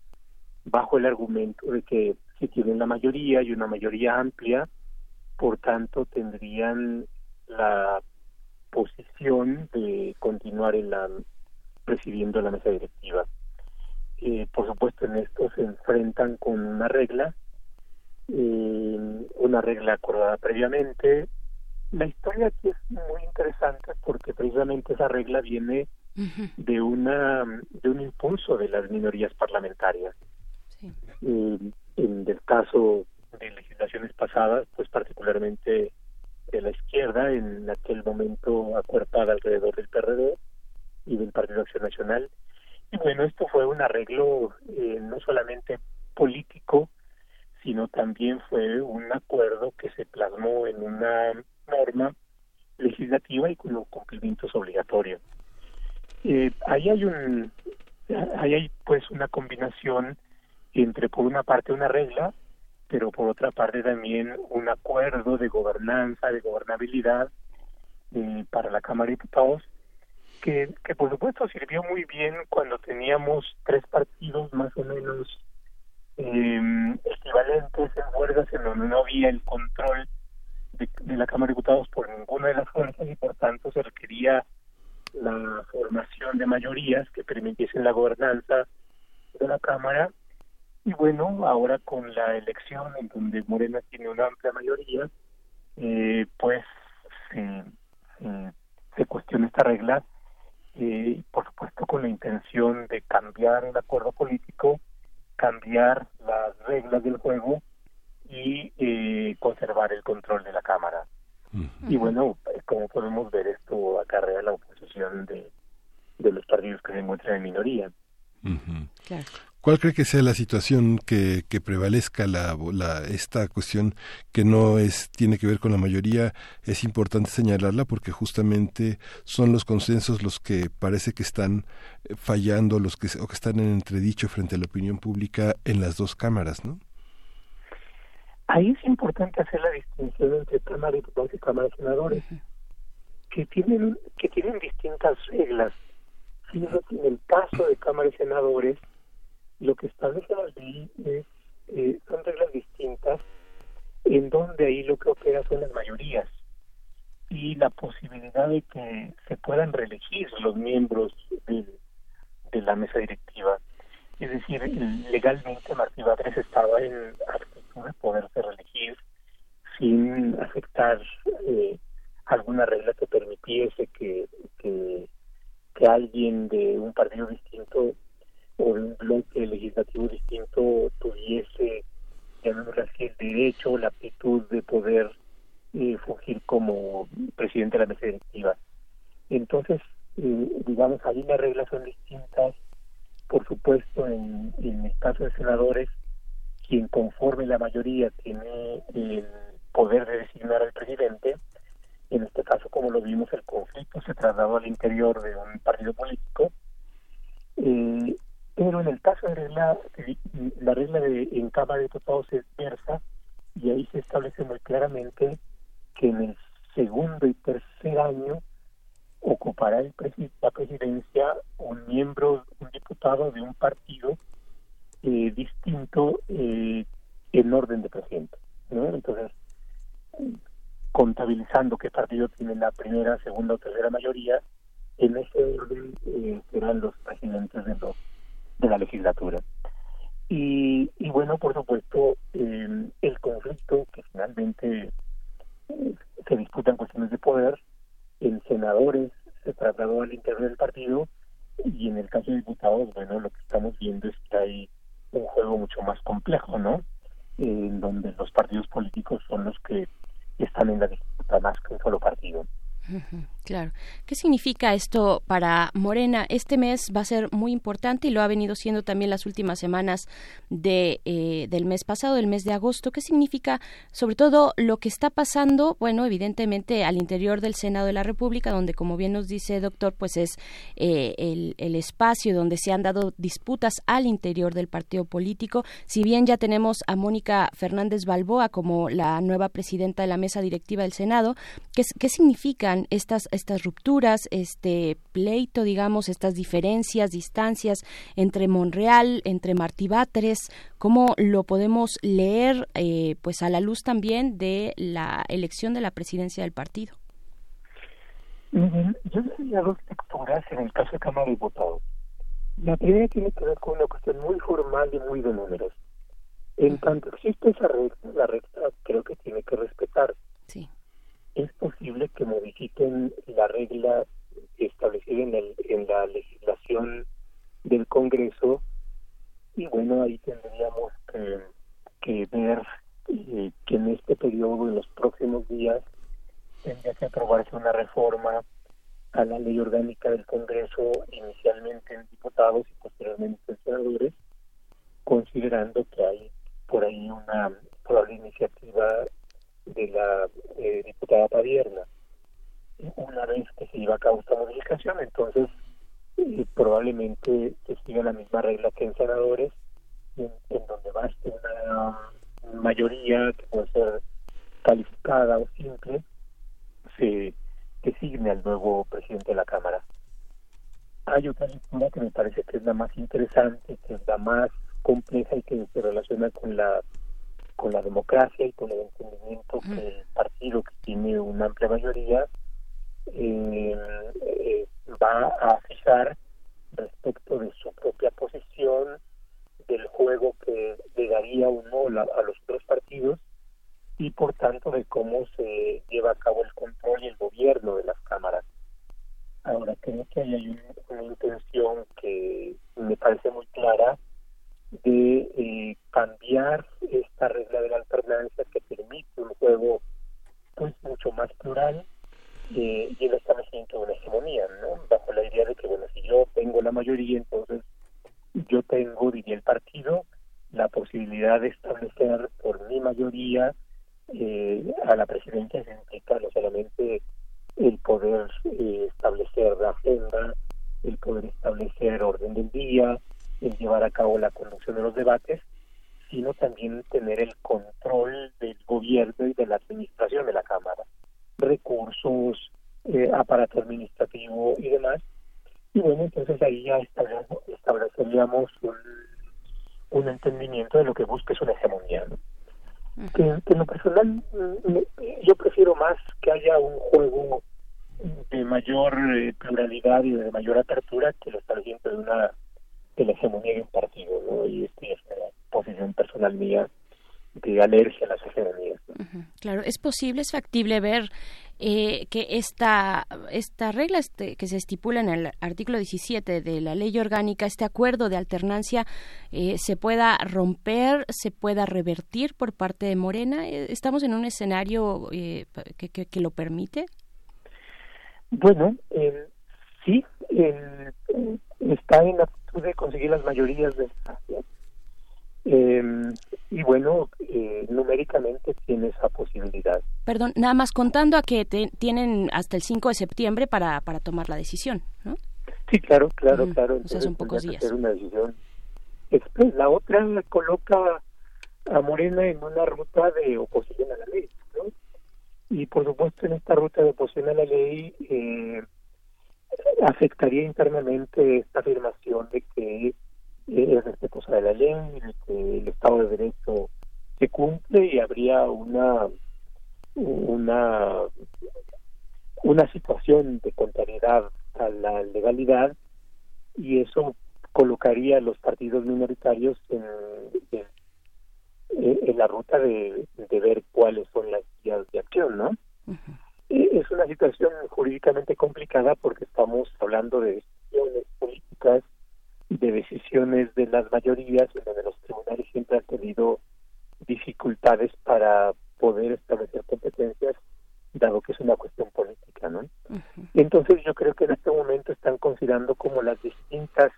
bajo el argumento de que si tienen la mayoría y una mayoría amplia, por tanto tendrían la posición de continuar en la presidiendo la mesa directiva. enfrentan con una regla, eh, una regla acordada previamente. La historia aquí es muy interesante porque precisamente esa regla viene de una de un impulso de las minorías parlamentarias. Eh, en el caso de legislaciones pasadas, pues particularmente de la izquierda, en aquel momento acuerpada alrededor del PRD y del Partido Acción Nacional. Y bueno, esto fue un arreglo eh, no solamente político, sino también fue un acuerdo que se plasmó en una norma legislativa y con cumplimientos obligatorios. Eh, ahí hay un, ahí hay pues una combinación entre por una parte una regla, pero por otra parte también un acuerdo de gobernanza, de gobernabilidad eh, para la Cámara de Diputados, que, que por supuesto sirvió muy bien cuando teníamos tres partidos más o menos eh, equivalentes en fuerzas en donde no había el control de, la Cámara de Diputados por ninguna de las fuerzas y por tanto se requería la formación de mayorías que permitiesen la gobernanza de la Cámara. Y bueno, ahora con la elección en donde Morena tiene una amplia mayoría, eh, pues se, se, se cuestiona esta regla, eh, por supuesto con la intención de cambiar el acuerdo político, cambiar las reglas del juego y eh, conservar el control de la Cámara. Y bueno, eh, como podemos ver, esto acarrea la oposición de, de los partidos que se encuentran en minoría. ¿Cuál cree que sea la situación que, que prevalezca la, la, esta cuestión que no es tiene que ver con la mayoría? Es importante señalarla porque justamente son los consensos los que parece que están eh, fallando, los que o que están en entredicho frente a la opinión pública en las dos cámaras, ¿no? Ahí es importante hacer la distinción entre Cámara de Diputados y Cámara de Senadores, que tienen que tienen distintas reglas. Fíjate, en el caso de Cámara de Senadores, lo que establece la ley es, eh, son reglas distintas, en donde ahí lo que opera son las mayorías y la posibilidad de que se puedan reelegir los miembros de, de la mesa directiva. Es decir, legalmente Martí Batres estaba en actitud de poderse reelegir sin afectar eh, alguna regla que permitiese que, que, alguien de un partido distinto un bloque legislativo distinto tuviese, así, el derecho o la aptitud de poder eh, fungir como presidente de la mesa directiva. Entonces, eh, digamos, ahí las reglas son distintas. Por supuesto, en, en el caso de senadores, quien conforme la mayoría tiene el poder de designar al presidente. En este caso, como lo vimos, el conflicto se trasladó al interior de un partido político. Eh, pero en el caso de regla, la regla de en Cámara de Diputados es versa y ahí se establece muy claramente que en el segundo y tercer año ocupará el la presidencia un miembro, un diputado de un partido eh, distinto eh, en orden de presidente. ¿no? Entonces, contabilizando qué partido tiene la primera, segunda o tercera mayoría, en ese orden eh, serán los presidentes de, los, de la legislatura. Y, y bueno, por supuesto, eh, el conflicto que finalmente eh, se disputa en cuestiones de poder, en senadores se trasladó al interior del partido y en el caso de diputados, bueno, lo que estamos viendo es que hay un juego mucho más complejo, ¿no? en donde los partidos políticos son los que están en la disputa más que un solo partido. Claro. ¿Qué significa esto para Morena? Este mes va a ser muy importante y lo ha venido siendo también las últimas semanas de, eh, del mes pasado, del mes de agosto. ¿Qué significa, sobre todo, lo que está pasando? Bueno, evidentemente al interior del Senado de la República, donde, como bien nos dice doctor, pues es eh, el, el espacio donde se han dado disputas al interior del partido político. Si bien ya tenemos a Mónica Fernández Balboa como la nueva presidenta de la mesa directiva del Senado, ¿qué, qué significan estas, estas rupturas, este pleito, digamos, estas diferencias, distancias entre Monreal, entre Martí Batres, cómo lo podemos leer eh, pues a la luz también de la elección de la presidencia del partido. Yo diría dos lecturas en el caso de Cámara de Diputados. La primera tiene que ver con una cuestión muy formal y muy de números. En tanto existe esa regla, la regla creo que tiene que respetar. Sí. Es posible que modifiquen la regla establecida en, el- en la legislación del Congreso y bueno, ahí tendríamos que, ver eh, que en este periodo, en los próximos días, tendría que aprobarse una reforma a la ley orgánica del Congreso, inicialmente en diputados y posteriormente en senadores, considerando que hay por ahí una probable iniciativa de la eh, diputada Padierna. Una vez que se lleva a cabo esta modificación, entonces eh, probablemente que siga la misma regla que en senadores, en, en donde baste una mayoría que puede ser calificada o simple, se designe al nuevo presidente de la Cámara. Hay otra lectura que me parece que es la más interesante, que es la más compleja y que se relaciona con la con la democracia y con el entendimiento que el partido que tiene una amplia mayoría eh, eh, va a fijar respecto de su propia posición, del juego que le daría o no la- a los otros partidos y por tanto de cómo se lleva a cabo el control y el gobierno de las cámaras. Ahora creo que ahí hay un- una intención que me parece muy clara de eh, cambiar esta regla de la alternancia que permite un juego pues mucho más plural eh, y el establecimiento de una hegemonía, ¿no? Bajo la idea de que, bueno, si yo tengo la mayoría, entonces yo tengo, diría el partido, la posibilidad de establecer por mi mayoría eh, a la presidencia se implica no solamente el poder eh, establecer la agenda, el poder establecer orden del día, el llevar a cabo la conducción de los debates, sino también tener el control del gobierno y de la administración de la Cámara, recursos, eh, aparato administrativo y demás. Y bueno, entonces ahí ya establece- estableceríamos un, un entendimiento de lo que busca es una hegemonía. ¿no? que, que en lo personal mm, me- yo prefiero más que haya un juego de mayor eh, pluralidad y de mayor apertura que el establecimiento de una de la hegemonía de un partido ¿no? y esta es una posición personal mía de alergia a las hegemonías ¿no? Claro, es posible, es factible ver eh, que esta, esta regla este, que se estipula en el artículo 17 de la ley orgánica, este acuerdo de alternancia, eh, se pueda romper, se pueda revertir por parte de Morena. Eh, ¿Estamos en un escenario eh, que, que- que lo permite? Bueno, eh, sí, está en actitud de conseguir las mayorías de eh, y bueno, eh, numéricamente tiene esa posibilidad. Perdón, nada más contando a que te- tienen hasta el 5 de septiembre para, para tomar la decisión, ¿no? Sí, claro, claro, claro. o sea, son Entonces, pocos días. ser una decisión. La otra coloca a Morena en una ruta de oposición a la ley, ¿no? Y por supuesto en esta ruta de oposición a la ley eh, afectaría internamente esta afirmación de que eh, es respetuosa de la ley, de que el Estado de Derecho se cumple y habría una una una situación de contrariedad a la legalidad y eso colocaría a los partidos minoritarios en, en, la ruta de, de ver cuáles son las vías de acción, ¿no? Eh, Es una situación jurídicamente complicada porque estamos hablando de decisiones políticas, de decisiones de las mayorías, en donde los tribunales siempre han tenido dificultades para poder establecer competencias, dado que es una cuestión política, ¿no? Entonces yo creo que en este momento están considerando como las distintas,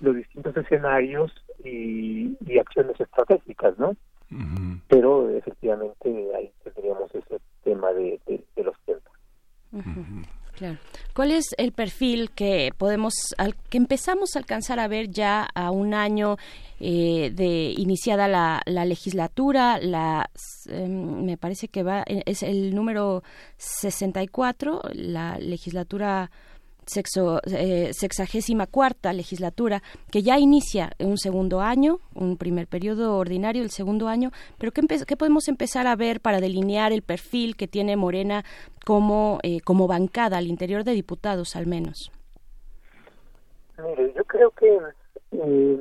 los distintos escenarios y, y acciones estratégicas, ¿no? Pero efectivamente ahí tendríamos ese tema de, los tiempos. Claro. ¿Cuál es el perfil que podemos, al- que empezamos a alcanzar a ver ya a un año eh, de iniciada la, la legislatura? La, em, me parece que va, eh, es el número 64, la legislatura sexo, eh, sexagésima cuarta legislatura, que ya inicia un segundo año, un primer periodo ordinario, el segundo año, pero ¿qué, ¿qué, podemos empezar a ver para delinear el perfil que tiene Morena como, eh, como bancada al interior de diputados, al menos? Mire, yo creo que eh,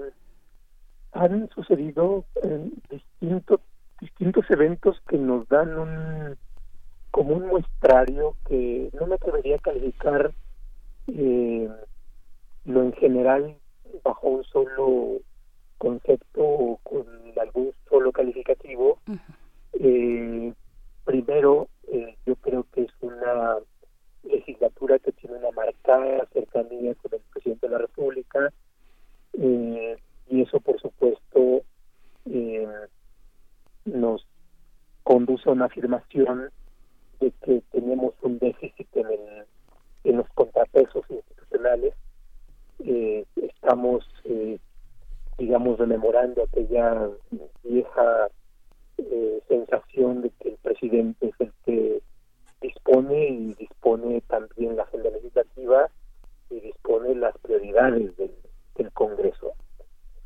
han sucedido eh, distintos distintos eventos que nos dan un como un muestrario que no me atrevería a calificar eh, lo en general bajo un solo concepto o con algún solo calificativo. Eh, primero, eh, yo creo que es una legislatura que tiene una marcada cercanía con el presidente de la República eh, y eso, por supuesto, eh, nos conduce a una afirmación de que tenemos un déficit en el estamos, eh, digamos, rememorando aquella vieja eh, sensación de que el presidente es el que dispone y dispone también la agenda legislativa y dispone las prioridades del, Congreso.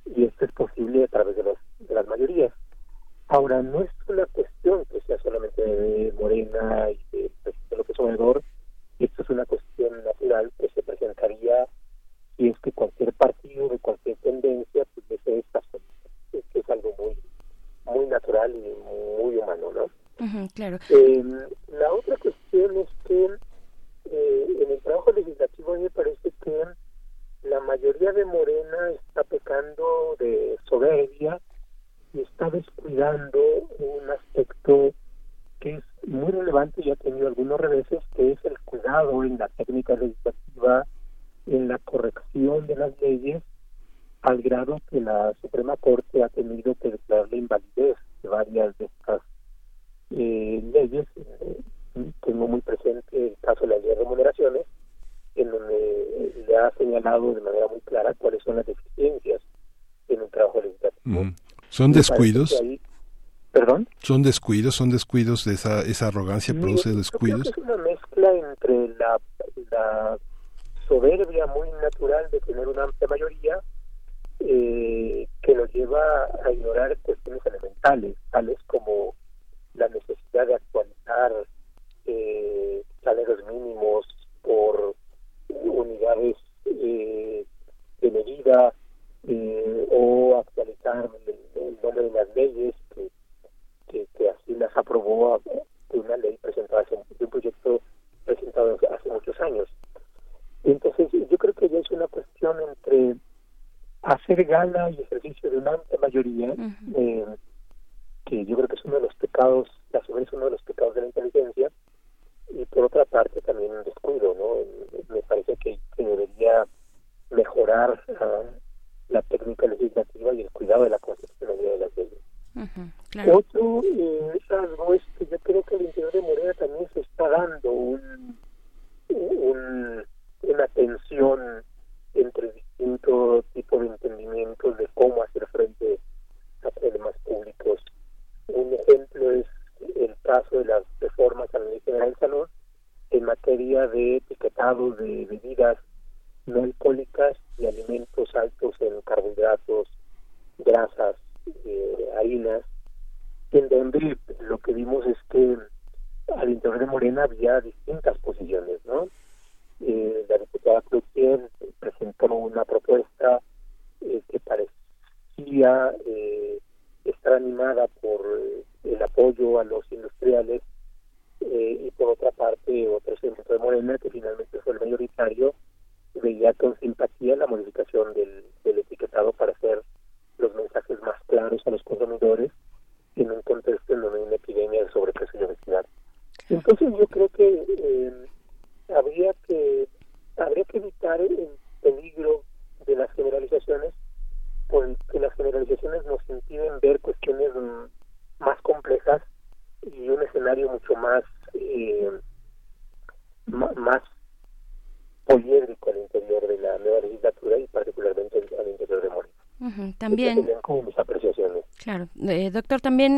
Y esto es posible a través de, los, de las mayorías. Ahora, no es ¿Son descuidos? ¿Perdón? ¿Son descuidos? ¿Son descuidos de esa, esa arrogancia? ¿Produce descuidos?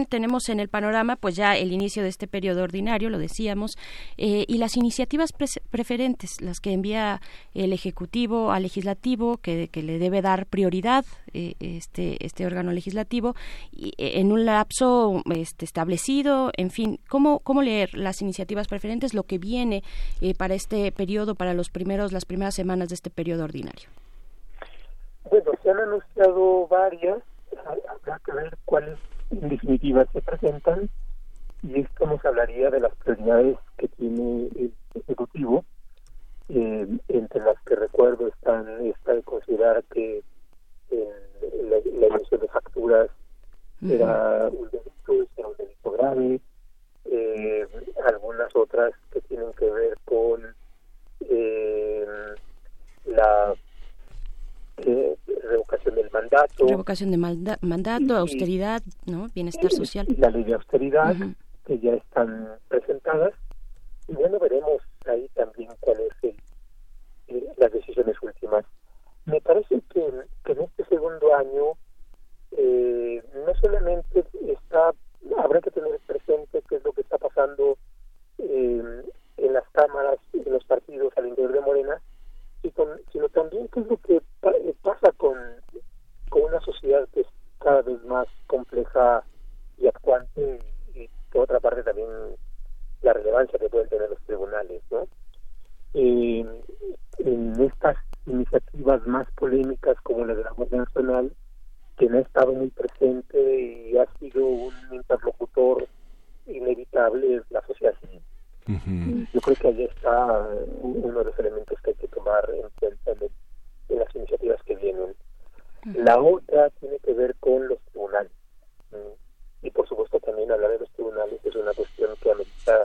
tenemos en el panorama, pues ya el inicio de este periodo ordinario, lo decíamos, eh, y las iniciativas preferentes, las que envía el Ejecutivo al Legislativo, que, le debe dar prioridad eh, este, este órgano legislativo, y, eh, en un lapso este, establecido, en fin, ¿cómo, ¿cómo leer las iniciativas preferentes, lo que viene eh, para este periodo, para los primeros, las primeras semanas de este periodo ordinario? Bueno, se han anunciado varias, habrá que ver cuál es definitiva se presentan y esto nos hablaría de las prioridades que tiene el Ejecutivo. Eh, entre las que recuerdo están está de considerar que eh, la, la emisión de facturas era un delito, era un delito grave, eh, algunas otras que tienen que ver con eh, la eh, revocación del mandato, Revocación de mandato, austeridad, ¿no? Bienestar social. y la ley de austeridad que ya están presentadas y bueno veremos ahí también cuáles el, eh, las decisiones últimas me parece que, que en este segundo año eh, no solamente está habrá que tener presente qué es lo que está pasando eh, en las cámaras en los partidos al interior de Morena con- sino también qué es lo que eh, pasa con, con una sociedad que es cada vez más compleja y actuante y, por otra parte también la relevancia que pueden tener los tribunales ¿no? Eh, en estas iniciativas más polémicas como la de la Guardia Nacional quien ha estado muy presente y ha sido un interlocutor inevitable es la sociedad civil yo creo que ahí está uno de los elementos que que tomar en cuenta en, las iniciativas que vienen. La otra tiene que ver con los tribunales. Y por supuesto también hablar de los tribunales es una cuestión que amerita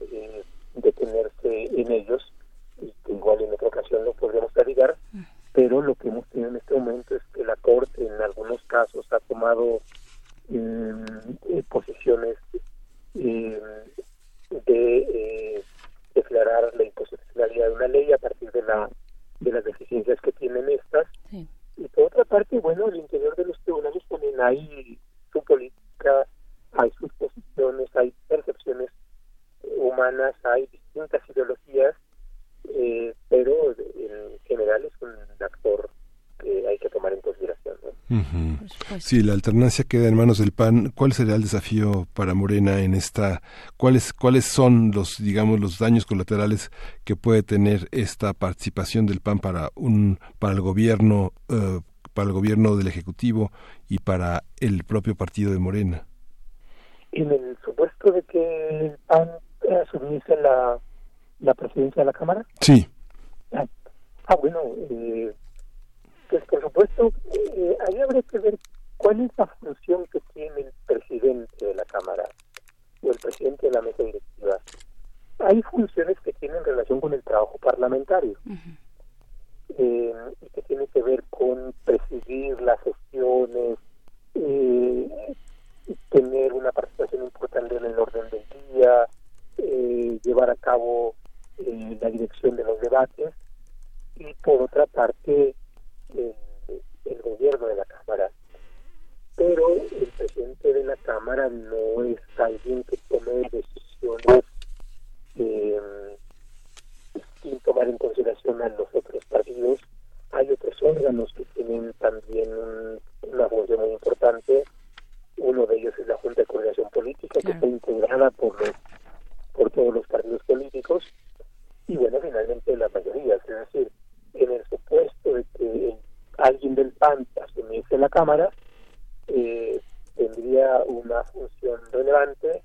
eh, detenerse en ellos y que igual en otra ocasión lo podríamos platicar, pero lo que hemos tenido en este momento es que la Corte en algunos casos ha tomado mm, eh, posiciones eh, de eh, declarar la inconstitucionalidad de una ley a partir de la de las deficiencias que tienen estas y por otra parte bueno al interior de los tribunales también hay su política hay sus posiciones hay percepciones humanas hay distintas ideologías eh, pero en general es un actor que hay que tomar en consideración ¿no? Ujú. Sí, la alternancia queda en manos del PAN. ¿Cuál será el desafío para Morena en esta? ¿Cuáles cuáles son los digamos los daños colaterales que puede tener esta participación del PAN para un para el gobierno eh, para el gobierno del ejecutivo y para el propio partido de Morena? en el supuesto de que el PAN asumiese la, la presidencia de la Cámara Sí. Ah, ah, bueno, eh, pues por supuesto, eh, ahí habría que ver cuál es la función que tiene el presidente de la Cámara o el presidente de la mesa directiva. Hay funciones que tienen relación con el trabajo parlamentario eh, y que tienen que ver con presidir las gestiones, eh, tener una participación importante en el orden del día, eh, llevar a cabo eh, la dirección de los debates y por otra parte el, el gobierno de la. Pero el presidente de la Cámara no es alguien que tome decisiones eh, sin tomar en consideración a los otros partidos. Hay otros órganos que tienen también un- una función muy importante. Uno de ellos es la Junta de Coordinación Política, que está integrada por los por todos los partidos políticos y bueno, finalmente las mayorías. Es decir, en el supuesto de que alguien del PAN asumiese la Cámara, eh, tendría una función relevante,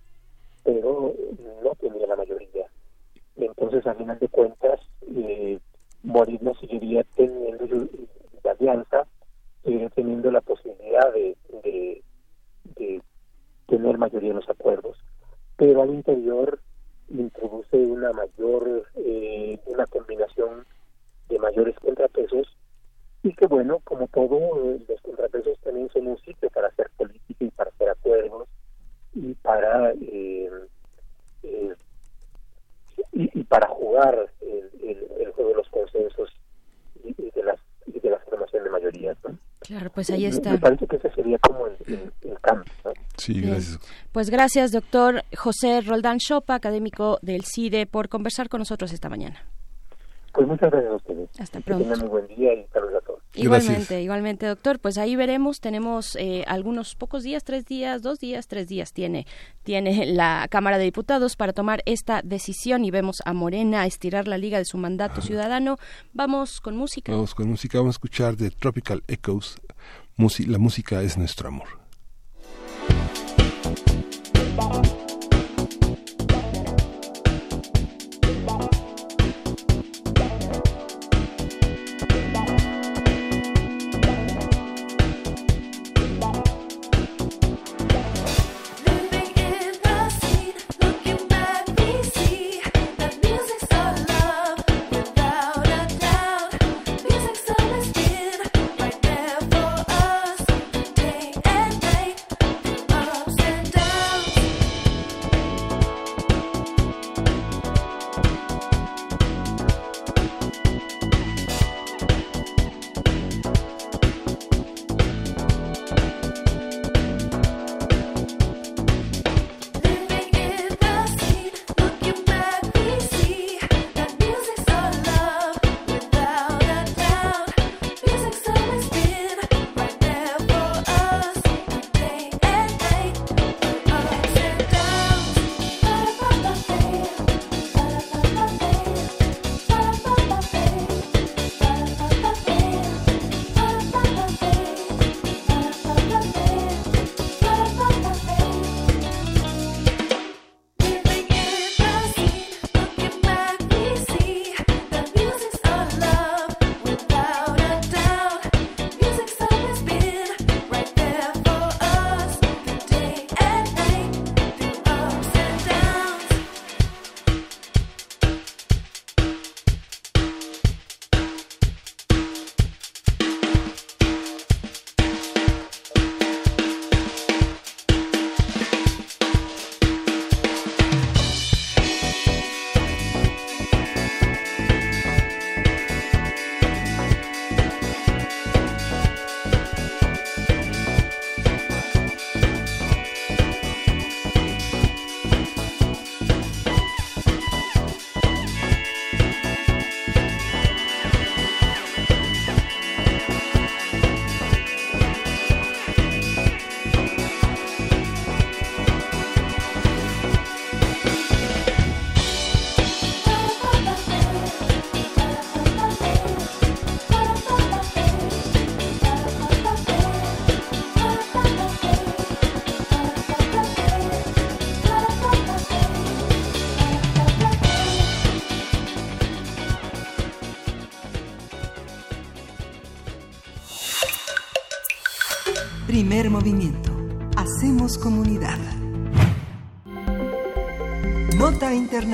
pero no tendría la mayoría. Entonces, a final de cuentas, eh, Moreno seguiría teniendo la alianza, seguiría teniendo la posibilidad de, de, de tener mayoría en los acuerdos, pero al interior introduce una mayor, eh, una combinación de mayores contrapesos y que bueno, como todo, eh, los contrapesos también son un sitio para hacer política y para hacer acuerdos y para eh, eh, y, y para jugar el, el, el juego de los consensos y, y de las y de la formación de mayorías. ¿no? Claro, pues ahí está. Me parece que ese sería como el, el, el cambio. ¿no? Sí, Bien. gracias. Pues gracias, doctor José Roldán Chopa, académico del CIDE, por conversar con nosotros esta mañana. Pues muchas gracias a ustedes. Hasta que pronto. tengan muy buen día y saludos Igualmente, igualmente, doctor. Pues ahí veremos. Tenemos eh, algunos pocos días, tres días, dos días, tres días tiene tiene la Cámara de Diputados para tomar esta decisión y vemos a Morena estirar la liga de su mandato ciudadano. Vamos con música. Vamos con música, vamos a escuchar de Tropical Echoes. Musi- la música es nuestro amor.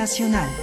Internacional.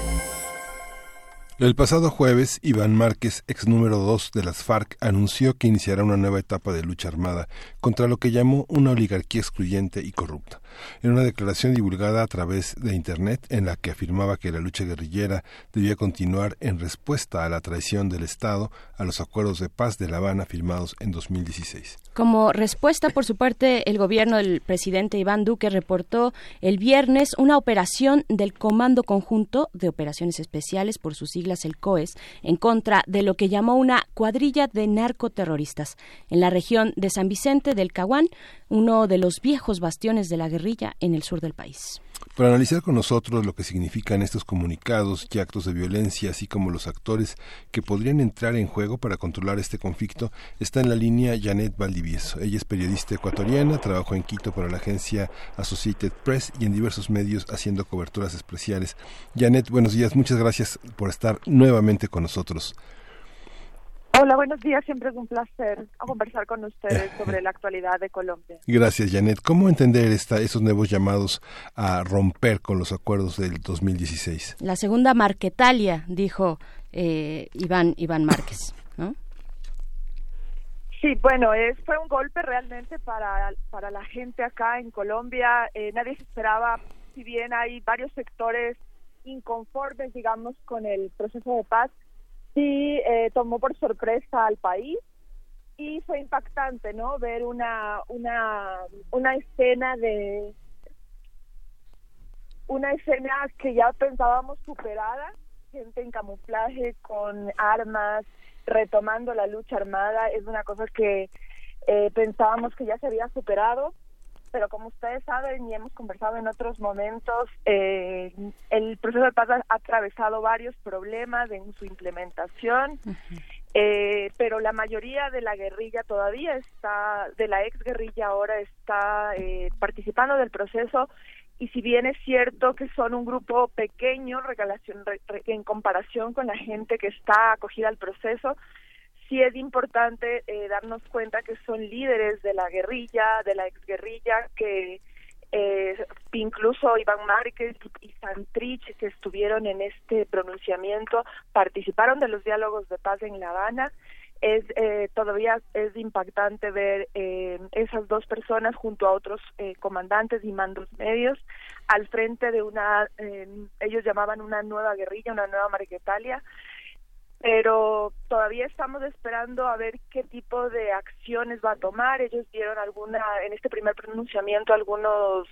El pasado jueves, Iván Márquez, ex número 2 de las FARC, anunció que iniciará una nueva etapa de lucha armada contra lo que llamó una oligarquía excluyente y corrupta. En una declaración divulgada a través de Internet en la que afirmaba que la lucha guerrillera debía continuar en respuesta a la traición del Estado a los acuerdos de paz de La Habana firmados en 2016. Como respuesta, por su parte, el gobierno del presidente Iván Duque reportó el viernes una operación del Comando Conjunto de Operaciones Especiales, por sus siglas el COES, en contra de lo que llamó una cuadrilla de narcoterroristas en la región de San Vicente del Caguán, uno de los viejos bastiones de la guerrilla en el sur del país. Para analizar con nosotros lo que significan estos comunicados y actos de violencia, así como los actores que podrían entrar en juego para controlar este conflicto, está en la línea Janet Valdivieso. Ella es periodista ecuatoriana, trabajó en Quito para la agencia Associated Press y en diversos medios haciendo coberturas especiales. Janet, buenos días, muchas gracias por estar nuevamente con nosotros. Hola, buenos días. Siempre es un placer *laughs* conversar con ustedes sobre la actualidad de Colombia. Gracias, Janet. ¿Cómo entender esta, esos nuevos llamados a romper con los acuerdos del 2016? La segunda Marquetalia, dijo eh, Iván, Iván Márquez, ¿no? Sí, bueno, es, fue un golpe realmente para, para la gente acá en Colombia. Eh, nadie se esperaba, si bien hay varios sectores inconformes, digamos, con el proceso de paz, sí eh, tomó por sorpresa al país y fue impactante, ¿no? Ver una, una, una escena de una escena que ya pensábamos superada, gente en camuflaje con armas, retomando la lucha armada. Es una cosa que eh, pensábamos que ya se había superado, pero como ustedes saben y hemos conversado en otros momentos, eh, el proceso de paz ha ha atravesado varios problemas en su implementación. Eh, pero la mayoría de la guerrilla todavía está, de la ex guerrilla ahora está eh, participando del proceso y si bien es cierto que son un grupo pequeño en comparación con la gente que está acogida al proceso, sí es importante eh, darnos cuenta que son líderes de la guerrilla, de la exguerrilla, que eh, incluso Iván Márquez y Santrich, que estuvieron en este pronunciamiento, participaron de los diálogos de paz en La Habana. Es eh, todavía es impactante ver eh, esas dos personas junto a otros eh, comandantes y mandos medios al frente de una, eh, ellos llamaban una nueva guerrilla, una nueva Marquetalia, pero todavía estamos esperando a ver qué tipo de acciones va a tomar. Ellos dieron alguna, en este primer pronunciamiento, algunos,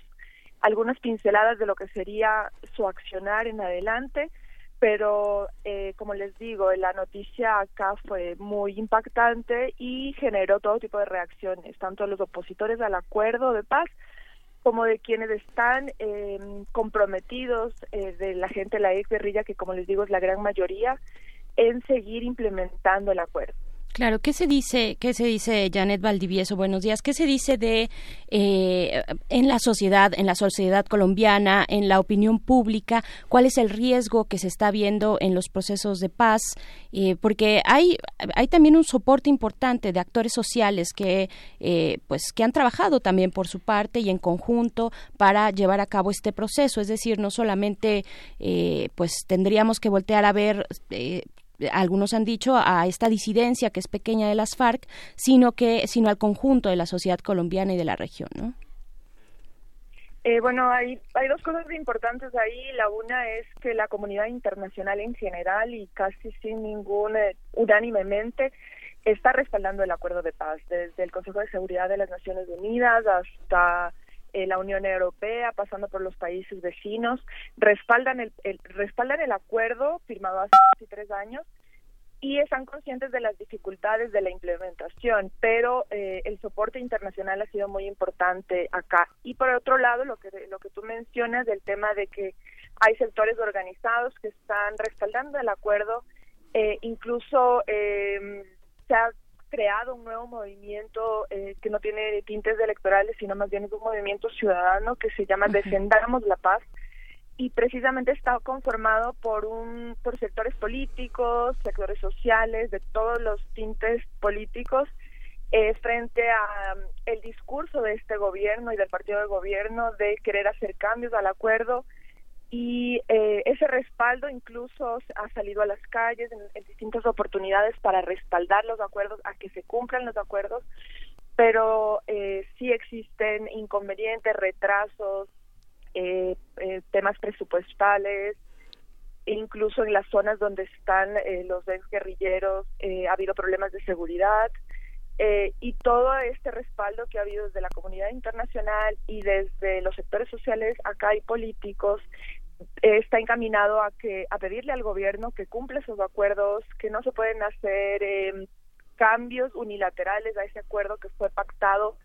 algunas pinceladas de lo que sería su accionar en adelante, pero eh, como les digo, la noticia acá fue muy impactante y generó todo tipo de reacciones, tanto de los opositores al acuerdo de paz como de quienes están eh, comprometidos, eh, de la gente la ex guerrilla, que como les digo es la gran mayoría, en seguir implementando el acuerdo. Claro, ¿qué se dice, qué se dice Janet Valdivieso? Buenos días. ¿Qué se dice de eh, en la sociedad, en la sociedad colombiana, en la opinión pública? ¿Cuál es el riesgo que se está viendo en los procesos de paz? Eh, porque hay hay también un soporte importante de actores sociales que eh, pues que han trabajado también por su parte y en conjunto para llevar a cabo este proceso. Es decir, no solamente eh, pues tendríamos que voltear a ver eh, algunos han dicho a esta disidencia que es pequeña de las FARC, sino que sino al conjunto de la sociedad colombiana y de la región, ¿no? Eh, bueno, hay, hay dos cosas importantes ahí. La una es que la comunidad internacional en general y casi sin ningún, eh, unánimemente, está respaldando el acuerdo de paz, desde el Consejo de Seguridad de las Naciones Unidas hasta eh, la Unión Europea, pasando por los países vecinos, respaldan el, el- respaldan el acuerdo firmado hace casi tres años y están conscientes de las dificultades de la implementación, pero eh, el soporte internacional ha sido muy importante acá. Y por otro lado, lo que lo que tú mencionas del tema de que hay sectores organizados que están respaldando el acuerdo, eh, incluso eh, se ha creado un nuevo movimiento eh, que no tiene tintes electorales, sino más bien es un movimiento ciudadano que se llama Defendamos la Paz, y precisamente está conformado por un por sectores políticos, sectores sociales, de todos los tintes políticos. Eh, frente a um, el discurso de este gobierno y del partido de gobierno de querer hacer cambios al acuerdo y eh, ese respaldo incluso ha salido a las calles en, distintas oportunidades para respaldar los acuerdos, a que se cumplan los acuerdos, pero eh, sí existen inconvenientes, retrasos, eh, eh, temas presupuestales, incluso en las zonas donde están eh, los ex guerrilleros eh, ha habido problemas de seguridad eh, y todo este respaldo que ha habido desde la comunidad internacional y desde los sectores sociales acá y políticos está encaminado a que a pedirle al gobierno que cumpla esos acuerdos, que no se pueden hacer eh, cambios unilaterales a ese acuerdo que fue pactado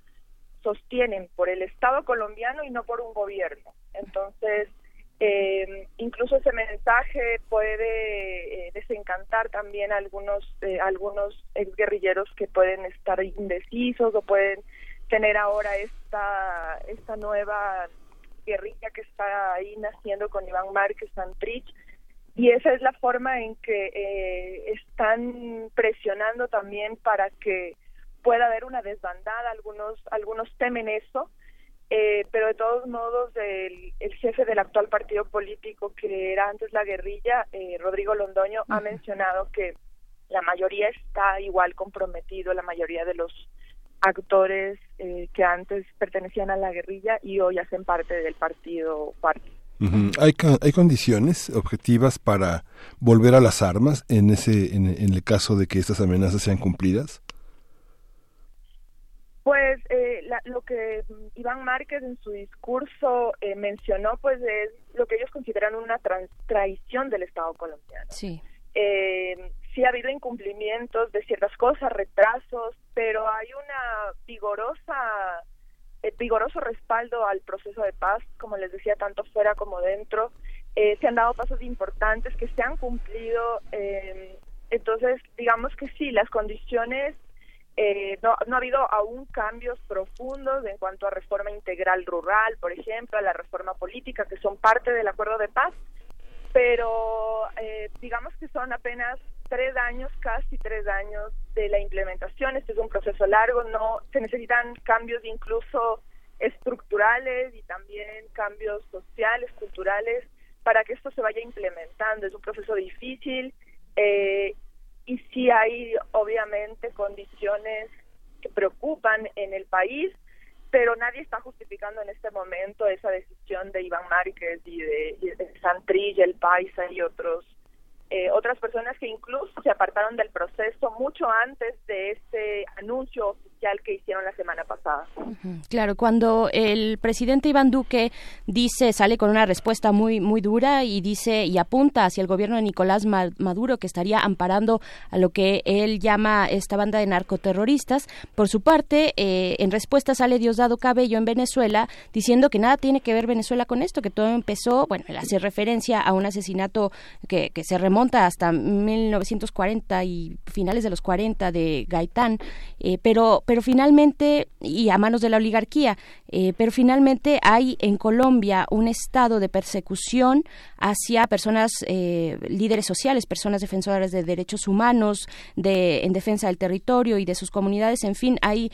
sostienen por el Estado colombiano y no por un gobierno. Entonces, eh, incluso ese mensaje puede eh, desencantar también a algunos eh, algunos exguerrilleros que pueden estar indecisos o pueden tener ahora esta esta nueva guerrilla que está ahí naciendo con Iván Márquez Santrich y esa es la forma en que eh, están presionando también para que pueda haber una desbandada algunos algunos temen eso eh, pero de todos modos el, el jefe del actual partido político que era antes la guerrilla eh, Rodrigo Londoño ha mencionado que la mayoría está igual comprometido la mayoría de los actores eh, que antes pertenecían a la guerrilla y hoy hacen parte del partido FARC. Ujú. ¿Hay, ¿Hay condiciones objetivas para volver a las armas en, ese, en, en el caso de que estas amenazas sean cumplidas? Pues eh, la- lo que mm, Iván Márquez en su discurso eh, mencionó, pues es lo que ellos consideran una tran- traición del Estado colombiano. Sí. Eh, sí ha habido incumplimientos de ciertas cosas, retrasos, pero hay una vigorosa eh, vigoroso respaldo al proceso de paz, como les decía, tanto fuera como dentro. Eh, se han dado pasos importantes que se han cumplido. eh, entonces, digamos que sí, las condiciones, eh, no, no ha habido aún cambios profundos en cuanto a reforma integral rural, por ejemplo, a la reforma política, que son parte del acuerdo de paz, pero eh, digamos que son apenas tres años, casi tres años de la implementación. Este es un proceso largo, no se necesitan cambios incluso estructurales y también cambios sociales, culturales, para que esto se vaya implementando. Es un proceso difícil eh, y sí hay obviamente condiciones que preocupan en el país, pero nadie está justificando en este momento esa decisión de Iván Márquez y de, y de Santrilla, el Paisa y otros eh, otras personas que incluso se apartaron del proceso mucho antes de este anuncio oficial que hicieron la semana pasada. Claro, cuando el presidente Iván Duque dice, sale con una respuesta muy muy dura y dice y apunta hacia el gobierno de Nicolás Ma- Maduro que estaría amparando a lo que él llama esta banda de narcoterroristas. Por su parte, eh, en respuesta sale Diosdado Cabello en Venezuela diciendo que nada tiene que ver Venezuela con esto, que todo empezó, bueno, él hace referencia a un asesinato que, que se remonta hasta 1940 y finales de los 40 de Gaitán, eh, pero pero finalmente y a manos de la oligarquía, eh, pero finalmente hay en Colombia un estado de persecución hacia personas eh, líderes sociales, personas defensoras de derechos humanos, de en defensa del territorio y de sus comunidades, en fin, hay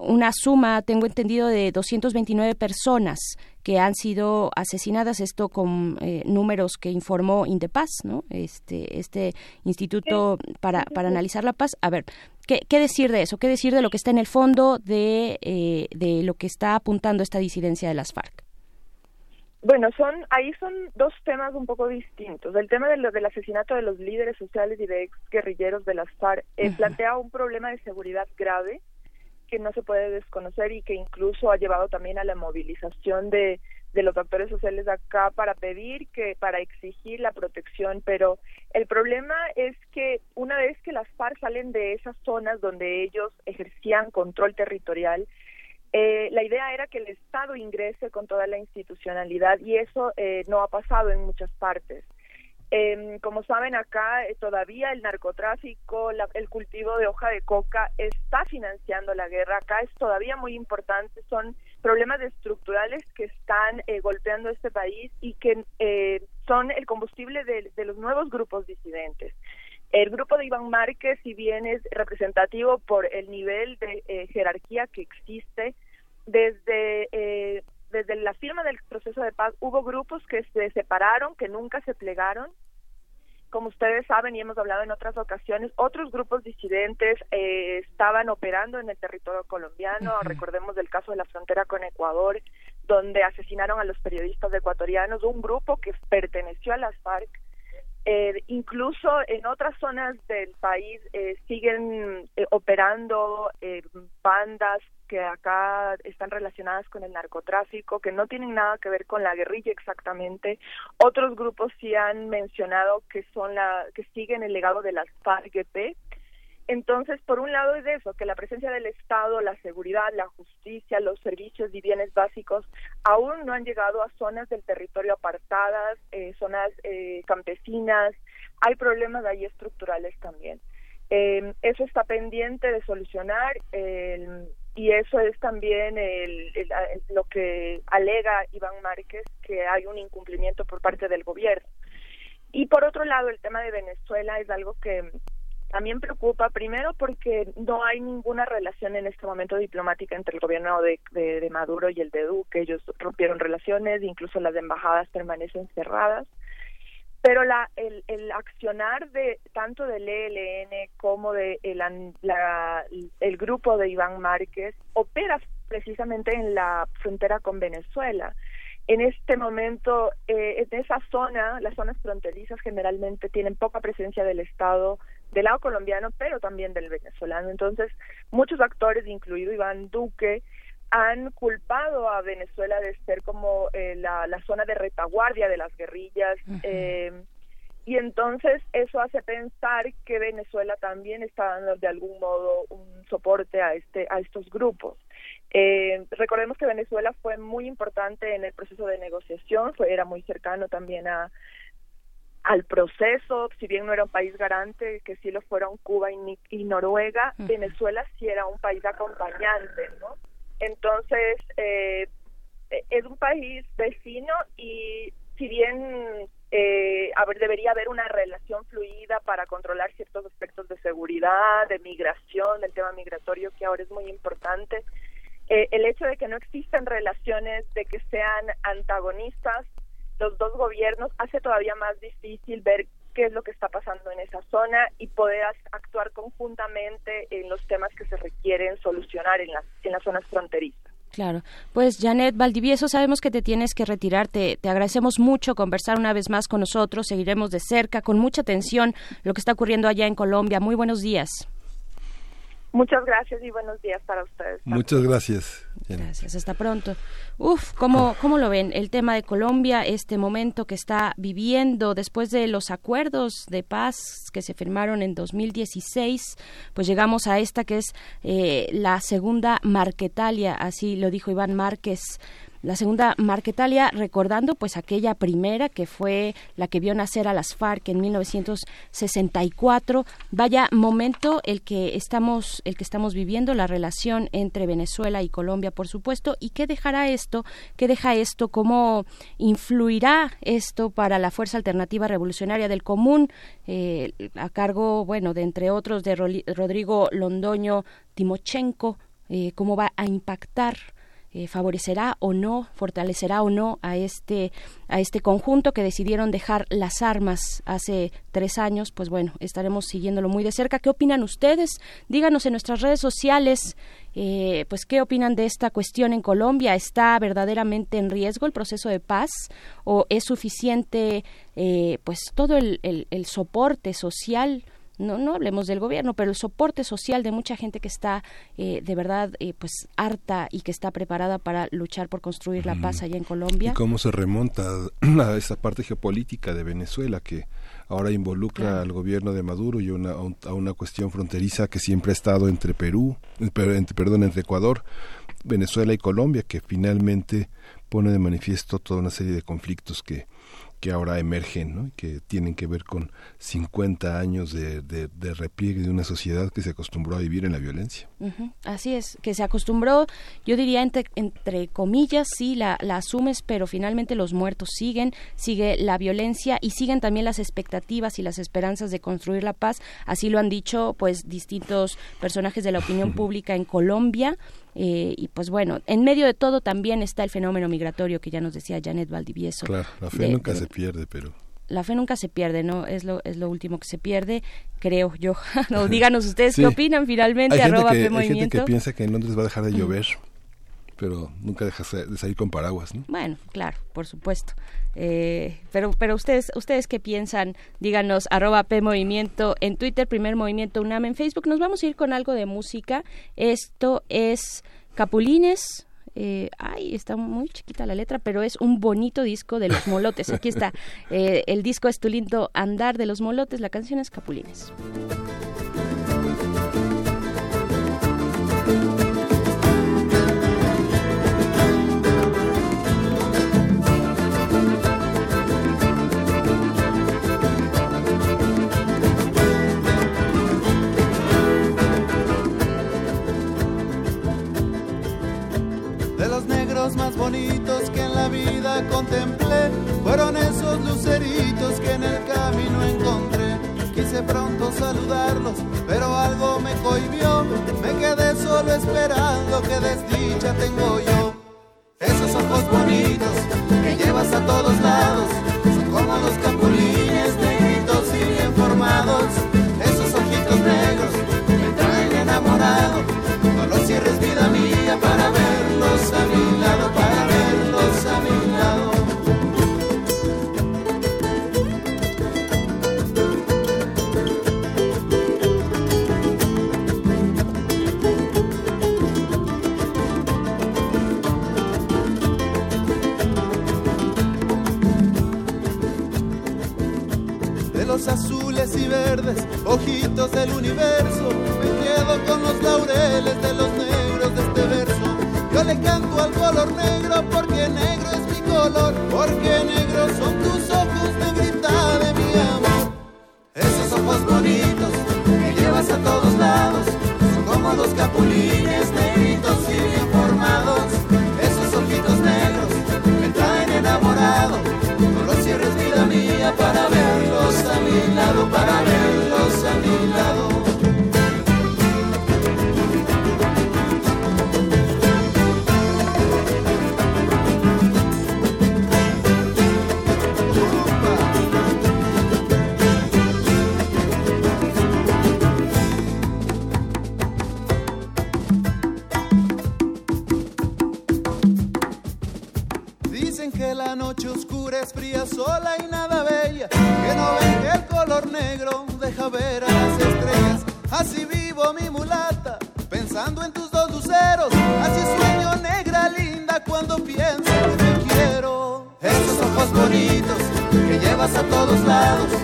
una suma, tengo entendido, de 229 personas que han sido asesinadas, esto con eh, números que informó Indepaz, ¿no? Este, este instituto para, para analizar la paz. A ver, ¿qué, ¿qué decir de eso? ¿Qué decir de lo que está en el fondo de, eh, de lo que está apuntando esta disidencia de las FARC? Bueno, son ahí son dos temas un poco distintos. El tema de lo- del asesinato de los líderes sociales y de ex guerrilleros de las FARC eh, plantea un problema de seguridad grave que no se puede desconocer y que incluso ha llevado también a la movilización de, de los actores sociales acá para pedir que para exigir la protección, pero el problema es que una vez que las FARC salen de esas zonas donde ellos ejercían control territorial, eh, la idea era que el Estado ingrese con toda la institucionalidad y eso eh, no ha pasado en muchas partes. Em, como saben acá eh, todavía el narcotráfico, la- el cultivo de hoja de coca está financiando la guerra. Acá es todavía muy importante. Son problemas estructurales que están eh, golpeando este país y que eh, son el combustible de, de los nuevos grupos disidentes. El grupo de Iván Márquez, si bien es representativo por el nivel de eh, jerarquía que existe, desde eh, desde la firma del proceso de paz hubo grupos que se separaron, que nunca se plegaron. Como ustedes saben y hemos hablado en otras ocasiones, otros grupos disidentes eh, estaban operando en el territorio colombiano. Recordemos el caso de la frontera con Ecuador, donde asesinaron a los periodistas ecuatorianos, un grupo que perteneció a las FARC. Eh, incluso en otras zonas del país eh, siguen eh, operando eh, bandas que acá están relacionadas con el narcotráfico, que no tienen nada que ver con la guerrilla exactamente. Otros grupos sí han mencionado que son la que siguen el legado de las FARC-EP. Entonces, por un lado es eso, que la presencia del Estado, la seguridad, la justicia, los servicios y bienes básicos aún no han llegado a zonas del territorio apartadas, eh, zonas eh, campesinas. Hay problemas ahí estructurales también. Eh, eso está pendiente de solucionar eh, y eso es también el- lo que alega Iván Márquez, que hay un incumplimiento por parte del gobierno. Y por otro lado, el tema de Venezuela es algo que también preocupa, primero porque no hay ninguna relación en este momento diplomática entre el gobierno de, de- Maduro y el de Duque. Ellos rompieron relaciones, incluso las embajadas permanecen cerradas. Pero la, el, el accionar de tanto del ELN como de el, la- el grupo de Iván Márquez opera precisamente en la frontera con Venezuela. En este momento, eh, en esa zona, las zonas fronterizas generalmente tienen poca presencia del Estado, del lado colombiano, pero también del venezolano. Entonces, muchos actores, incluido Iván Duque, han culpado a Venezuela de ser como eh, la, la zona de retaguardia de las guerrillas. eh, y entonces eso hace pensar que Venezuela también está dando de algún modo un soporte a este a estos grupos. Eh, recordemos que Venezuela fue muy importante en el proceso de negociación, fue era muy cercano también a al proceso, si bien no era un país garante, que sí lo fueron Cuba y, y Noruega. Venezuela sí era un país acompañante, ¿no? Entonces, eh, es un país vecino y si bien eh, a ver, debería haber una relación fluida para controlar ciertos aspectos de seguridad, de migración, del tema migratorio que ahora es muy importante, eh, el hecho de que no existen relaciones, de que sean antagonistas los dos gobiernos, hace todavía más difícil ver qué es lo que está pasando en esa zona y poder actuar conjuntamente en los temas que se requieren solucionar en las, en las zonas fronterizas. Claro. Pues Janet Valdivieso, sabemos que te tienes que retirar. Te, te agradecemos mucho conversar una vez más con nosotros. Seguiremos de cerca, con mucha atención, lo que está ocurriendo allá en Colombia. Muy buenos días. Muchas gracias y buenos días para ustedes. Muchas gracias. Janet. Gracias, hasta pronto. Uf, ¿cómo, ¿cómo lo ven? El tema de Colombia, este momento que está viviendo después de los acuerdos de paz que se firmaron en 2016, pues llegamos a esta que es eh, la segunda Marquetalia, así lo dijo Iván Márquez. La segunda Marquetalia, recordando pues aquella primera que fue la que vio nacer a las FARC en 1964. Vaya momento el que estamos, el que estamos viviendo, la relación entre Venezuela y Colombia, por supuesto, y qué dejará esto, qué deja esto, cómo influirá esto para la Fuerza Alternativa Revolucionaria del Común, eh, a cargo, bueno, de entre otros de Rodrigo Londoño Timochenko, eh, cómo va a impactar eh, favorecerá o no, fortalecerá o no a este a este conjunto que decidieron dejar las armas hace tres años. Pues bueno, estaremos siguiéndolo muy de cerca. ¿Qué opinan ustedes? Díganos en nuestras redes sociales. eh, pues qué opinan de esta cuestión en Colombia. ¿Está verdaderamente en riesgo el proceso de paz o es suficiente eh, pues todo el, el- el soporte social? No, no hablemos del gobierno, pero el soporte social de mucha gente que está eh, de verdad eh, pues harta y que está preparada para luchar por construir la paz allá en Colombia. ¿Y cómo se remonta *clears throat* a esa parte geopolítica de Venezuela que ahora involucra al gobierno de Maduro y una, a un- a una cuestión fronteriza que siempre ha estado entre Perú, per- entre, perdón, entre Ecuador, Venezuela y Colombia, que finalmente pone de manifiesto toda una serie de conflictos que, que ahora emergen, ¿no? Que tienen que ver con 50 años de, de, de repliegue de una sociedad que se acostumbró a vivir en la violencia. Así es, que se acostumbró, yo diría entre, entre comillas, sí, la, la asumes, pero finalmente los muertos siguen, sigue la violencia y siguen también las expectativas y las esperanzas de construir la paz. Así lo han dicho, pues, distintos personajes de la opinión *laughs* pública en Colombia. Eh, y pues bueno, en medio de todo también está el fenómeno migratorio que ya nos decía Janet Valdivieso. Claro, la fe de- nunca de- se pierde, pero la fe nunca se pierde, ¿no? Es lo, es lo último que se pierde, creo yo. *laughs* no, díganos ustedes Sí. qué opinan finalmente, hay gente, arroba que, hay gente que piensa que en Londres va a dejar de llover, pero nunca deja sa- de salir con paraguas, ¿no? Bueno, claro, por supuesto. Eh, pero, pero ustedes, ustedes qué piensan, díganos, arroba P Movimiento en Twitter, Primer Movimiento UNAM en Facebook. Nos vamos a ir con algo de música. Esto es Capulines. Eh, ay, está muy chiquita la letra, pero es un bonito disco de los molotes. Aquí está. *laughs* Eh, el disco es Tu lindo andar de los molotes. La canción es Capulines. Contemplé, fueron esos luceritos que en el camino encontré. Quise pronto saludarlos, pero algo me cohibió. Me quedé solo esperando que desdicha tengo yo. Esos ojos bonitos que llevas a todos lados, son como los capulines negritos y bien formados. Esos ojitos negros me traen enamorado. No los cierres, vida mía, para verlos y verdes, ojitos del universo. Me quedo con los laureles de los negros de este verso. Yo le canto al color negro porque negro es mi color, porque negros son tus ojos, negrita de mi amor. Esos ojos bonitos que llevas a todos lados son como dos capulines negritos sola y nada bella. Que no ven que el color negro deja ver a las estrellas. Así vivo mi mulata, pensando en tus dos luceros. Así sueño negra linda cuando pienso que te quiero. Esos ojos bonitos que llevas a todos lados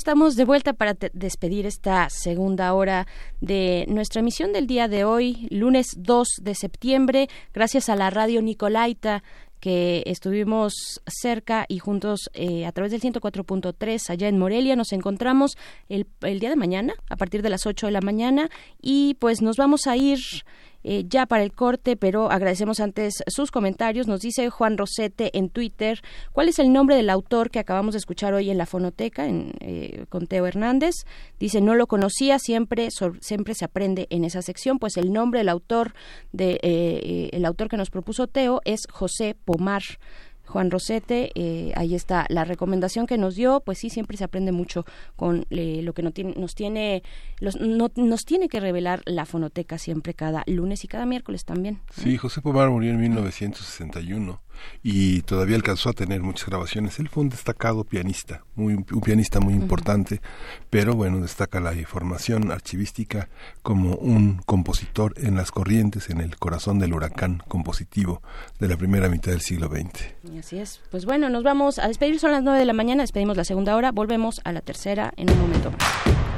estamos de vuelta para despedir esta segunda hora de nuestra emisión del día de hoy, lunes 2 de septiembre, gracias a la radio Nicolaita que estuvimos cerca y juntos eh, a través del 104.3 allá en Morelia. Nos encontramos el, el día de mañana, a partir de las 8 de la mañana, y pues nos vamos a ir eh, ya para el corte, pero agradecemos antes sus comentarios. Nos dice Juan Rosete en Twitter, ¿cuál es el nombre del autor que acabamos de escuchar hoy en la fonoteca en, eh, con Teo Hernández? Dice, no lo conocía, siempre, siempre se aprende en esa sección, pues el nombre del autor, de, eh, eh, el autor que nos propuso Teo es José Pomar. Juan Rosete, eh, ahí está la recomendación que nos dio, pues sí, siempre se aprende mucho con eh, lo que no tiene- nos tiene, los- no- nos tiene que revelar la fonoteca siempre cada lunes y cada miércoles también. Sí, José Pomar murió en 1961 y todavía alcanzó a tener muchas grabaciones. Él fue un destacado pianista, muy, un pianista muy importante, pero bueno, destaca la formación archivística como un compositor en las corrientes, en el corazón del huracán compositivo de la primera mitad del siglo XX. Así es. Pues bueno, nos vamos a despedir, son las 9 de la mañana, despedimos la segunda hora, volvemos a la tercera en un momento más.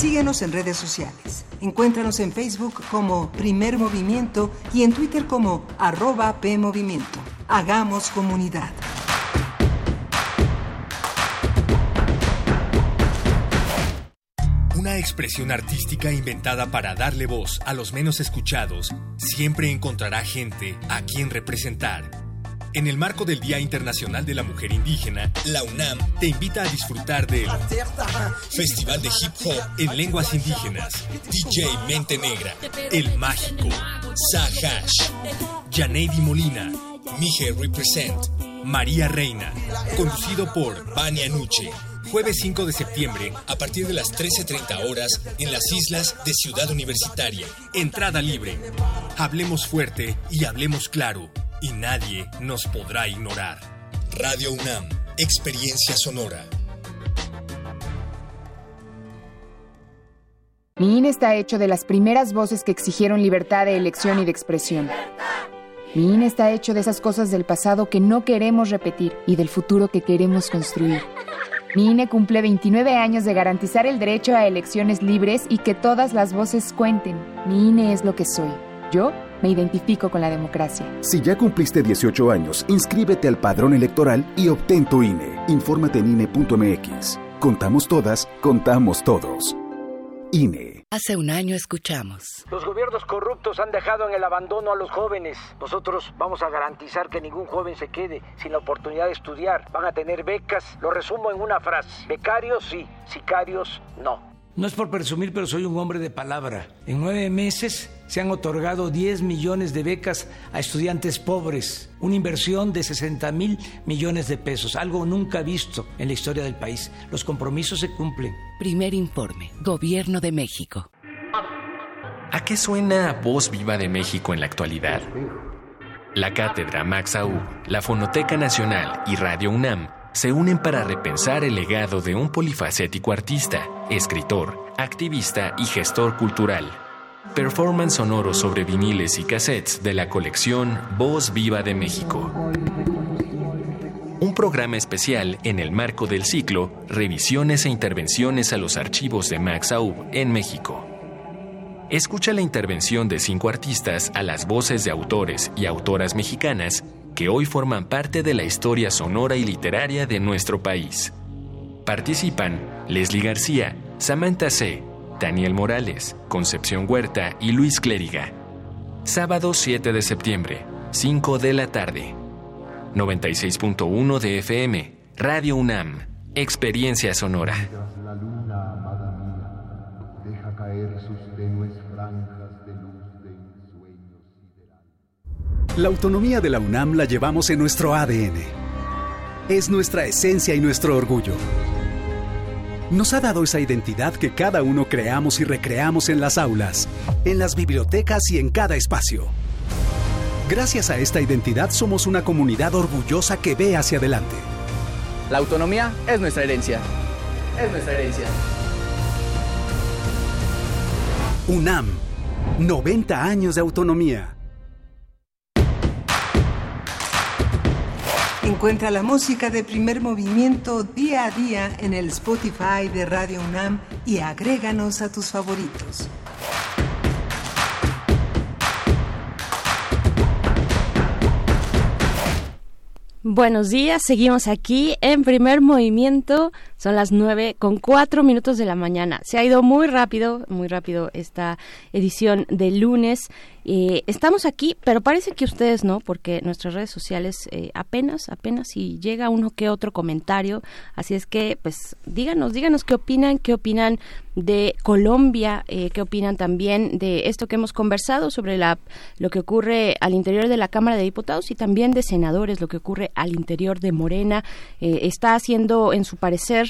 Síguenos en redes sociales. Encuéntranos en Facebook como Primer Movimiento y en Twitter como arroba PMovimiento. Hagamos comunidad. Una expresión artística inventada para darle voz a los menos escuchados siempre encontrará gente a quien representar. En el marco del Día Internacional de la Mujer Indígena, la UNAM te invita a disfrutar del Festival de Hip Hop en Lenguas Indígenas, DJ Mente Negra, El Mágico, Sahash, Janeidi Molina, Mije Represent, María Reina, conducido por Vania Nuche. Jueves 5 de septiembre, a partir de las 13.30 horas, en las islas de Ciudad Universitaria. Entrada libre. Hablemos fuerte y hablemos claro, y nadie nos podrá ignorar. Radio UNAM, Experiencia Sonora. Mi INE está hecho de las primeras voces que exigieron libertad de elección y de expresión. Mi INE está hecho de esas cosas del pasado que no queremos repetir y del futuro que queremos construir. Mi INE cumple 29 años de garantizar el derecho a elecciones libres y que todas las voces cuenten. Mi INE es lo que soy. Yo me identifico con la democracia. Si ya cumpliste 18 años, inscríbete al padrón electoral y obtén tu INE. Infórmate en INE.mx. Contamos todas, contamos todos. INE. Hace un año escuchamos. Los gobiernos corruptos han dejado en el abandono a los jóvenes. Nosotros vamos a garantizar que ningún joven se quede sin la oportunidad de estudiar. Van a tener becas. Lo resumo en una frase. Becarios sí, sicarios no. No es por presumir, pero soy un hombre de palabra. En nueve meses se han otorgado 10 millones de becas a estudiantes pobres, una inversión de 60 mil millones de pesos, algo nunca visto en la historia del país. Los compromisos se cumplen. Primer informe, Gobierno de México. ¿A qué suena Voz Viva de México en la actualidad? La Cátedra Max Aub, la Fonoteca Nacional y Radio UNAM se unen para repensar el legado de un polifacético artista, escritor, activista y gestor cultural. Performance sonoro sobre viniles y cassettes de la colección Voz Viva de México. Un programa especial en el marco del ciclo Revisiones e intervenciones a los archivos de Max Aub en México. Escucha la intervención de cinco artistas a las voces de autores y autoras mexicanas que hoy forman parte de la historia sonora y literaria de nuestro país. Participan Leslie García, Samantha C., Daniel Morales, Concepción Huerta y Luis Clériga. Sábado 7 de septiembre, 5 de la tarde. 96.1 de FM, Radio UNAM, Experiencia Sonora. La luna, amada mía, deja caer sus tenues franjas de luz de ensueños siderales. La autonomía de la UNAM la llevamos en nuestro ADN. Es nuestra esencia y nuestro orgullo. Nos ha dado esa identidad que cada uno creamos y recreamos en las aulas, en las bibliotecas y en cada espacio. Gracias a esta identidad somos una comunidad orgullosa que ve hacia adelante. La autonomía es nuestra herencia. Es nuestra herencia. UNAM, 90 años de autonomía. Encuentra la música de primer movimiento día a día en el Spotify de Radio UNAM y agréganos a tus favoritos. Buenos días, seguimos aquí en primer movimiento. Son las nueve con cuatro minutos de la mañana. Se ha ido muy rápido, muy rápido esta edición de lunes. Eh, estamos aquí, pero parece que ustedes no, porque nuestras redes sociales eh, apenas, apenas si llega uno que otro comentario. Así es que, pues, díganos, díganos qué opinan, qué opinan de Colombia, eh, qué opinan también de esto que hemos conversado sobre la, lo que ocurre al interior de la Cámara de Diputados y también de senadores, lo que ocurre al interior de Morena. Eh, está haciendo, en su parecer,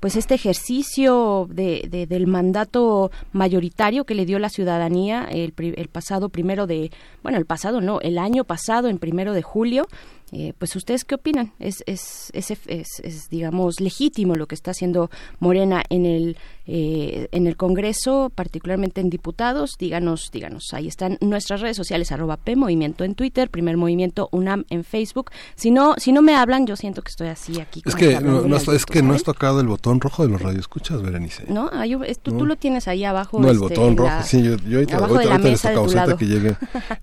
pues este ejercicio de, de- del mandato mayoritario que le dio la ciudadanía el, el pasado primero de, bueno, el pasado no, el año pasado, en primero de julio. Eh, pues ustedes qué opinan es es, es, es- es, digamos legítimo lo que está haciendo Morena en el eh, en el Congreso particularmente en diputados díganos díganos. Ahí están nuestras redes sociales arroba p movimiento en Twitter primer movimiento UNAM en Facebook. Si no si no me hablan yo siento que estoy así aquí Es que, no, no es que no has tocado el botón rojo de los radioescuchas, Berenice. no Hay un- es- tú, No. tú lo tienes ahí abajo No, el este, botón rojo, la- sí, yo, yo ahorita, abajo ahorita, de la ahorita les tocamos, ahorita que llegue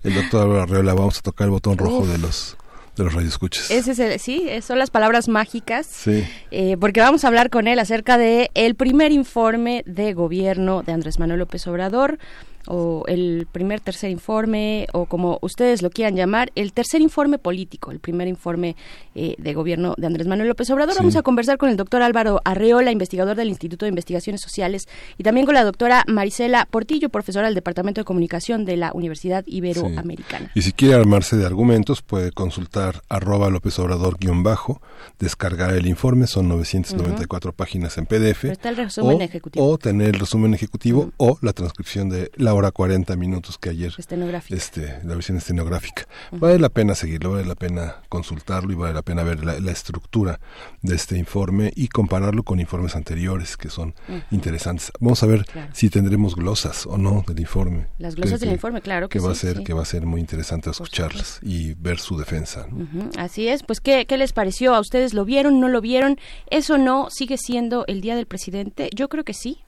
el doctor Arreola, vamos a tocar el botón rojo Uf. de los de los radioescuchas. Ese es el, sí, son las palabras mágicas. Sí. Eh, porque vamos a hablar con él acerca de el primer informe de gobierno de Andrés Manuel López Obrador. O el primer tercer informe o como ustedes lo quieran llamar, el tercer informe político, el primer informe eh, de gobierno de Andrés Manuel López Obrador. Sí. Vamos a conversar con el doctor Álvaro Arreola, investigador del Instituto de Investigaciones Sociales, y también con la doctora Marisela Portillo, profesora del Departamento de Comunicación de la Universidad Iberoamericana. Y si quiere armarse de argumentos, puede consultar arroba López Obrador guion bajo, descargar el informe, son 994 páginas en PDF. Pero está el resumen o, ejecutivo. O tener el resumen ejecutivo o la transcripción de la hora 40 minutos que ayer. Estenográfica. Este, la versión estenográfica. Vale la pena seguirlo, vale la pena consultarlo y vale la pena ver la, la estructura de este informe y compararlo con informes anteriores que son interesantes. Vamos a ver Claro. si tendremos glosas o no del informe. Las glosas del informe, claro que va a sí, ser sí. que va a ser muy interesante escucharlas y ver su defensa. ¿no? Así es, pues ¿qué, ¿qué les pareció? ¿A ustedes lo vieron, no lo vieron? ¿Eso no sigue siendo el Día del Presidente? Yo creo que sí.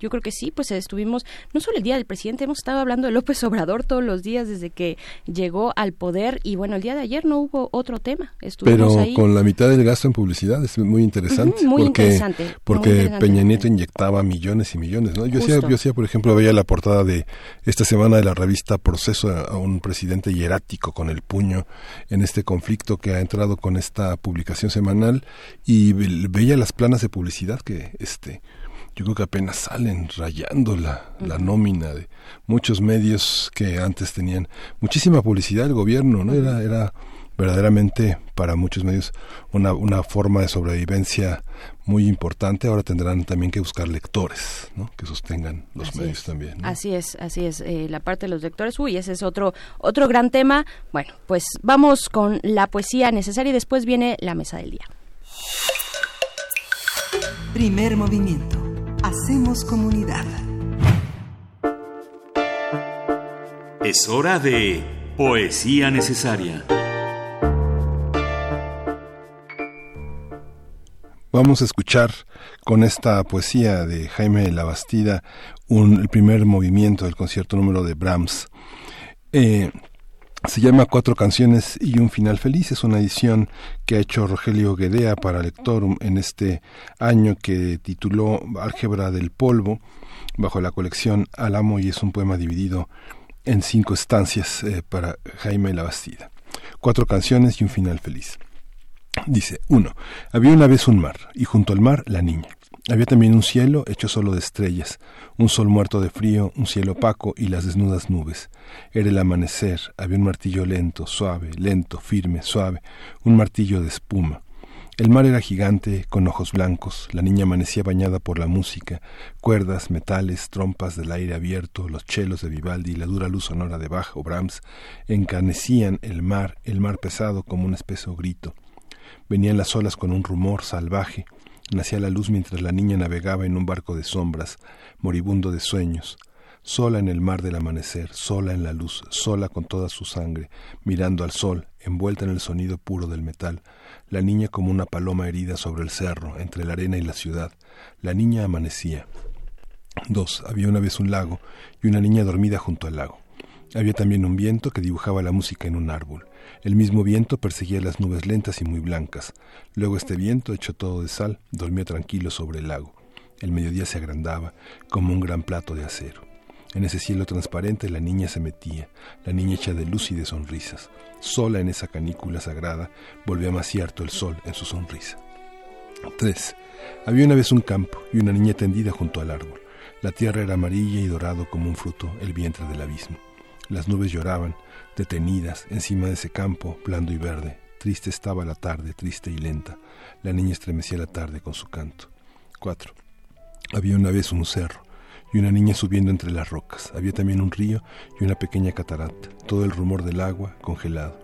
Yo creo que sí, pues estuvimos, no solo el Día del Presidente, hemos estado hablando de López Obrador todos los días desde que llegó al poder y bueno, el día de ayer no hubo otro tema, estuvimos Pero ahí. con la mitad del gasto en publicidad es muy interesante. Muy porque, interesante, muy Porque interesante. Peña Nieto inyectaba millones y millones. ¿no? Yo, hacía, yo hacía, por ejemplo, veía la portada de esta semana de la revista Proceso a, un presidente hierático con el puño en este conflicto que ha entrado con esta publicación semanal y ve- veía las planas de publicidad que este yo creo que apenas salen rayando la, la nómina de muchos medios que antes tenían muchísima publicidad del gobierno, ¿no? Era, era verdaderamente para muchos medios una, una forma de sobrevivencia muy importante. Ahora tendrán también que buscar lectores, ¿no? Que sostengan los Así medios es. también. ¿no? Así es, así es. eh, la parte de los lectores, uy, ese es otro, otro gran tema. Bueno, pues vamos con la poesía necesaria y después viene la mesa del día. Primer movimiento. Hacemos comunidad. Es hora de Poesía Necesaria. Vamos a escuchar con esta poesía de Jaime Labastida un, el primer movimiento del concierto número de Brahms. Eh, se llama Cuatro canciones y un final feliz. Es una edición que ha hecho Rogelio Guedea para Lectorum en este año que tituló Álgebra del Polvo bajo la colección Alamo y es un poema dividido en cinco estancias eh, para Jaime Labastida. Cuatro canciones y un final feliz. Dice, uno, había una vez un mar, y junto al mar la niña. Había también un cielo hecho solo de estrellas, un sol muerto de frío, un cielo opaco y las desnudas nubes. Era el amanecer, había un martillo lento, suave, lento, firme, suave, un martillo de espuma. El mar era gigante, con ojos blancos, la niña amanecía bañada por la música, cuerdas, metales, trompas del aire abierto, los chelos de Vivaldi y la dura luz sonora de Bach o Brahms encanecían el mar, el mar pesado como un espeso grito. Venían las olas con un rumor salvaje, nacía la luz mientras la niña navegaba en un barco de sombras, moribundo de sueños, sola en el mar del amanecer, sola en la luz, sola con toda su sangre, mirando al sol, envuelta en el sonido puro del metal, la niña como una paloma herida sobre el cerro, entre la arena y la ciudad, la niña amanecía. Dos, había una vez un lago y una niña dormida junto al lago. Había también un viento que dibujaba la música en un árbol. El mismo viento perseguía las nubes lentas y muy blancas. Luego este viento, hecho todo de sal, dormía tranquilo sobre el lago. El mediodía se agrandaba como un gran plato de acero. En ese cielo transparente la niña se metía, la niña hecha de luz y de sonrisas. Sola en esa canícula sagrada volvía más cierto el sol en su sonrisa. 3. Había una vez un campo y una niña tendida junto al árbol. La tierra era amarilla y dorado como un fruto, el vientre del abismo. Las nubes lloraban, detenidas, encima de ese campo, blando y verde. Triste estaba la tarde, triste y lenta. La niña estremecía la tarde con su canto. 4. Había una vez un cerro y una niña subiendo entre las rocas. Había también un río y una pequeña catarata. Todo el rumor del agua congelado.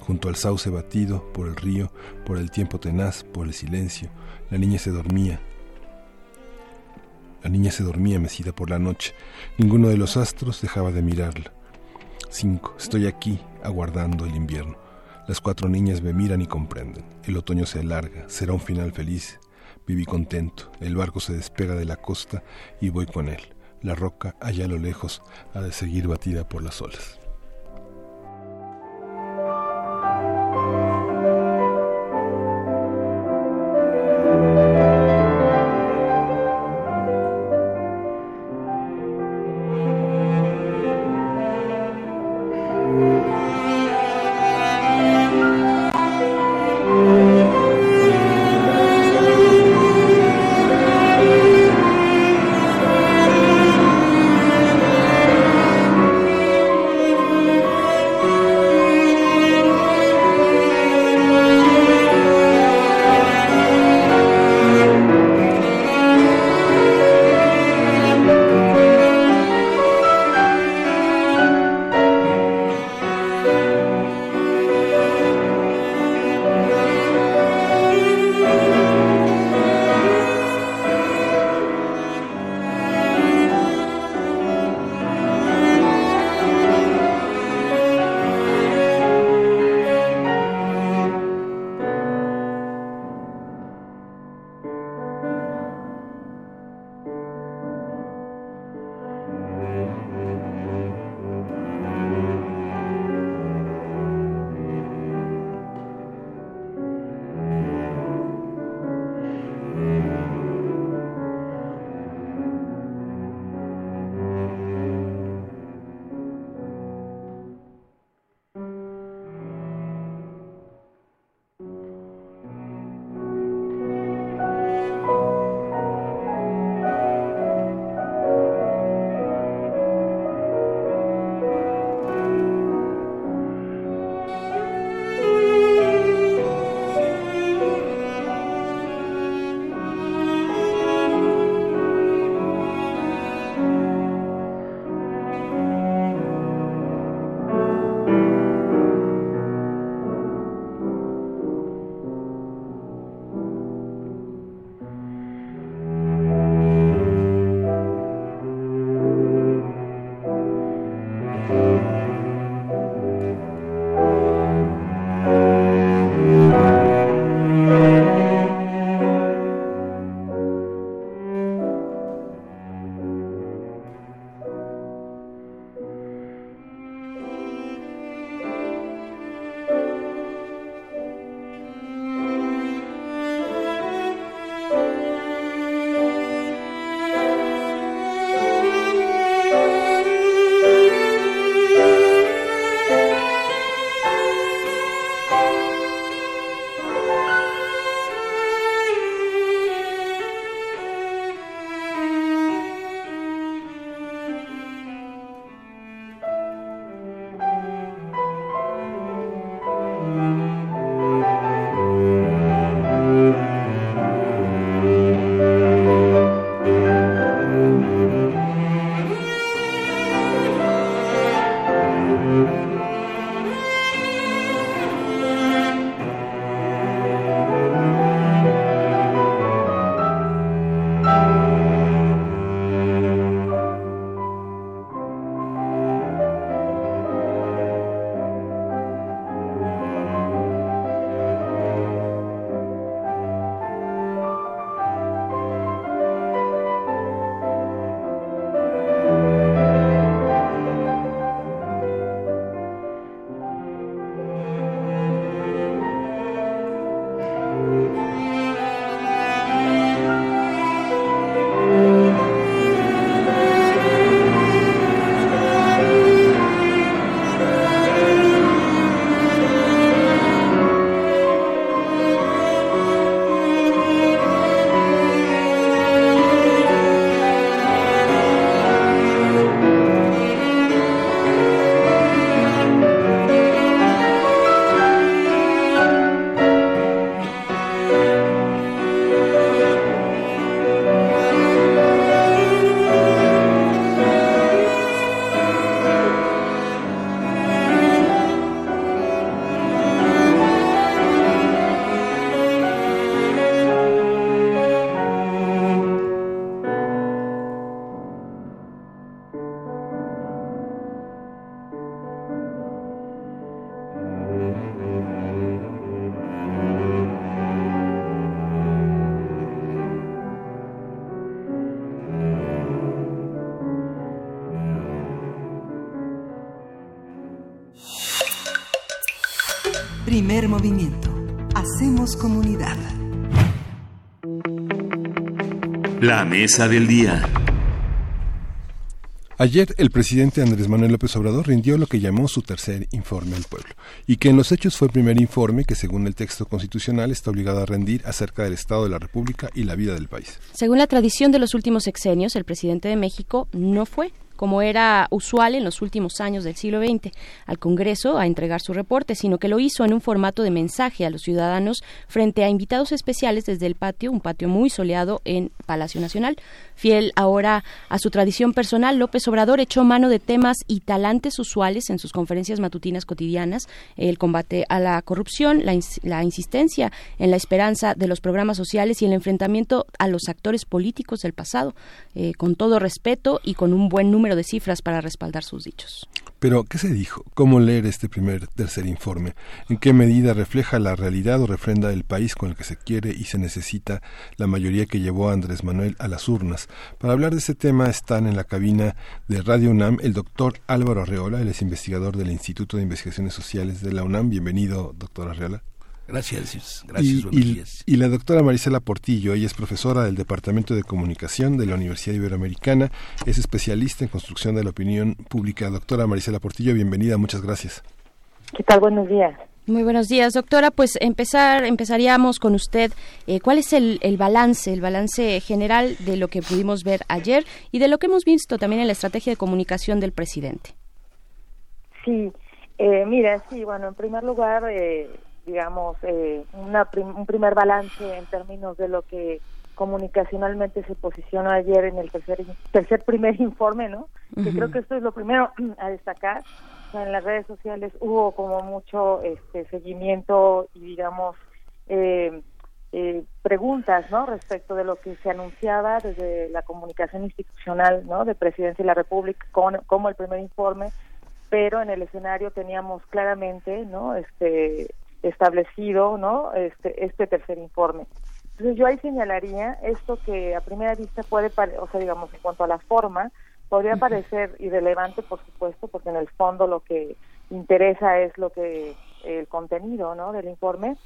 Junto al sauce batido por el río, por el tiempo tenaz, por el silencio, la niña se dormía. La niña se dormía mecida por la noche. Ninguno de los astros dejaba de mirarla. 5. Estoy aquí, aguardando el invierno. Las cuatro niñas me miran y comprenden. El otoño se alarga, será un final feliz. Viví contento. El barco se despega de la costa y voy con él. La roca, allá a lo lejos, ha de seguir batida por las olas. Mesa del día. Ayer el presidente Andrés Manuel López Obrador rindió lo que llamó su tercer informe al pueblo, y que en los hechos fue el primer informe que según el texto constitucional está obligado a rendir acerca del Estado de la República y la vida del país. Según la tradición de los últimos sexenios, el presidente de México no fue como era usual en los últimos años del siglo XX, al Congreso a entregar su reporte, sino que lo hizo en un formato de mensaje a los ciudadanos frente a invitados especiales desde el patio, un patio muy soleado en Palacio Nacional. Fiel ahora a su tradición personal, López Obrador echó mano de temas y talantes usuales en sus conferencias matutinas cotidianas, el combate a la corrupción, la, la insistencia en la esperanza de los programas sociales y el enfrentamiento a los actores políticos del pasado, eh, con todo respeto y con un buen número de cifras para respaldar sus dichos. Pero, ¿qué se dijo? ¿Cómo leer este primer tercer informe? ¿En qué medida refleja la realidad o refrenda el país con el que se quiere y se necesita la mayoría que llevó a Andrés Manuel a las urnas? Para hablar de este tema están en la cabina de Radio UNAM el doctor Álvaro Arreola, él es investigador del Instituto de Investigaciones Sociales de la UNAM. Bienvenido, doctor Arreola. Gracias, gracias, y, y, y, la doctora Marisela Portillo, ella es profesora del Departamento de Comunicación de la Universidad Iberoamericana, es especialista en construcción de la opinión pública. Doctora Marisela Portillo, bienvenida, muchas gracias. ¿Qué tal? Buenos días. Muy buenos días, doctora. Pues empezar, empezaríamos con usted. Eh, ¿Cuál es el, el, balance, el balance general de lo que pudimos ver ayer y de lo que hemos visto también en la estrategia de comunicación del presidente? Sí, eh, mira, sí, bueno, en primer lugar, eh, digamos, eh, una prim un primer balance en términos de lo que comunicacionalmente se posicionó ayer en el tercer tercer primer informe, ¿no? Uh -huh. Que creo que esto es lo primero *clears throat* a destacar. O sea, en las redes sociales hubo como mucho este seguimiento y digamos eh, eh, preguntas, ¿no? Respecto de lo que se anunciaba desde la comunicación institucional, ¿no? De Presidencia de la República con, como el primer informe, pero en el escenario teníamos claramente, ¿no? Este establecido no este este tercer informe. Entonces yo ahí señalaría esto que a primera vista puede o sea digamos en cuanto a la forma podría parecer irrelevante por supuesto porque en el fondo lo que interesa es lo que el contenido no del informe.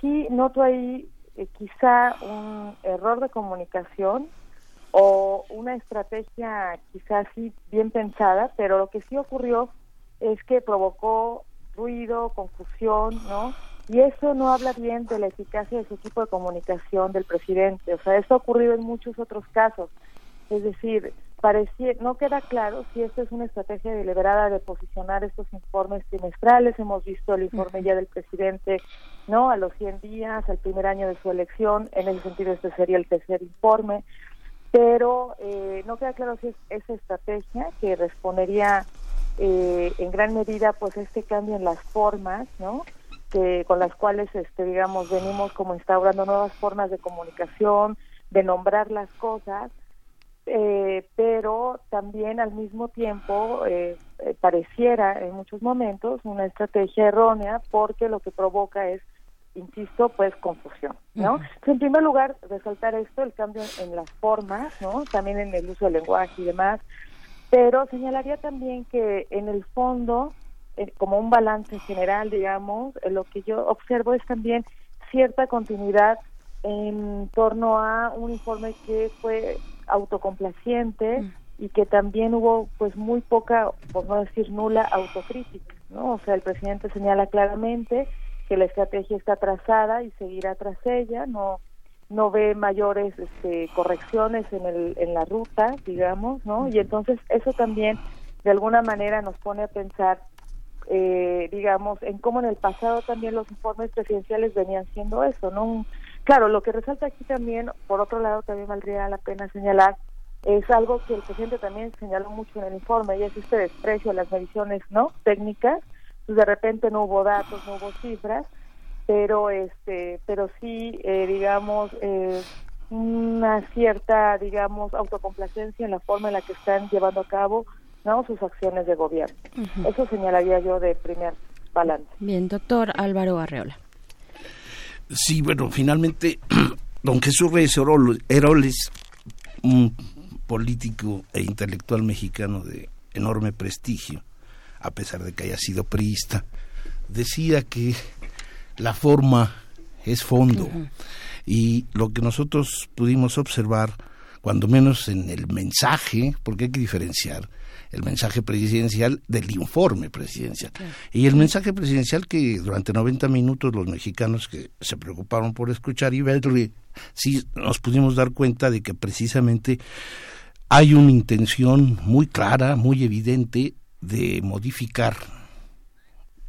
Sí noto ahí eh, quizá un error de comunicación o una estrategia quizá sí bien pensada pero lo que sí ocurrió es que provocó ruido, confusión, ¿no? Y eso no habla bien de la eficacia de su equipo de comunicación del presidente. O sea, eso ha ocurrido en muchos otros casos. Es decir, parecía, no queda claro si esta es una estrategia deliberada de posicionar estos informes trimestrales. Hemos visto el informe ya del presidente, ¿no? A los 100 días, al primer año de su elección. En ese sentido, este sería el tercer informe. Pero eh, no queda claro si es esa estrategia que respondería eh, en gran medida pues este cambio en las formas no que con las cuales este digamos venimos como instaurando nuevas formas de comunicación de nombrar las cosas eh, pero también al mismo tiempo eh, pareciera en muchos momentos una estrategia errónea porque lo que provoca es insisto pues confusión no uh -huh. En primer lugar resaltar esto el cambio en las formas no también en el uso del lenguaje y demás pero señalaría también que en el fondo, eh, como un balance general, digamos, eh, lo que yo observo es también cierta continuidad en torno a un informe que fue autocomplaciente mm. y que también hubo pues muy poca, por no decir nula, autocrítica, ¿no? O sea, el presidente señala claramente que la estrategia está trazada y seguirá tras ella, no no ve mayores este, correcciones en, el, en la ruta, digamos, ¿no? Y entonces eso también de alguna manera nos pone a pensar, eh, digamos, en cómo en el pasado también los informes presidenciales venían siendo eso, ¿no? Claro, lo que resalta aquí también, por otro lado, también valdría la pena señalar, es algo que el presidente también señaló mucho en el informe, y es este desprecio a las mediciones, ¿no? Técnicas, pues de repente no hubo datos, no hubo cifras, pero este pero sí eh, digamos eh, una cierta digamos autocomplacencia en la forma en la que están llevando a cabo no sus acciones de gobierno. Uh -huh. eso señalaría yo de primer balance. Bien doctor Álvaro Arreola. Sí bueno finalmente *clears throat* don Jesús Reyes Heroles un político e intelectual mexicano de enorme prestigio a pesar de que haya sido priista decía que la forma es fondo. Y lo que nosotros pudimos observar, cuando menos en el mensaje, porque hay que diferenciar el mensaje presidencial del informe presidencial. Y el mensaje presidencial que durante 90 minutos los mexicanos que se preocuparon por escuchar y verle, sí nos pudimos dar cuenta de que precisamente hay una intención muy clara, muy evidente de modificar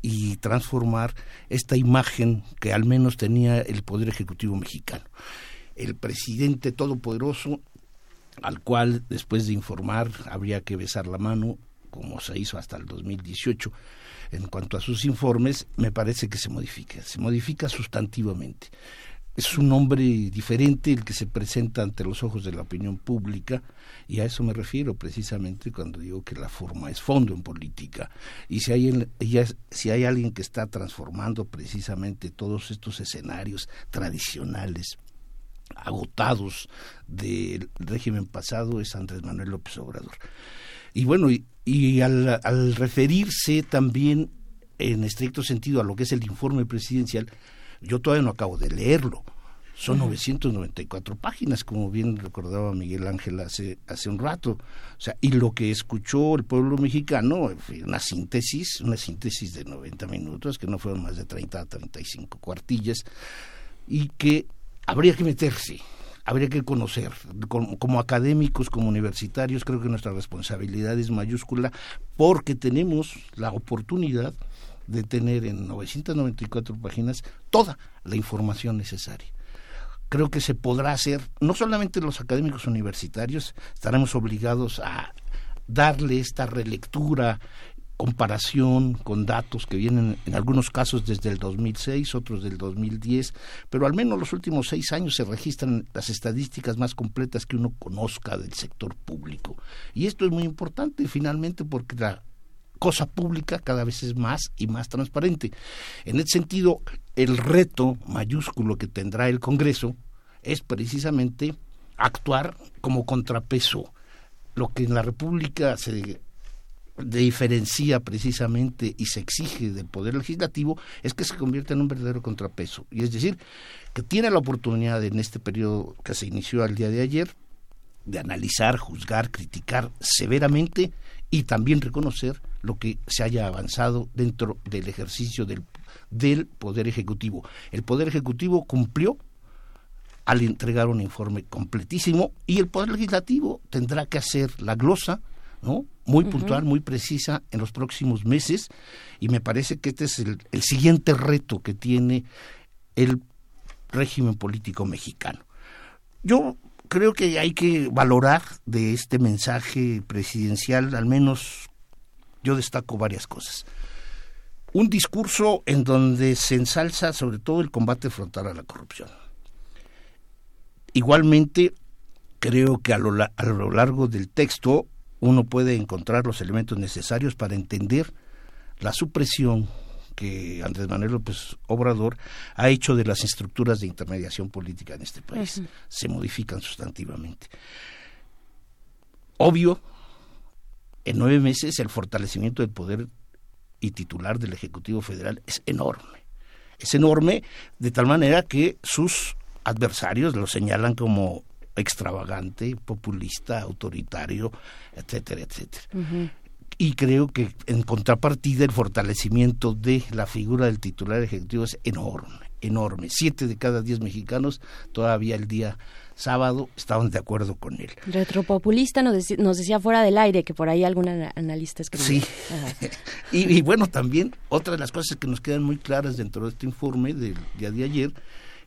y transformar esta imagen que al menos tenía el Poder Ejecutivo mexicano. El presidente todopoderoso, al cual después de informar habría que besar la mano, como se hizo hasta el 2018, en cuanto a sus informes, me parece que se modifica, se modifica sustantivamente. Es un hombre diferente el que se presenta ante los ojos de la opinión pública y a eso me refiero precisamente cuando digo que la forma es fondo en política. Y si hay, si hay alguien que está transformando precisamente todos estos escenarios tradicionales, agotados del régimen pasado, es Andrés Manuel López Obrador. Y bueno, y, al, al referirse también en estricto sentido a lo que es el informe presidencial, yo todavía no acabo de leerlo. Son 994 páginas, como bien recordaba Miguel Ángel hace, hace un rato. O sea, y lo que escuchó el pueblo mexicano, una síntesis, una síntesis de 90 minutos, que no fueron más de 30 a 35 cuartillas, y que habría que meterse, habría que conocer. Como, como, académicos, como universitarios, creo que nuestra responsabilidad es mayúscula porque tenemos la oportunidad de tener en 994 páginas toda la información necesaria creo que se podrá hacer, no solamente los académicos universitarios, estaremos obligados a darle esta relectura, comparación con datos que vienen en algunos casos desde el 2006, otros del 2010, pero al menos los últimos seis años se registran las estadísticas más completas que uno conozca del sector público. Y esto es muy importante finalmente porque la cosa pública cada vez es más y más transparente. En ese sentido, el reto mayúsculo que tendrá el Congreso es precisamente actuar como contrapeso. Lo que en la República se diferencia precisamente y se exige del Poder Legislativo es que se convierta en un verdadero contrapeso. Y es decir, que tiene la oportunidad en este periodo que se inició al día de ayer de analizar, juzgar, criticar severamente y también reconocer lo que se haya avanzado dentro del ejercicio del, del Poder Ejecutivo. El Poder Ejecutivo cumplió al entregar un informe completísimo y el Poder Legislativo tendrá que hacer la glosa, ¿no? Muy puntual, muy precisa en los próximos meses y me parece que este es el, el siguiente reto que tiene el régimen político mexicano. Yo creo que hay que valorar de este mensaje presidencial, al menos yo destaco varias cosas. Un discurso en donde se ensalza sobre todo el combate frontal a la corrupción. Igualmente, creo que a lo, a lo largo del texto uno puede encontrar los elementos necesarios para entender la supresión que Andrés Manuel López Obrador ha hecho de las estructuras de intermediación política en este país. Se modifican sustantivamente. Obvio, en nueve meses el fortalecimiento del poder y titular del Ejecutivo Federal es enorme. Es enorme de tal manera que sus adversarios lo señalan como extravagante, populista, autoritario, etcétera, etcétera. Y creo que en contrapartida el fortalecimiento de la figura del titular ejecutivo es enorme, enorme. Siete de cada diez mexicanos todavía el día sábado estaban de acuerdo con él. Retropopulista nos, decía, nos decía fuera del aire que por ahí algún analista escribió. Sí. *laughs* y, y, bueno, también otra de las cosas que nos quedan muy claras dentro de este informe del día de ayer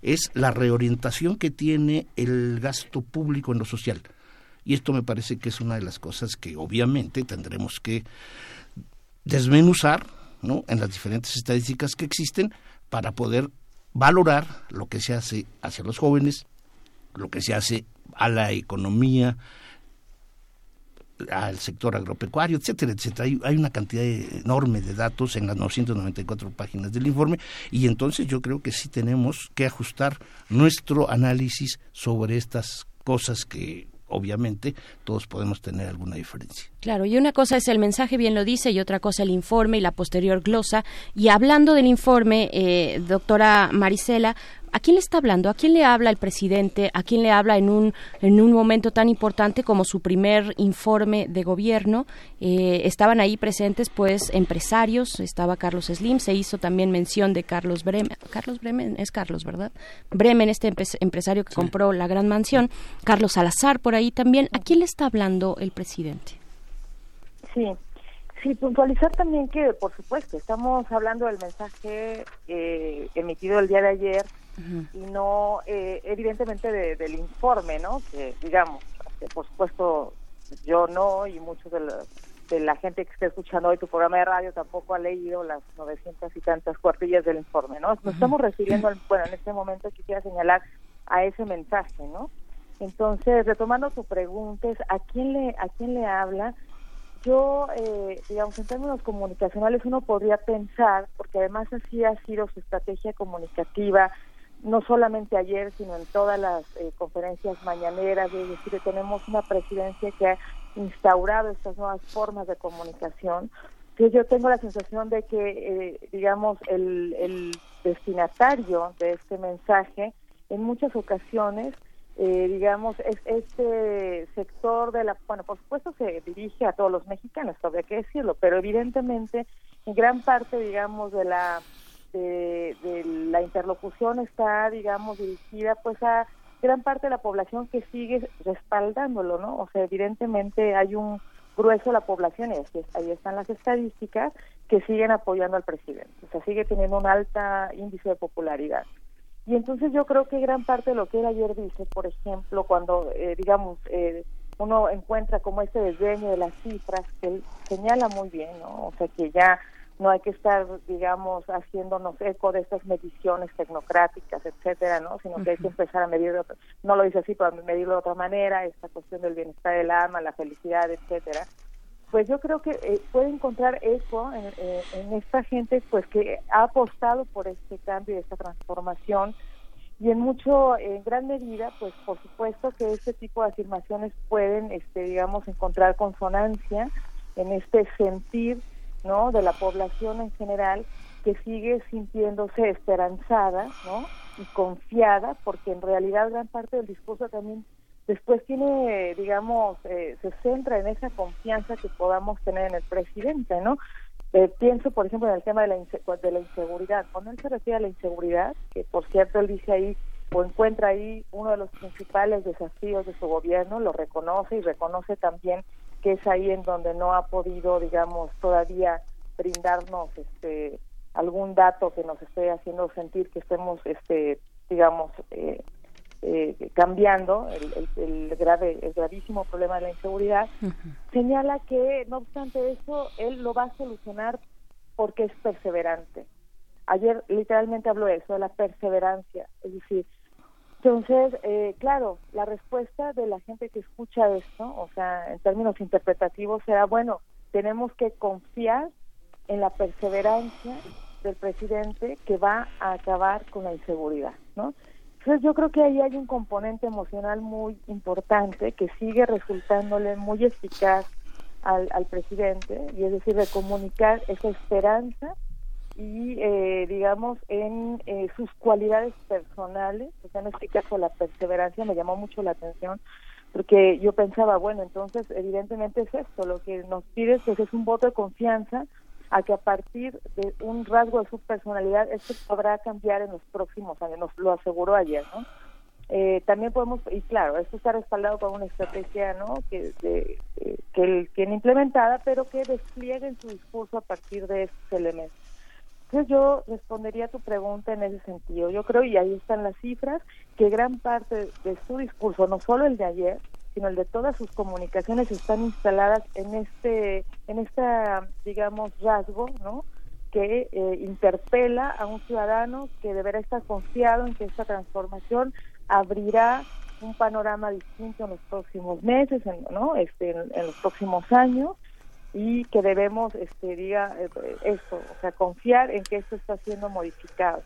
es la reorientación que tiene el gasto público en lo social. Y esto me parece que es una de las cosas que obviamente tendremos que desmenuzar ¿no? en las diferentes estadísticas que existen para poder valorar lo que se hace hacia los jóvenes, lo que se hace a la economía, al sector agropecuario, etcétera, etcétera. Hay, una cantidad enorme de datos en las 994 páginas del informe y entonces yo creo que sí tenemos que ajustar nuestro análisis sobre estas cosas que obviamente todos podemos tener alguna diferencia. Claro, y una cosa es el mensaje, bien lo dice, y otra cosa el informe y la posterior glosa. Y hablando del informe, eh, doctora Marisela, ¿A quién le está hablando? ¿A quién le habla el presidente? ¿A quién le habla en un, en un momento tan importante como su primer informe de gobierno? Eh, estaban ahí presentes, pues, empresarios. Estaba Carlos Slim. Se hizo también mención de Carlos Bremen. Carlos Bremen, es Carlos, ¿verdad? Bremen, este empresario que compró la gran mansión. Carlos Salazar, por ahí también. ¿A quién le está hablando el presidente? Sí, Sí, puntualizar también que, por supuesto, estamos hablando del mensaje eh, emitido el día de ayer y no, eh, evidentemente, del informe, ¿no? Que, digamos, que por supuesto, yo no y muchos de la, de la gente que está escuchando hoy tu programa de radio tampoco ha leído las 900 y tantas cuartillas del informe, ¿no? Nos estamos refiriendo, al, bueno, en este momento quisiera señalar a ese mensaje, ¿no? Entonces, retomando tu pregunta, ¿a quién le, a quién le habla? yo, eh, digamos, en términos comunicacionales uno podría pensar, porque además así ha sido su estrategia comunicativa, no solamente ayer, sino en todas las eh, conferencias mañaneras, es decir, tenemos una presidencia que ha instaurado estas nuevas formas de comunicación, que yo tengo la sensación de que, eh, digamos, el, destinatario de este mensaje en muchas ocasiones eh, digamos, es, este sector de la, bueno, por supuesto se dirige a todos los mexicanos, habría que decirlo, pero evidentemente en gran parte, digamos, de la de, la interlocución está, digamos, dirigida pues a gran parte de la población que sigue respaldándolo, ¿no? O sea, evidentemente hay un grueso de la población, y ahí están las estadísticas, que siguen apoyando al presidente. O sea, sigue teniendo un alta índice de popularidad. Y entonces yo creo que gran parte de lo que él ayer dice, por ejemplo, cuando, eh, digamos, eh, uno encuentra como este desdeño de las cifras, que él señala muy bien, ¿no? O sea, que ya no hay que estar, digamos, haciéndonos eco de estas mediciones tecnocráticas, etcétera, ¿no? Sino que hay que empezar a medir, no lo dice así, pero medirlo de otra manera, esta cuestión del bienestar del alma, la felicidad, etcétera pues yo creo que eh, puede encontrar eco eh, en, esta gente pues que ha apostado por este cambio y esta transformación y en mucho en gran medida pues por supuesto que este tipo de afirmaciones pueden este digamos encontrar consonancia en este sentir no de la población en general que sigue sintiéndose esperanzada no y confiada porque en realidad gran parte del discurso también después tiene, digamos, eh, se centra en esa confianza que podamos tener en el presidente, ¿no? Eh, pienso, por ejemplo, en el tema de la, de la inseguridad. Cuando él se refiere a la inseguridad, que por cierto él dice ahí o encuentra ahí uno de los principales desafíos de su gobierno, lo reconoce y reconoce también que es ahí en donde no ha podido, digamos, todavía brindarnos este algún dato que nos esté haciendo sentir que estemos, este, digamos, eh, eh, cambiando el, el, grave, el gravísimo problema de la inseguridad, señala que, no obstante eso, él lo va a solucionar porque es perseverante. Ayer literalmente habló de eso, de la perseverancia. Es decir, entonces, eh, claro, la respuesta de la gente que escucha esto, o sea, en términos interpretativos, será, bueno, tenemos que confiar en la perseverancia del presidente que va a acabar con la inseguridad, ¿no? Entonces yo creo que ahí hay un componente emocional muy importante que sigue resultándole muy eficaz al, al presidente, y es decir, de comunicar esa esperanza y, eh, digamos, en eh, sus cualidades personales, o sea, en este caso la perseverancia me llamó mucho la atención, porque yo pensaba, bueno, entonces evidentemente es esto, lo que nos pide pues, es un voto de confianza a que a partir de un rasgo de su personalidad esto podrá cambiar en los próximos años, nos lo aseguró ayer, ¿no? Eh, también podemos, y claro, esto está respaldado por una estrategia ¿no? que, de, que él tiene implementada, pero que despliegue en su discurso a partir de estos elementos. Entonces yo respondería a tu pregunta en ese sentido. Yo creo, y ahí están las cifras, que gran parte de su discurso, no solo el de ayer, sino el de todas sus comunicaciones están instaladas en este, en esta, digamos, rasgo, ¿no? que eh, interpela a un ciudadano que deberá estar confiado en que esta transformación abrirá un panorama distinto en los próximos meses, en, ¿no? este, en, los próximos años y que debemos, este, diga eh, esto, o sea, confiar en que esto está siendo modificado,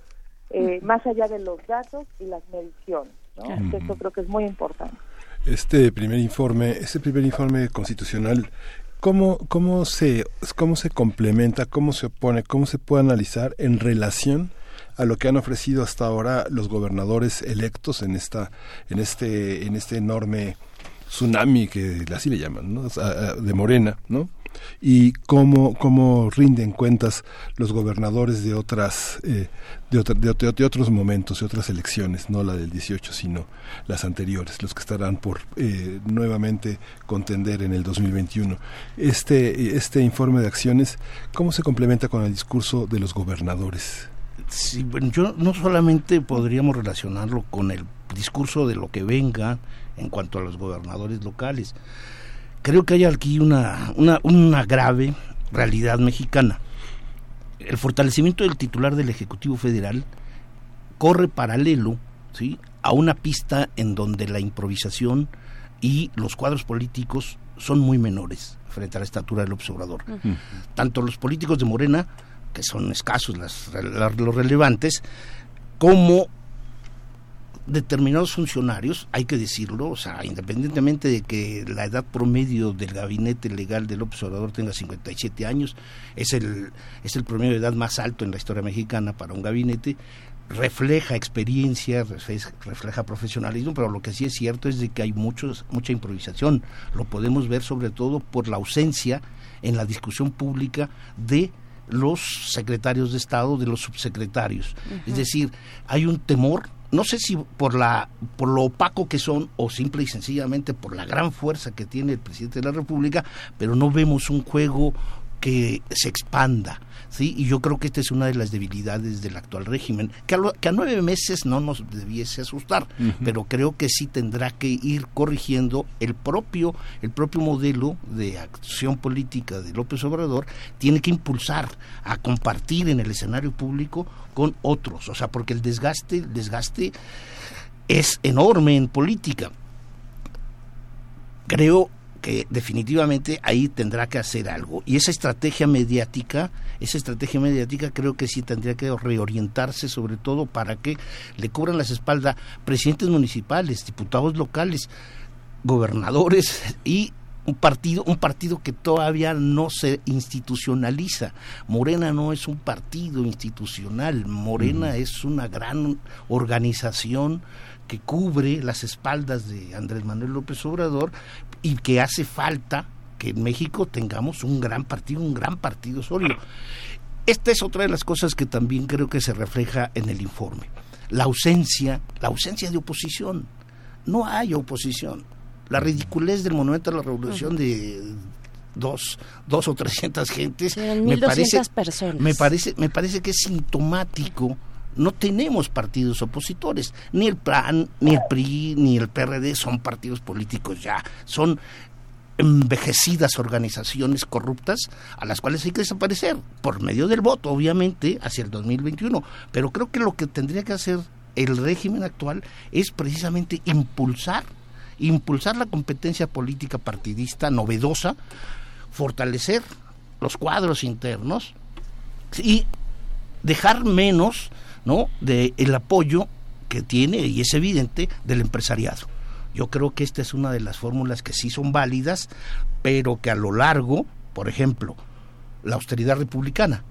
eh, más allá de los datos y las mediciones, ¿no? Esto creo que es muy importante. Este primer informe, este primer informe constitucional, ¿cómo, cómo, se, ¿cómo se complementa, cómo se opone, cómo se puede analizar en relación a lo que han ofrecido hasta ahora los gobernadores electos en esta, en este, en este enorme tsunami que así le llaman, ¿no? De Morena, ¿no? Y cómo, cómo rinden cuentas los gobernadores de otras eh, de, otra- de, otros momentos, de otras elecciones, no la del 18, sino las anteriores, los que estarán por eh, nuevamente contender en el 2021. Este, este informe de acciones, ¿cómo se complementa con el discurso de los gobernadores? Sí, yo no solamente podríamos relacionarlo con el discurso de lo que venga en cuanto a los gobernadores locales. Creo que hay aquí una, una, una grave realidad mexicana. El fortalecimiento del titular del Ejecutivo Federal corre paralelo ¿sí? a una pista en donde la improvisación y los cuadros políticos son muy menores frente a la estatura del observador. Tanto los políticos de Morena, que son escasos las, las- los relevantes, como determinados funcionarios, hay que decirlo, o sea, independientemente de que la edad promedio del gabinete legal del observador tenga 57 años, es el, es el promedio de edad más alto en la historia mexicana para un gabinete, refleja experiencia, refleja, profesionalismo, pero lo que sí es cierto es de que hay muchos, mucha improvisación. Lo podemos ver sobre todo por la ausencia en la discusión pública de los secretarios de Estado, de los subsecretarios. Es decir, hay un temor, no sé si por la por lo opaco que son o simple y sencillamente por la gran fuerza que tiene el presidente de la República, pero no vemos un juego que se expanda. ¿Sí? Y yo creo que esta es una de las debilidades del actual régimen, que a, lo- que a nueve meses no nos debiese asustar, pero creo que sí tendrá que ir corrigiendo el propio, el propio modelo de acción política de López Obrador, tiene que impulsar a compartir en el escenario público con otros, o sea, porque el desgaste, el desgaste es enorme en política creo que definitivamente ahí tendrá que hacer algo. Y esa estrategia mediática, esa estrategia mediática creo que sí tendría que reorientarse sobre todo para que le cubran las espaldas presidentes municipales, diputados locales, gobernadores *laughs* y un partido, un partido que todavía no se institucionaliza. Morena no es un partido institucional, Morena es una gran organización que cubre las espaldas de Andrés Manuel López Obrador y que hace falta que en México tengamos un gran partido, un gran partido sólido. Esta es otra de las cosas que también creo que se refleja en el informe. La ausencia, la ausencia de oposición. No hay oposición. La ridiculez del Monumento a la Revolución de dos, dos o trescientas gentes me 1.200 parece, personas. me parece, me parece que es sintomático. No tenemos partidos opositores, ni el PRAN, ni el PRI, ni el PRD son partidos políticos ya, son envejecidas organizaciones corruptas a las cuales hay que desaparecer por medio del voto, obviamente, hacia el 2021. Pero creo que lo que tendría que hacer el régimen actual es precisamente impulsar, impulsar la competencia política partidista novedosa, fortalecer los cuadros internos y dejar menos no de el apoyo que tiene y es evidente del empresariado. Yo creo que esta es una de las fórmulas que sí son válidas pero que a lo largo por ejemplo la austeridad republicana.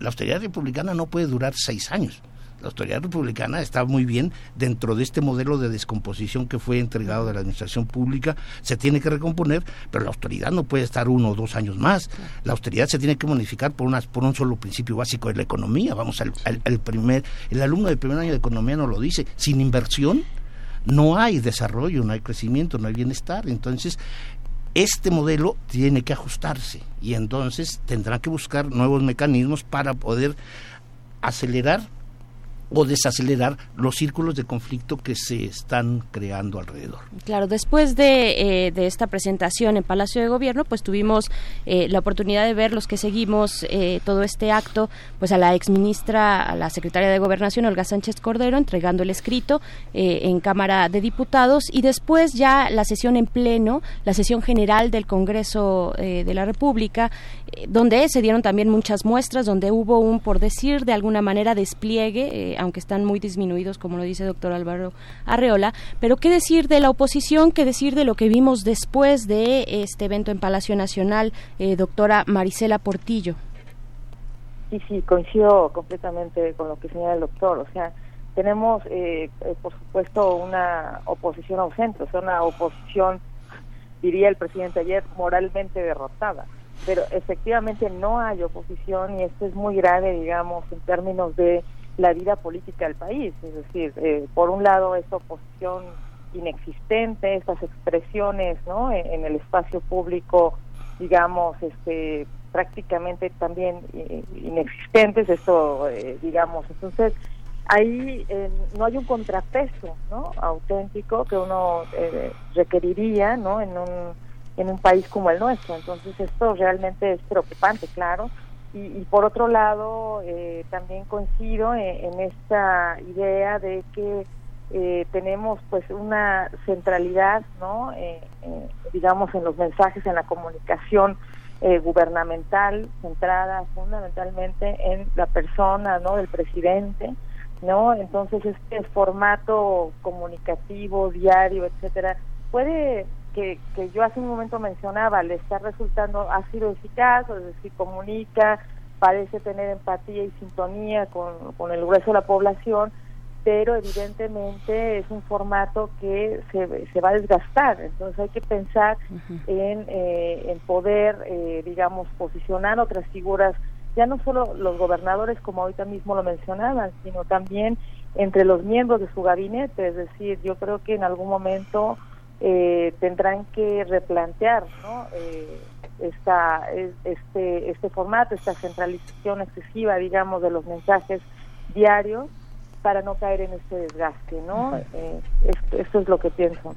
La austeridad republicana no puede durar seis años la austeridad republicana está muy bien dentro de este modelo de descomposición que fue entregado de la administración pública, se tiene que recomponer, pero la austeridad no puede estar uno o dos años más. La austeridad se tiene que modificar por, unas, por un solo principio básico de la economía. Vamos al, primer, el alumno del primer año de economía nos lo dice, sin inversión no hay desarrollo, no hay crecimiento, no hay bienestar. Entonces, este modelo tiene que ajustarse y entonces tendrán que buscar nuevos mecanismos para poder acelerar o desacelerar los círculos de conflicto que se están creando alrededor. Claro, después de, eh, de esta presentación en Palacio de Gobierno, pues tuvimos eh, la oportunidad de ver los que seguimos eh, todo este acto, pues a la exministra, a la secretaria de Gobernación, Olga Sánchez Cordero, entregando el escrito eh, en Cámara de Diputados y después ya la sesión en pleno, la sesión general del Congreso de la República, donde se dieron también muchas muestras, donde hubo un, por decir de alguna manera, despliegue. eh, aunque están muy disminuidos, como lo dice el doctor Álvaro Arreola. Pero qué decir de la oposición, qué decir de lo que vimos después de este evento en Palacio Nacional, eh, doctora Marisela Portillo. Sí, sí, coincido completamente con lo que señala el doctor. O sea, tenemos, eh, eh, por supuesto, una oposición ausente, o sea, una oposición, diría el presidente ayer, moralmente derrotada. Pero efectivamente no hay oposición y esto es muy grave, digamos, en términos de la vida política del país. Es decir, eh, por un lado, esta oposición inexistente, estas expresiones ¿no? en, el espacio público, digamos, este prácticamente también eh, inexistentes, esto, eh, digamos, entonces ahí eh, no hay un contrapeso, ¿no? Auténtico que uno eh, requeriría, ¿no? En un, en un país como el nuestro. Entonces esto realmente es preocupante, claro. Y, por otro lado, eh, también coincido en, en esta idea de que eh, tenemos pues una centralidad, ¿no? Eh, eh, digamos en los mensajes, en la comunicación eh, gubernamental centrada fundamentalmente en la persona, ¿no? Del presidente, ¿no? Entonces este formato comunicativo, diario, etcétera, puede que, que yo hace un momento mencionaba, le está resultando, ha sido eficaz, es decir, comunica, parece tener empatía y sintonía con, con el grueso de la población, pero evidentemente es un formato que se, se va a desgastar, entonces hay que pensar en, eh, en poder, eh, digamos, posicionar otras figuras, ya no solo los gobernadores, como ahorita mismo lo mencionaban, sino también entre los miembros de su gabinete, es decir, yo creo que en algún momento eh, tendrán que replantear, ¿no? Eh, esta, es- este, este formato, esta centralización excesiva, digamos, de los mensajes diarios para no caer en este desgaste, ¿no? Eh, esto, esto es lo que pienso.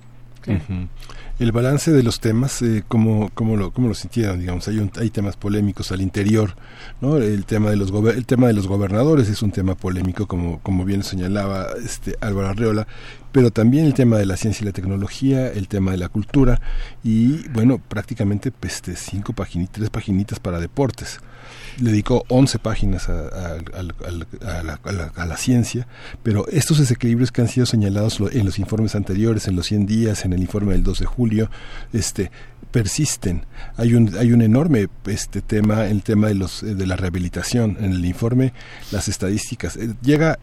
El balance de los temas, eh, ¿cómo, cómo, lo, ¿cómo lo sintieron? Digamos, hay, un- hay temas polémicos al interior, ¿no? El tema de los el tema de los gobernadores es un tema polémico, como, como bien señalaba este Álvaro Arreola, pero también el tema de la ciencia y la tecnología, el tema de la cultura y, bueno, prácticamente este, cinco tres paginitas para deportes dedicó 11 páginas a, la, a la- ciencia, pero estos desequilibrios que han sido señalados en los informes anteriores, en los 100 días, en el informe del 2 de julio, este persisten. Hay un hay un enorme este tema, el tema de los eh, de la rehabilitación en el informe, las estadísticas eh, llega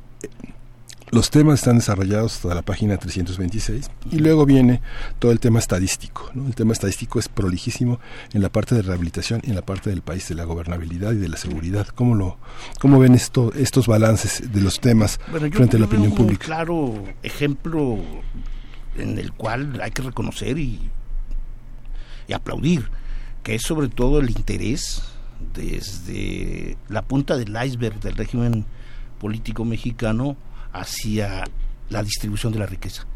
los temas están desarrollados hasta la página 326 y luego viene todo el tema estadístico. ¿no? El tema estadístico es prolijísimo en la parte de rehabilitación y en la parte del país de la gobernabilidad y de la seguridad. ¿Cómo, lo, cómo ven esto, estos balances de los temas Bueno, frente a la opinión un pública? claro ejemplo en el cual hay que reconocer y, y aplaudir, que es sobre todo el interés desde la punta del iceberg del régimen político mexicano hacia la distribución de la riqueza.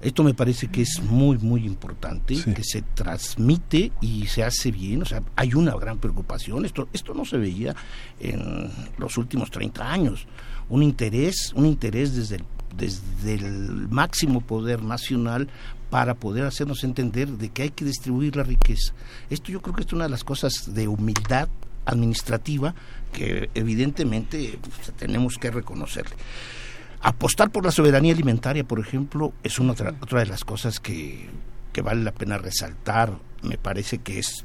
Esto me parece que es muy, muy importante, que se transmite y se hace bien. O sea, hay una gran preocupación. Esto, esto no se veía en los últimos 30 años. Un interés, un interés desde el, desde el máximo poder nacional para poder hacernos entender de que hay que distribuir la riqueza. Esto yo creo que es una de las cosas de humildad administrativa que evidentemente pues, tenemos que reconocerle. Apostar por la soberanía alimentaria, por ejemplo, es una otra, otra de las cosas que, que vale la pena resaltar. Me parece que es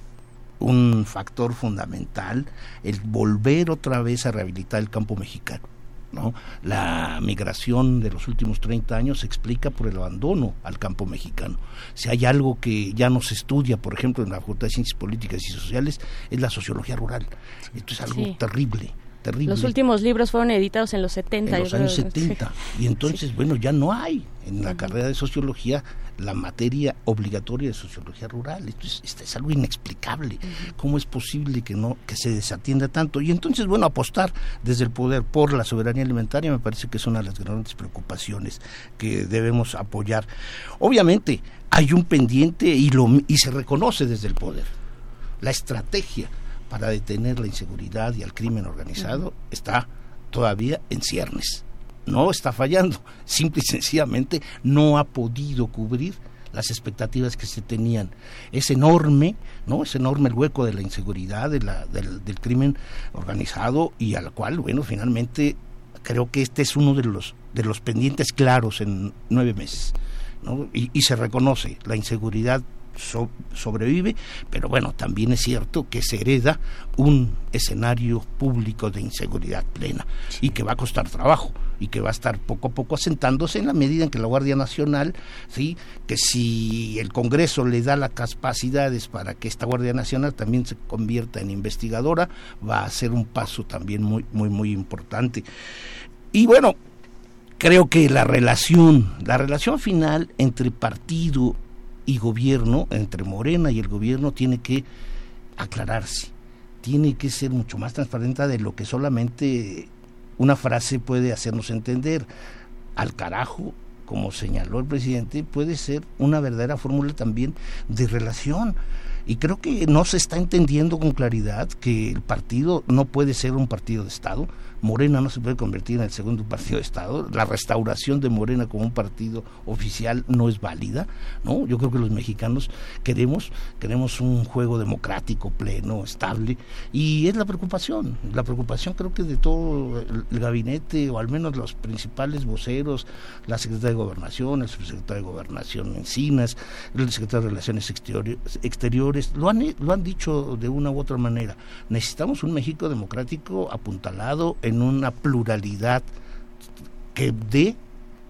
un factor fundamental el volver otra vez a rehabilitar el campo mexicano. ¿no? La migración de los últimos 30 años se explica por el abandono al campo mexicano. Si hay algo que ya no se estudia, por ejemplo, en la Facultad de Ciencias Políticas y Sociales, es la sociología rural. Esto es algo Sí. terrible, terrible Los últimos libros fueron editados en los 70. en los creo. años 70. *laughs* Y entonces, bueno, ya no hay en la carrera de sociología la materia obligatoria de sociología rural. Esto es, esto es algo inexplicable. ¿Cómo es posible que no que se desatienda tanto? Y entonces, bueno, apostar desde el poder por la soberanía alimentaria me parece que es una de las grandes preocupaciones que debemos apoyar. Obviamente, hay un pendiente y, lo, y se reconoce desde el poder. La estrategia para detener la inseguridad y al crimen organizado está todavía en ciernes. No está fallando, simple y sencillamente no ha podido cubrir las expectativas que se tenían. Es enorme, ¿no? Es enorme el hueco de la inseguridad, de la, del, del crimen organizado y al cual, bueno, finalmente creo que este es uno de los, de los pendientes claros en nueve meses. ¿no? Y, y se reconoce la inseguridad so- sobrevive, pero bueno, también es cierto que se hereda un escenario público de inseguridad plena y que va a costar trabajo y que va a estar poco a poco asentándose en la medida en que la Guardia Nacional, sí, que si el Congreso le da las capacidades para que esta Guardia Nacional también se convierta en investigadora, va a ser un paso también muy muy muy importante. Y bueno, creo que la relación, la relación final entre partido y gobierno, entre Morena y el gobierno, tiene que aclararse, tiene que ser mucho más transparente de lo que solamente una frase puede hacernos entender. Al carajo, como señaló el presidente, puede ser una verdadera fórmula también de relación. Y creo que no se está entendiendo con claridad que el partido no puede ser un partido de Estado. Morena no se puede convertir en el segundo partido de Estado. La restauración de Morena como un partido oficial no es válida. ¿no? Yo creo que los mexicanos queremos, queremos un juego democrático, pleno, estable. Y es la preocupación. La preocupación creo que de todo el, gabinete, o al menos los principales voceros, la secretaria de Gobernación, el subsecretario de Gobernación Encinas, el secretario de Relaciones Exteriores, exteriores lo, han, lo han dicho de una u otra manera. Necesitamos un México democrático apuntalado en una pluralidad que dé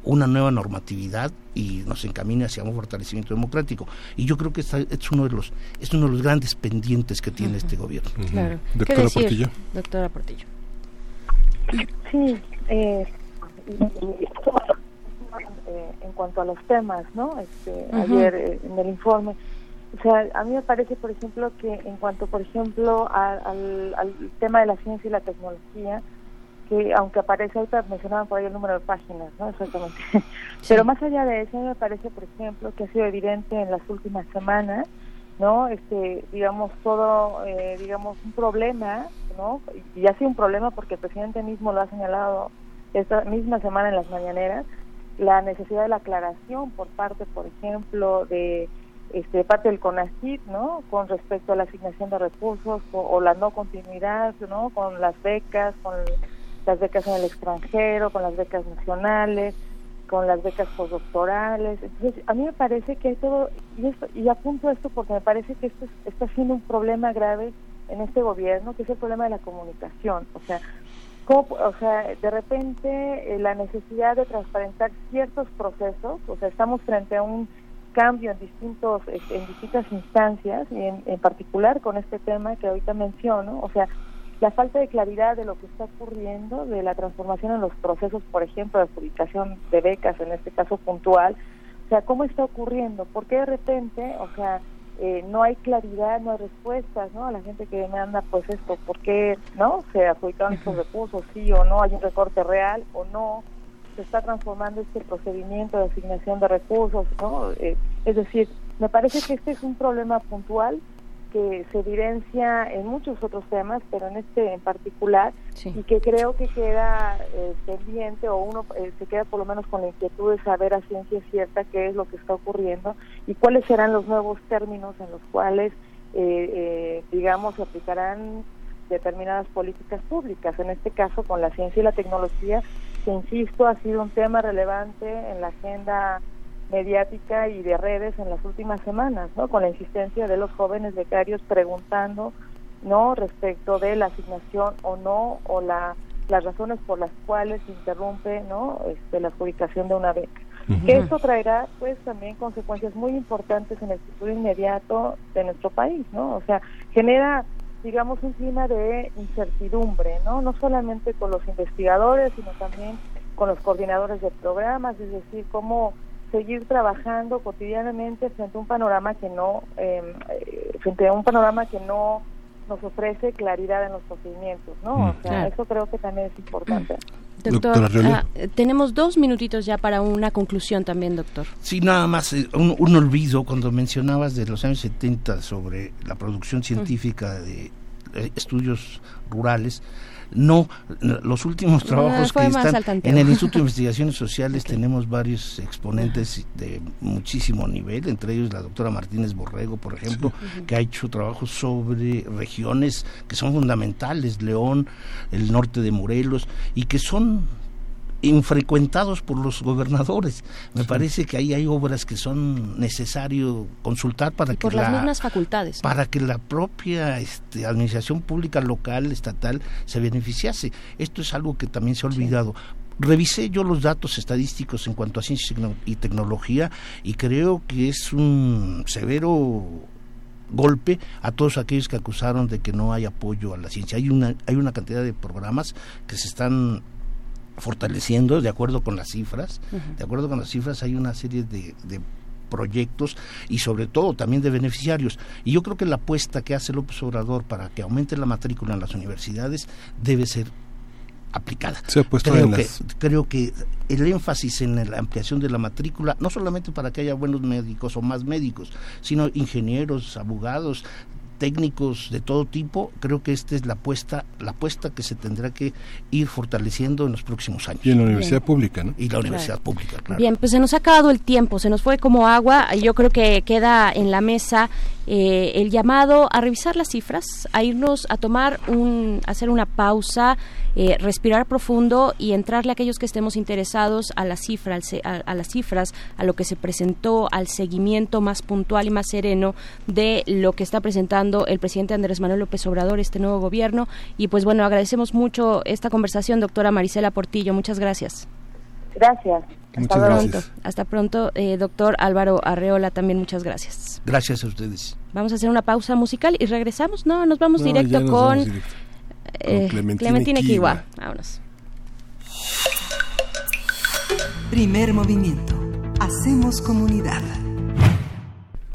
una nueva normatividad y nos encamine hacia un fortalecimiento democrático. Y yo creo que esta es uno de los es uno de los grandes pendientes que tiene este gobierno. Claro. ¿Qué Doctora decir, Portillo. Doctora Portillo. Sí, eh, eh, en cuanto a los temas, ¿no? Este. Ayer eh, en el informe, o sea, a mí me parece, por ejemplo, que en cuanto, por ejemplo, a- al, al tema de la ciencia y la tecnología, que aunque aparece ahorita mencionaban por ahí el número de páginas, ¿no? Exactamente. *laughs* Pero más allá de eso, me parece, por ejemplo, que ha sido evidente en las últimas semanas, ¿no? Este, digamos, todo, eh, digamos, un problema, ¿no? Y ha sido un problema porque el presidente mismo lo ha señalado esta misma semana en las mañaneras, la necesidad de la aclaración por parte, por ejemplo, de este parte del CONACYT, ¿no? Con respecto a la asignación de recursos o, o la no continuidad, ¿no? Con las becas, con las becas en el extranjero, con las becas nacionales, con las becas postdoctorales. Entonces, a mí me parece que hay todo, y, esto, y apunto esto porque me parece que esto es- está siendo un problema grave en este gobierno, que es el problema de la comunicación. O sea, ¿cómo- o sea, de repente eh, la necesidad de transparentar ciertos procesos, o sea, estamos frente a un cambio en distintos este, en distintas instancias y en, en particular con este tema que ahorita menciono, o sea, la falta de claridad de lo que está ocurriendo, de la transformación en los procesos, por ejemplo, de adjudicación de becas, en este caso puntual, o sea, ¿cómo está ocurriendo? ¿Por qué de repente, o sea, eh, no hay claridad, no hay respuestas, ¿no? A la gente que demanda, pues esto, ¿por qué, no? Se adjudicaron estos recursos, sí o no, hay un recorte real o no, se está transformando este procedimiento de asignación de recursos, ¿no? Eh, es decir, me parece que este es un problema puntual que se evidencia en muchos otros temas, pero en este en particular, y que creo que queda eh, pendiente o uno eh, se queda por lo menos con la inquietud de saber a ciencia cierta qué es lo que está ocurriendo y cuáles serán los nuevos términos en los cuales, eh, eh, digamos, se aplicarán determinadas políticas públicas, en este caso con la ciencia y la tecnología, que insisto ha sido un tema relevante en la agenda mediática y de redes en las últimas semanas, ¿no? Con la insistencia de los jóvenes becarios preguntando, ¿no? Respecto de la asignación o no, o la, las razones por las cuales se interrumpe, ¿no? Este, la adjudicación de una beca. Que esto traerá, pues, también consecuencias muy importantes en el futuro inmediato de nuestro país, ¿no? O sea, genera digamos, un clima de incertidumbre, ¿no? No solamente con los investigadores, sino también con los coordinadores de programas, es decir, cómo seguir trabajando cotidianamente frente a un panorama que no, eh, eh, frente a un panorama que no nos ofrece claridad en los procedimientos, ¿no? O sea, Claro. eso creo que también es importante. *clears throat* Doctor, ah, tenemos dos minutitos ya para una conclusión también, doctor. Sí, nada más, eh, un, un olvido cuando mencionabas de los años 70 sobre la producción científica de eh, estudios rurales. No, los últimos trabajos fue que están en el Instituto de Investigaciones Sociales *laughs* tenemos varios exponentes de muchísimo nivel, entre ellos la doctora Martínez Borrego, por ejemplo, que ha hecho trabajos sobre regiones que son fundamentales, León, el norte de Morelos, y que son infrecuentados por los gobernadores. Me parece que ahí hay obras que son necesario consultar para que Por las la, mismas facultades. para que la propia este, administración pública local, estatal, se beneficiase. Esto es algo que también se ha olvidado. Revisé yo los datos estadísticos en cuanto a ciencia y tecnología y creo que es un severo golpe a todos aquellos que acusaron de que no hay apoyo a la ciencia. Hay una, hay una cantidad de programas que se están fortaleciendo de acuerdo con las cifras. De acuerdo con las cifras hay una serie de, de proyectos y sobre todo también de beneficiarios. Y yo creo que la apuesta que hace López Obrador para que aumente la matrícula en las universidades debe ser aplicada. Se ha puesto creo en que, las- creo que el énfasis en la ampliación de la matrícula, no solamente para que haya buenos médicos o más médicos, sino ingenieros, abogados, técnicos de todo tipo, creo que esta es la apuesta, la apuesta que se tendrá que ir fortaleciendo en los próximos años. Y en la universidad pública, ¿no? Y la universidad pública, claro. Bien, pues se nos ha acabado el tiempo, se nos fue como agua. Yo creo que queda en la mesa eh, el llamado a revisar las cifras, a irnos a tomar un, a hacer una pausa, eh, respirar profundo y entrarle a aquellos que estemos interesados a la cifra, al se- a, a las cifras, a lo que se presentó, al seguimiento más puntual y más sereno de lo que está presentando el presidente Andrés Manuel López Obrador, este nuevo gobierno. Y pues bueno, agradecemos mucho esta conversación, doctora Marisela Portillo. Muchas gracias. Gracias. Muchas Hasta gracias. pronto. Hasta pronto, eh, doctor Álvaro Arreola, también muchas gracias. Gracias a ustedes. Vamos a hacer una pausa musical y regresamos. No, nos vamos No, directo nos con, vamos directo. eh, Con Clementina Clementina Kiwa. Kiwa. Vámonos. Primer movimiento. Hacemos comunidad.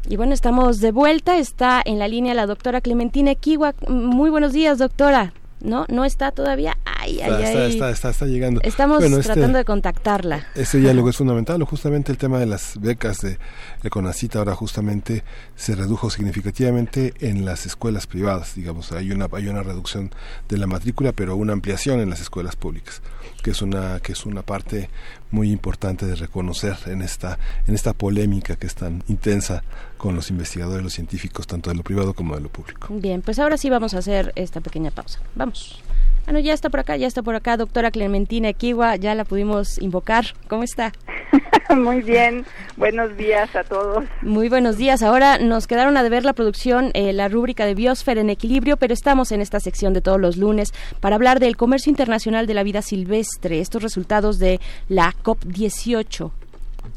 Y bueno, estamos de vuelta. Está en la línea la doctora Clementina Kiwa. Muy buenos días, doctora. ¿No? ¿No está todavía? Ay, ay, Está, está, ay. está, está, está llegando. Estamos Bueno, este- tratando de contactarla. Ese diálogo es fundamental, justamente el tema de las becas de, de Conacita ahora justamente se redujo significativamente en las escuelas privadas, digamos, hay una hay una reducción de la matrícula, pero una ampliación en las escuelas públicas, que es una que es una parte muy importante de reconocer en esta en esta polémica que es tan intensa con los investigadores, los científicos, tanto de lo privado como de lo público. Bien, pues ahora sí vamos a hacer esta pequeña pausa. Vamos. Ah, no, ya está por acá, ya está por acá, doctora Clementina Kiwa, ya la pudimos invocar. ¿Cómo está? *laughs* Muy bien, buenos días a todos. Muy buenos días. Ahora nos quedaron a deber la producción, eh, la rúbrica de Biosfera en Equilibrio, pero estamos en esta sección de todos los lunes para hablar del comercio internacional de la vida silvestre, estos resultados de la COP18.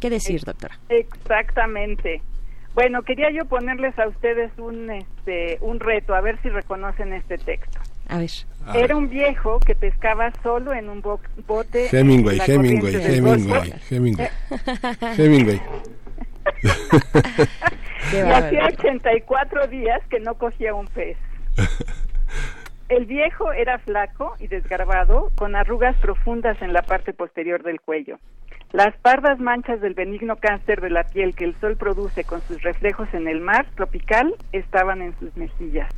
¿Qué decir, doctora? Exactamente. Bueno, quería yo ponerles a ustedes un este un reto, a ver si reconocen este texto. A ver. Era un viejo que pescaba solo en un bo- bote. Hemingway, Hemingway, Hemingway. Hemingway. *laughs* Hemingway. *laughs* y hacía 84 días que no cogía un pez. *laughs* El viejo era flaco y desgarbado, con arrugas profundas en la parte posterior del cuello. Las pardas manchas del benigno cáncer de la piel que el sol produce con sus reflejos en el mar tropical estaban en sus mejillas.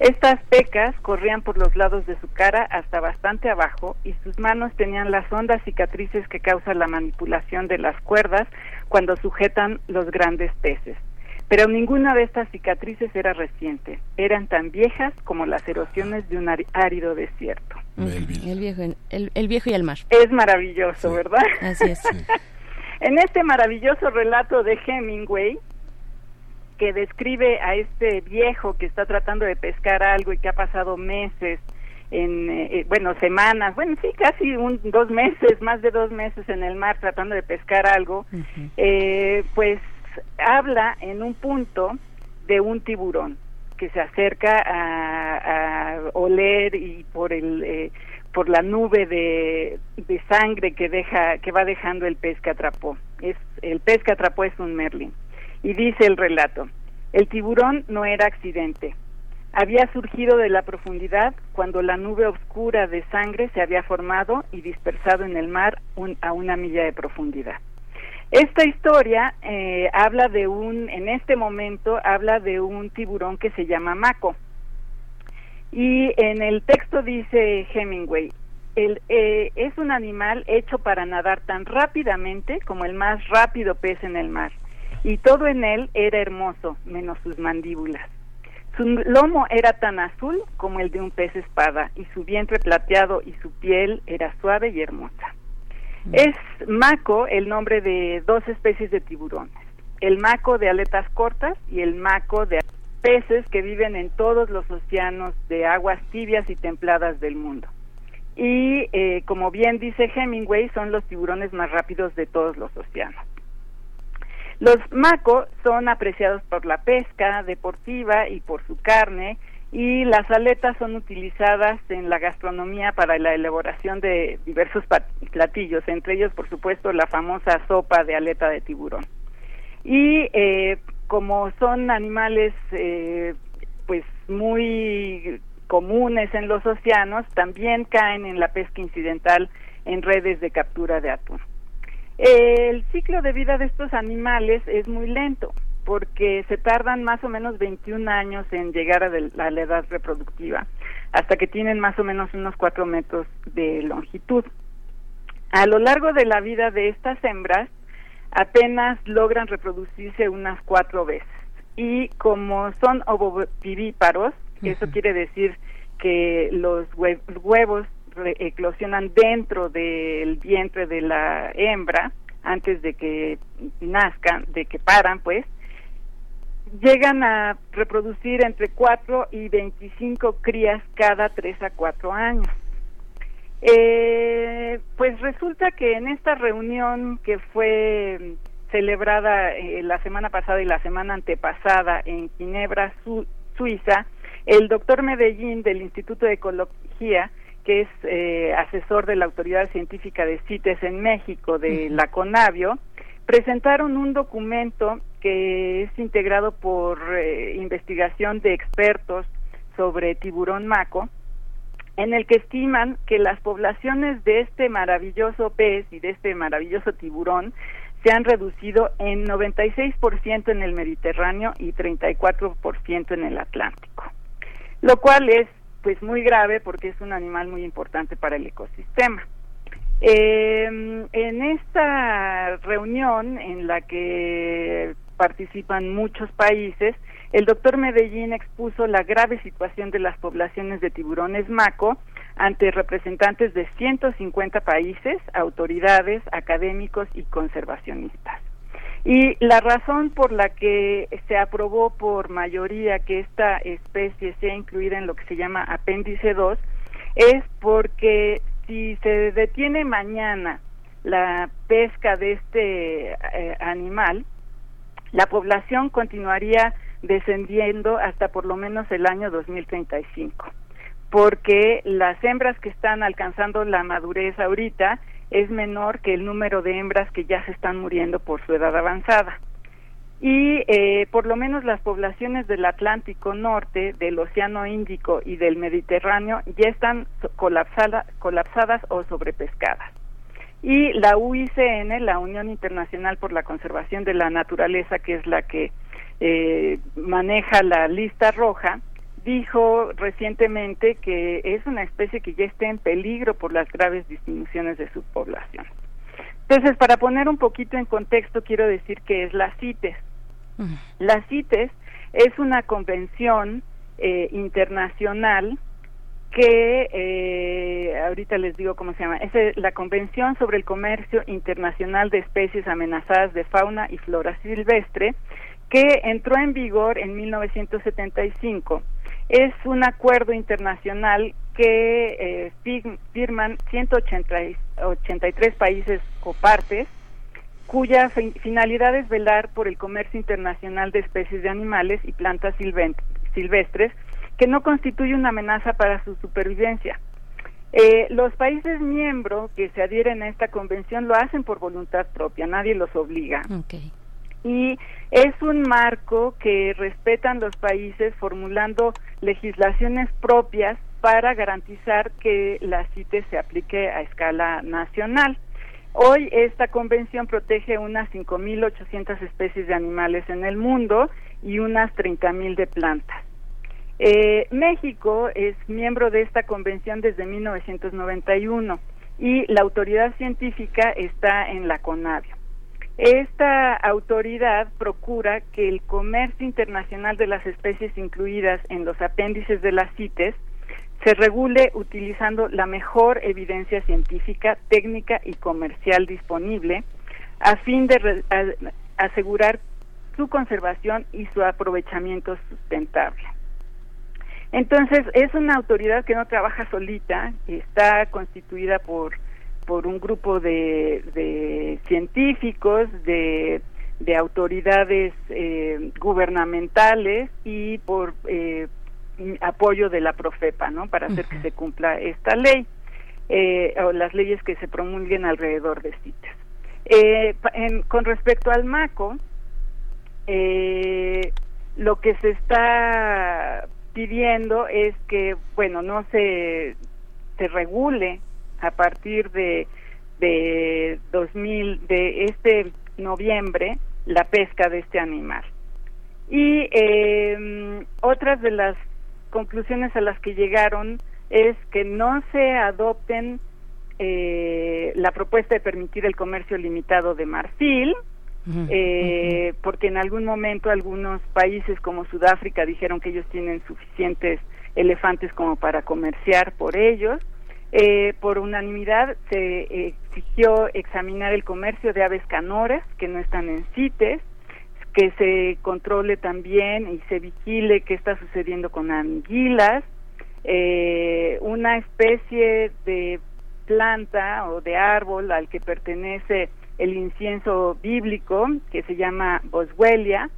Estas pecas corrían por los lados de su cara hasta bastante abajo y sus manos tenían las hondas cicatrices que causa la manipulación de las cuerdas cuando sujetan los grandes peces. Pero ninguna de estas cicatrices era reciente, eran tan viejas como las erosiones de un árido desierto. El viejo, en- el, el viejo y el mar. Es maravilloso, ¿verdad? Así es. *laughs* En este maravilloso relato de Hemingway, que describe a este viejo que está tratando de pescar algo y que ha pasado meses, en, eh, eh, bueno, semanas, bueno, sí, casi un, dos meses, más de dos meses en el mar tratando de pescar algo, eh, pues habla en un punto de un tiburón que se acerca a, a oler y por el eh, por la nube de, de sangre que deja que va dejando el pez que atrapó. Es el pez que atrapó es un merlin y dice el relato el tiburón no era accidente había surgido de la profundidad cuando la nube oscura de sangre se había formado y dispersado en el mar un- a una milla de profundidad esta historia eh, habla de un, en este momento habla de un tiburón que se llama Mako. Y en el texto dice Hemingway, el, eh, es un animal hecho para nadar tan rápidamente como el más rápido pez en el mar. Y todo en él era hermoso, menos sus mandíbulas. Su lomo era tan azul como el de un pez espada, y su vientre plateado y su piel era suave y hermosa. Es maco el nombre de dos especies de tiburones, el maco de aletas cortas y el maco de peces que viven en todos los océanos de aguas tibias y templadas del mundo. Y eh, como bien dice Hemingway, son los tiburones más rápidos de todos los océanos. Los maco son apreciados por la pesca deportiva y por su carne, y las aletas son utilizadas en la gastronomía para la elaboración de diversos platillos, entre ellos, por supuesto, la famosa sopa de aleta de tiburón. Y eh, como son animales eh, pues muy comunes en los océanos, también caen en la pesca incidental en redes de captura de atún. El ciclo de vida de estos animales es muy lento porque se tardan más o menos 21 años en llegar a, la edad reproductiva, hasta que tienen más o menos unos 4 metros de longitud. A lo largo de la vida de estas hembras, apenas logran reproducirse unas cuatro veces. Y como son ovovivíparos, eso quiere decir que los huevos eclosionan dentro del vientre de la hembra antes de que nazcan, de que paran, pues, llegan a reproducir entre 4 y 25 crías cada 3 a 4 años. Eh, pues resulta que en esta reunión que fue celebrada eh, la semana pasada y la semana antepasada en Ginebra, Suiza, el doctor Medellín del Instituto de Ecología, que es eh, asesor de la Autoridad Científica de CITES en México, de la CONAVIO, presentaron un documento que es integrado por eh, investigación de expertos sobre tiburón maco, en el que estiman que las poblaciones de este maravilloso pez y de este maravilloso tiburón se han reducido en 96% en el Mediterráneo y 34% en el Atlántico, lo cual es pues muy grave porque es un animal muy importante para el ecosistema. Eh, en esta reunión en la que participan muchos países, el doctor Medellín expuso la grave situación de las poblaciones de tiburones maco ante representantes de 150 países, autoridades, académicos y conservacionistas. Y la razón por la que se aprobó por mayoría que esta especie sea incluida en lo que se llama apéndice 2 es porque si se detiene mañana la pesca de este eh, animal, la población continuaría descendiendo hasta por lo menos el año 2035, porque las hembras que están alcanzando la madurez ahorita es menor que el número de hembras que ya se están muriendo por su edad avanzada. Y eh, por lo menos las poblaciones del Atlántico Norte, del Océano Índico y del Mediterráneo ya están colapsada, colapsadas o sobrepescadas. Y la UICN, la Unión Internacional por la Conservación de la Naturaleza, que es la que eh, maneja la lista roja, dijo recientemente que es una especie que ya está en peligro por las graves disminuciones de su población. Entonces, para poner un poquito en contexto, quiero decir que es la CITES. La CITES es una convención eh, internacional que eh, ahorita les digo cómo se llama, es la Convención sobre el Comercio Internacional de Especies Amenazadas de Fauna y Flora Silvestre, que entró en vigor en 1975 es un acuerdo internacional que eh, firman 183 países o partes cuya finalidad es velar por el comercio internacional de especies de animales y plantas silvestres que no constituye una amenaza para su supervivencia. Eh, los países miembros que se adhieren a esta convención lo hacen por voluntad propia, nadie los obliga y es un marco que respetan los países formulando legislaciones propias para garantizar que la CITES se aplique a escala nacional. Hoy esta convención protege unas 5.800 especies de animales en el mundo y unas 30.000 de plantas. Eh, México es miembro de esta convención desde 1991 y la autoridad científica está en la CONAVIO. Esta autoridad procura que el comercio internacional de las especies incluidas en los apéndices de las CITES se regule utilizando la mejor evidencia científica, técnica y comercial disponible a fin de asegurar su conservación y su aprovechamiento sustentable. Entonces, es una autoridad que no trabaja solita, está constituida por, por un grupo de, científicos, de, autoridades eh, gubernamentales y por eh, apoyo de la Profepa, ¿no? Para hacer que se cumpla esta ley eh, o las leyes que se promulguen alrededor de CITES. Eh, con respecto al MACO, eh, lo que se está pidiendo es que, bueno, no se, se regule a partir de, de 2000, de este noviembre, la pesca de este animal. Y eh, otras de las conclusiones a las que llegaron es que no se adopten eh, la propuesta de permitir el comercio limitado de marfil, eh, porque en algún momento algunos países como Sudáfrica dijeron que ellos tienen suficientes elefantes como para comerciar por ellos. Eh, por unanimidad se exigió examinar el comercio de aves canoras que no están en CITES, que se controle también y se vigile qué está sucediendo con anguilas, eh, una especie de planta o de árbol al que pertenece el incienso bíblico que se llama boswellia,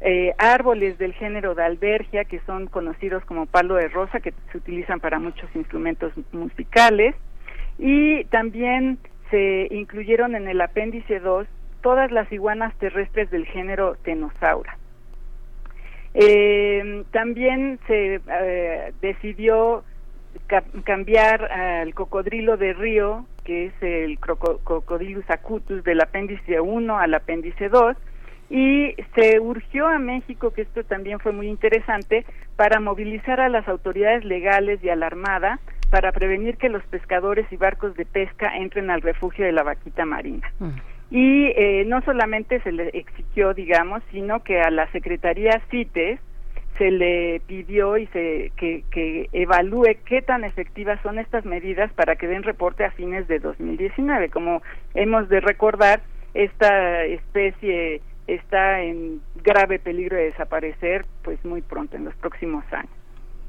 eh, árboles del género de albergia que son conocidos como palo de rosa que se utilizan para muchos instrumentos musicales y también se incluyeron en el apéndice 2 todas las iguanas terrestres del género Tenosaura. Eh, también se eh, decidió cambiar al cocodrilo de río, que es el Crocodilus acutus del apéndice 1 al apéndice 2, y se urgió a México, que esto también fue muy interesante, para movilizar a las autoridades legales y a la Armada para prevenir que los pescadores y barcos de pesca entren al refugio de la vaquita marina. Mm y eh, no solamente se le exigió, digamos, sino que a la Secretaría CITES se le pidió y se que, que evalúe qué tan efectivas son estas medidas para que den reporte a fines de 2019. Como hemos de recordar, esta especie está en grave peligro de desaparecer pues muy pronto en los próximos años.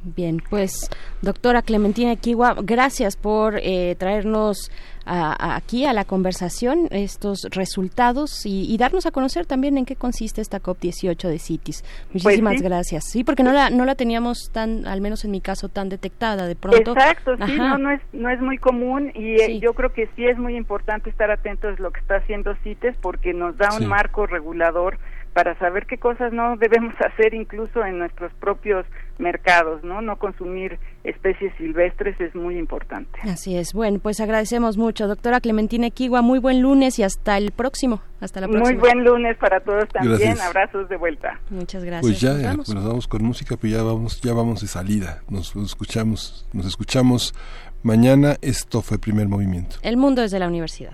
Bien, pues doctora Clementina Kiwa, gracias por eh, traernos aquí a la conversación estos resultados y, darnos a conocer también en qué consiste esta COP18 de CITES. Muchísimas Pues gracias. Sí, porque no la, no la teníamos tan, al menos en mi caso, tan detectada de pronto. Exacto, sí, no, no, es, no es muy común y eh, yo creo que sí es muy importante estar atentos a lo que está haciendo CITES porque nos da un Sí. marco regulador para saber qué cosas no debemos *laughs* hacer incluso en nuestros propios mercados, ¿no? No consumir especies silvestres es muy importante. Así es. Bueno, pues agradecemos mucho, doctora Clementina Kiwa. Muy buen lunes y hasta el próximo. Hasta la Muy próxima. buen lunes para todos también. Gracias. Abrazos de vuelta. Muchas gracias. Pues ya, Nos eh, vamos. nos vamos con música, pues ya vamos, ya vamos de salida. Nos, nos escuchamos, nos escuchamos mañana. Esto fue primer movimiento. El mundo desde la universidad.